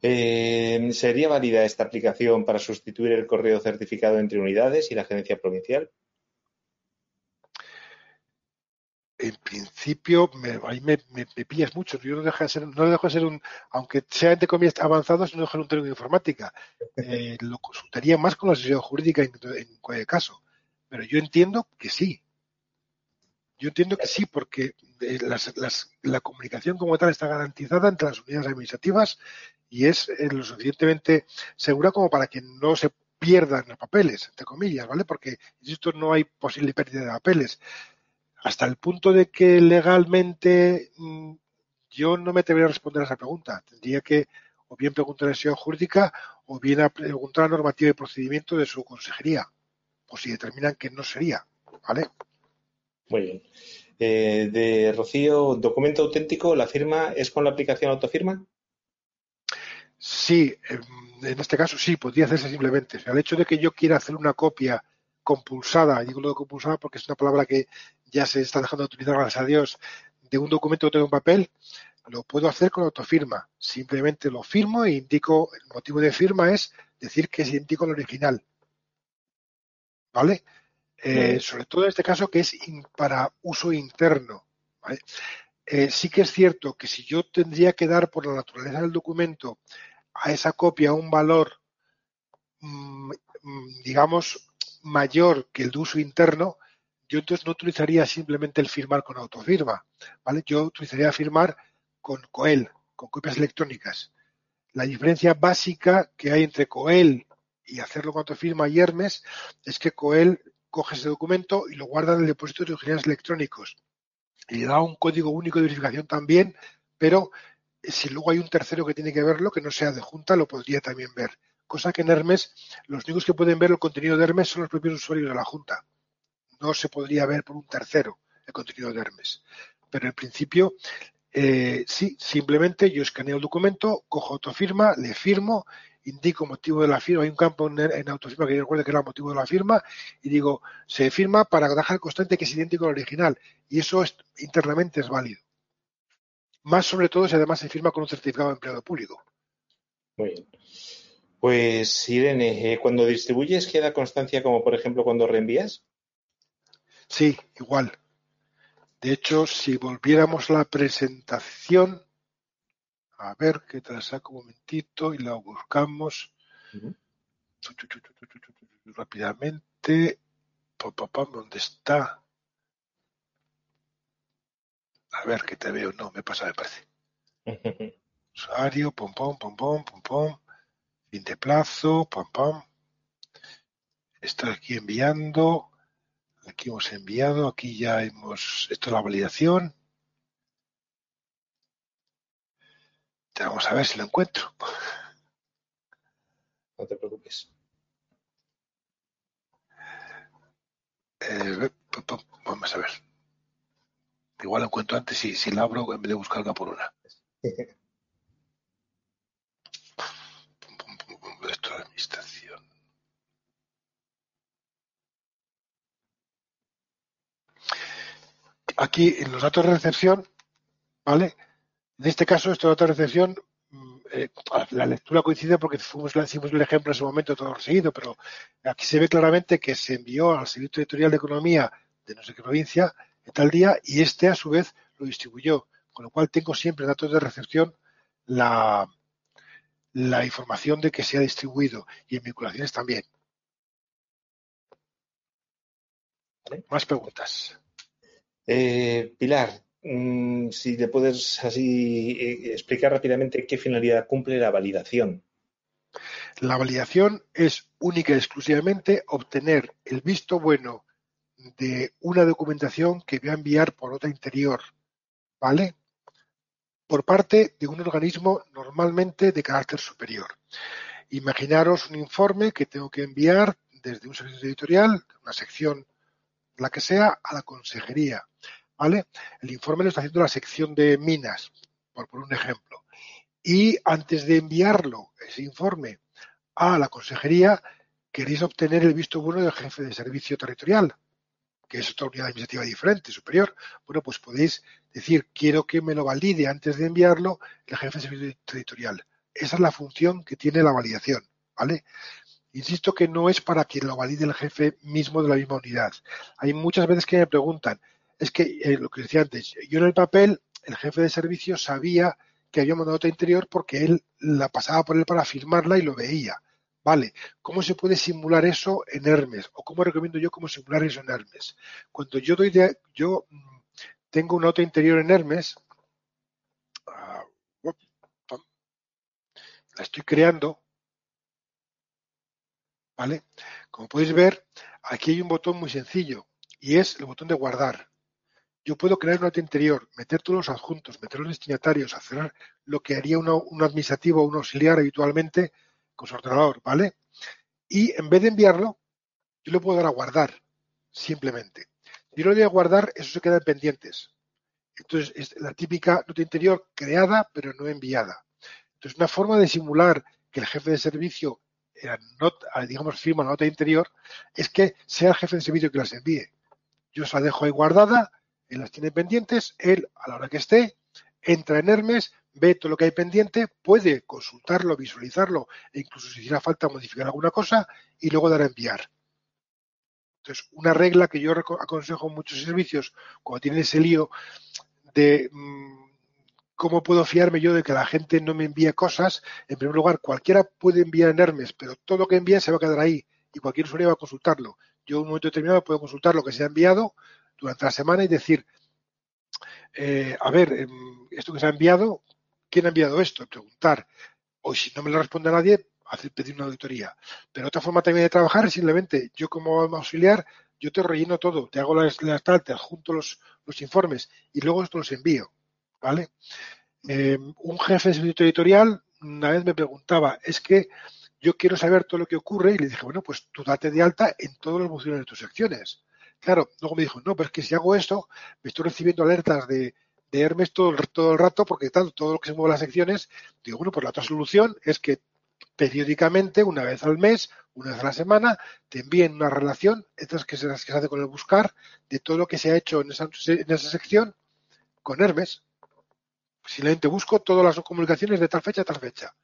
Eh, ¿Sería válida esta aplicación para sustituir el correo certificado entre unidades y la agencia provincial? En principio me, ahí me, pillas mucho. Yo no dejo de ser, no dejo de ser un, aunque sea entre comillas avanzado, no dejo de un técnico de informática. Eh, lo consultaría más con la sociedad jurídica en, cualquier caso. Pero yo entiendo que sí. Yo entiendo que sí, porque eh, la comunicación como tal está garantizada entre las unidades administrativas y es eh, lo suficientemente segura como para que no se pierdan los papeles, entre comillas, ¿vale? Porque, insisto, no hay posible pérdida de papeles hasta el punto de que legalmente mm, yo no me atrevería a responder a esa pregunta. Tendría que o bien preguntar a la jurídica o bien a preguntar a la normativa y procedimiento de su consejería, o si determinan que no sería. ¿Vale? Muy bien. Eh, de Rocío, documento auténtico, ¿la firma es con la aplicación autofirma? Sí, en este caso sí, podría hacerse simplemente. el hecho de que yo quiera hacer una copia compulsada, digo lo de compulsada porque es una palabra que ya se está dejando de utilizar, gracias a Dios, de un documento que tengo en papel, lo puedo hacer con autofirma. Simplemente lo firmo e indico, el motivo de firma es decir que es idéntico al original. ¿Vale? Eh, sobre todo en este caso que es para uso interno. Eh, sí que es cierto que si yo tendría que dar por la naturaleza del documento a esa copia un valor, mm, mm, digamos, mayor que el de uso interno, yo entonces no utilizaría simplemente el firmar con autofirma, ¿vale? Yo utilizaría firmar con COEL, con copias electrónicas. La diferencia básica que hay entre COEL y hacerlo con autofirma y Hermes es que COEL coge ese documento y lo guarda en el depósito de originales electrónicos. Y le da un código único de verificación también, pero si luego hay un tercero que tiene que verlo, que no sea de junta, lo podría también ver. Cosa que en Hermes, los únicos que pueden ver el contenido de Hermes son los propios usuarios de la junta. No se podría ver por un tercero el contenido de Hermes. Pero en principio, eh, sí, simplemente yo escaneo el documento, cojo autofirma, le firmo, indico motivo de la firma, hay un campo en, autofirma que yo recuerdo que era motivo de la firma, y digo, se firma para dejar constante que es idéntico al original, y eso internamente es válido. Más sobre todo si además se firma con un certificado de empleado público. Muy bien. Pues Irene, eh, cuando distribuyes queda constancia como por ejemplo cuando reenvías. Sí, igual. De hecho, si volviéramos la presentación, a ver que te la saco un momentito y la buscamos rápidamente. ¿Dónde está? A ver que te veo. No, me pasa, me parece. Usuario, pom, pom, pom, pom, pom, pom. Fin de plazo, pam, pam. Estoy aquí enviando. Aquí hemos enviado, aquí ya hemos, esto es la validación. Vamos a ver si lo encuentro. No te preocupes. Eh, vamos a ver. Igual lo encuentro antes si, si la abro en vez de buscar una por una. Esto de administración. Aquí en los datos de recepción, ¿vale? En este caso, estos datos de recepción, mm, eh, la lectura coincide porque fuimos, hicimos el ejemplo en ese momento todo seguido, pero aquí se ve claramente que se envió al Servicio Editorial de Economía de no sé qué provincia en tal día y este a su vez lo distribuyó, con lo cual tengo siempre datos de recepción la, la información de que se ha distribuido y en vinculaciones también. Más preguntas. Eh, Pilar, mm, si te puedes así eh, explicar rápidamente qué finalidad cumple la validación. La validación es única y exclusivamente obtener el visto bueno de una documentación que voy a enviar por otra interior, ¿vale? Por parte de un organismo normalmente de carácter superior. Imaginaros un informe que tengo que enviar desde un servicio editorial, una sección, la que sea, a la consejería, ¿vale? El informe lo está haciendo la sección de minas, por poner un ejemplo. Y antes de enviarlo, ese informe, a la consejería, queréis obtener el visto bueno del jefe de servicio territorial, que es otra unidad administrativa diferente, superior, bueno, pues podéis decir, quiero que me lo valide antes de enviarlo el jefe de servicio territorial. Esa es la función que tiene la validación, ¿vale? Insisto que no es para que lo valide el jefe mismo de la misma unidad. Hay muchas veces que me preguntan, es que eh, lo que decía antes, yo en el papel, el jefe de servicio sabía que había mandado nota interior porque él la pasaba por él para firmarla y lo veía. Vale, ¿cómo se puede simular eso en Hermes? ¿O cómo recomiendo yo cómo simular eso en Hermes? Cuando yo doy de, yo mm, tengo una nota interior en Hermes, ah, la estoy creando, ¿vale? Como podéis ver, aquí hay un botón muy sencillo y es el botón de guardar. Yo puedo crear una nota interior, meter todos los adjuntos, meter los destinatarios, hacer lo que haría un administrativo o un auxiliar habitualmente con su ordenador, ¿vale? Y en vez de enviarlo, yo lo puedo dar a guardar, simplemente. Si yo lo doy a guardar, eso se queda en pendientes. Entonces, es la típica nota interior creada, pero no enviada. Entonces, una forma de simular que el jefe de servicio, eh, digamos, firma la nota interior, es que sea el jefe de servicio que las envíe. Yo se la dejo ahí guardada, él las tiene pendientes, él a la hora que esté, entra en Hermes, ve todo lo que hay pendiente, puede consultarlo, visualizarlo e incluso si hiciera falta modificar alguna cosa y luego dar a enviar. Entonces, una regla que yo aconsejo en muchos servicios cuando tienen ese lío de mm, cómo puedo fiarme yo de que la gente no me envíe cosas, en primer lugar, cualquiera puede enviar en Hermes, pero todo lo que envíe se va a quedar ahí y cualquier usuario va a consultarlo. Yo en un momento determinado puedo consultar lo que se ha enviado durante la semana y decir, eh, a ver, em, esto que se ha enviado, ¿quién ha enviado esto? Preguntar. O si no me lo responde nadie, hacer pedir una auditoría. Pero otra forma también de trabajar es simplemente, yo como auxiliar, yo te relleno todo, te hago las, las te adjunto los, los informes y luego esto los envío. ¿Vale? Em, un jefe de servicio editorial una vez me preguntaba, es que yo quiero saber todo lo que ocurre y le dije, bueno, pues tú date de alta en todos los funciones de tus secciones. Claro, luego me dijo, no, pero es que si hago esto, me estoy recibiendo alertas de, Hermes todo el, todo el rato porque tal, todo lo que se mueve las secciones. Digo, bueno, pues la otra solución es que periódicamente, una vez al mes, una vez a la semana, te envíen una relación, estas que se, que se hace con el buscar, de todo lo que se ha hecho en esa, en esa sección con Hermes. Simplemente busco todas las comunicaciones de tal fecha a tal fecha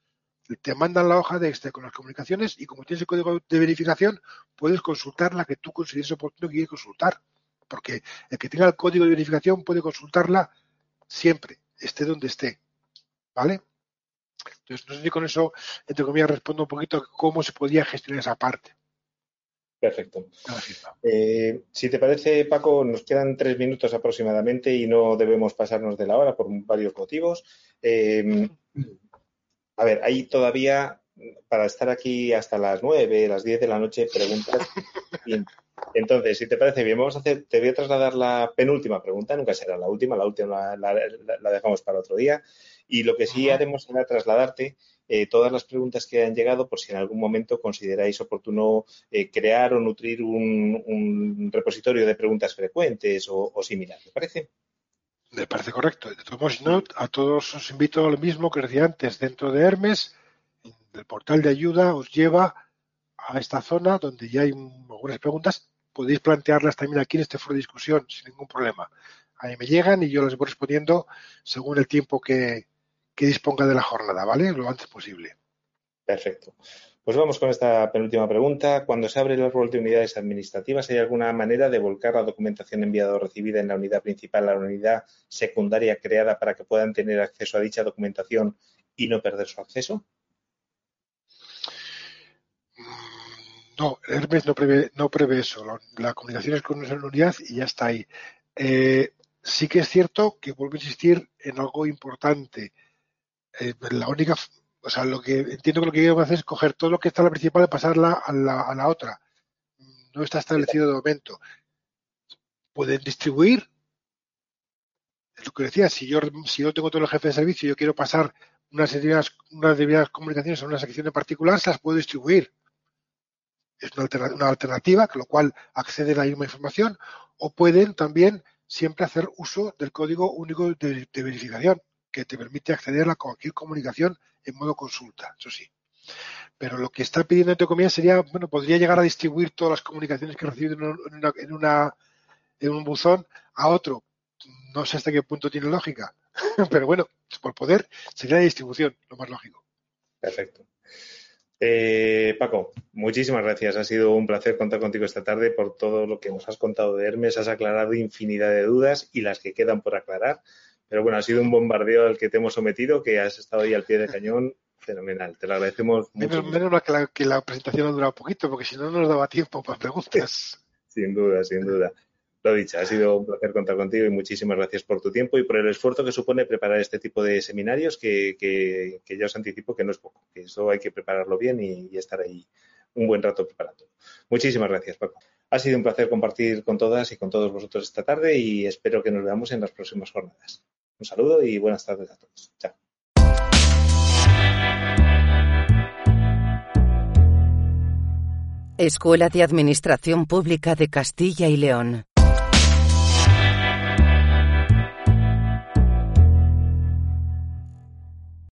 te mandan la hoja de este con las comunicaciones y como tienes el código de verificación, puedes consultar la que tú consideres oportuno que quieres consultar. Porque el que tenga el código de verificación puede consultarla siempre, esté donde esté. ¿Vale? Entonces, no sé si con eso, entre comillas, respondo un poquito a cómo se podía gestionar esa parte. Perfecto. Eh, si te parece, Paco, nos quedan tres minutos aproximadamente y no debemos pasarnos de la hora por varios motivos. Eh, a ver, hay todavía, para estar aquí hasta las nueve, las diez de la noche, preguntas. Entonces, si te parece bien, vamos a hacer, te voy a trasladar la penúltima pregunta, nunca será la última, la última la, dejamos para otro día. Y lo que sí haremos será trasladarte eh, todas las preguntas que han llegado por si en algún momento consideráis oportuno eh, crear o nutrir un, repositorio de preguntas frecuentes o, similar. ¿Te parece? Me parece correcto. De todos modos, a todos os invito a lo mismo que decía antes. Dentro de Hermes, el portal de ayuda os lleva a esta zona donde ya hay algunas preguntas. Podéis plantearlas también aquí en este foro de discusión sin ningún problema. Ahí me llegan y yo las voy respondiendo según el tiempo que, que disponga de la jornada, ¿vale? Lo antes posible. Perfecto. Pues vamos con esta penúltima pregunta. Cuando se abre el árbol de unidades administrativas, ¿hay alguna manera de volcar la documentación enviada o recibida en la unidad principal a la unidad secundaria creada para que puedan tener acceso a dicha documentación y no perder su acceso? No, Hermes no prevé, no prevé eso. La comunicación es con una unidad y ya está ahí. Eh, sí que es cierto que vuelvo a insistir en algo importante. Eh, la única o sea, lo que entiendo que lo que quiero hacer es coger todo lo que está en la principal y pasarla a la, a la otra. No está establecido de momento. Pueden distribuir. Es lo que decía, si yo, si yo tengo todo el jefe de servicio y yo quiero pasar unas determinadas, unas comunicaciones a una sección en particular, se las puedo distribuir. Es una, alternativa, una alternativa, con lo cual acceden a la misma información, o pueden también siempre hacer uso del código único de verificación que te permite acceder a cualquier comunicación en modo consulta, eso sí. Pero lo que está pidiendo entre comillas sería, bueno, podría llegar a distribuir todas las comunicaciones que recibe en, en, una, en un buzón a otro. No sé hasta qué punto tiene lógica, pero bueno, por poder sería la distribución, lo más lógico. Perfecto. Eh, Paco, muchísimas gracias. Ha sido un placer contar contigo esta tarde por todo lo que nos has contado de Hermes. Has aclarado infinidad de dudas y las que quedan por aclarar. Pero bueno, ha sido un bombardeo al que te hemos sometido, que has estado ahí al pie del cañón. Fenomenal, te lo agradecemos mucho. Menos, mal que la, que la presentación ha durado poquito, porque si no, no nos daba tiempo para preguntas. sin duda, sin duda. Lo dicho, ha sido un placer contar contigo y muchísimas gracias por tu tiempo y por el esfuerzo que supone preparar este tipo de seminarios que, que, ya os anticipo que no es poco, que eso hay que prepararlo bien y, y estar ahí un buen rato preparando. Muchísimas gracias, Paco. Ha sido un placer compartir con todas y con todos vosotros esta tarde y espero que nos veamos en las próximas jornadas. Un saludo y buenas tardes a todos. Chao. Escuela de Administración Pública de Castilla y León.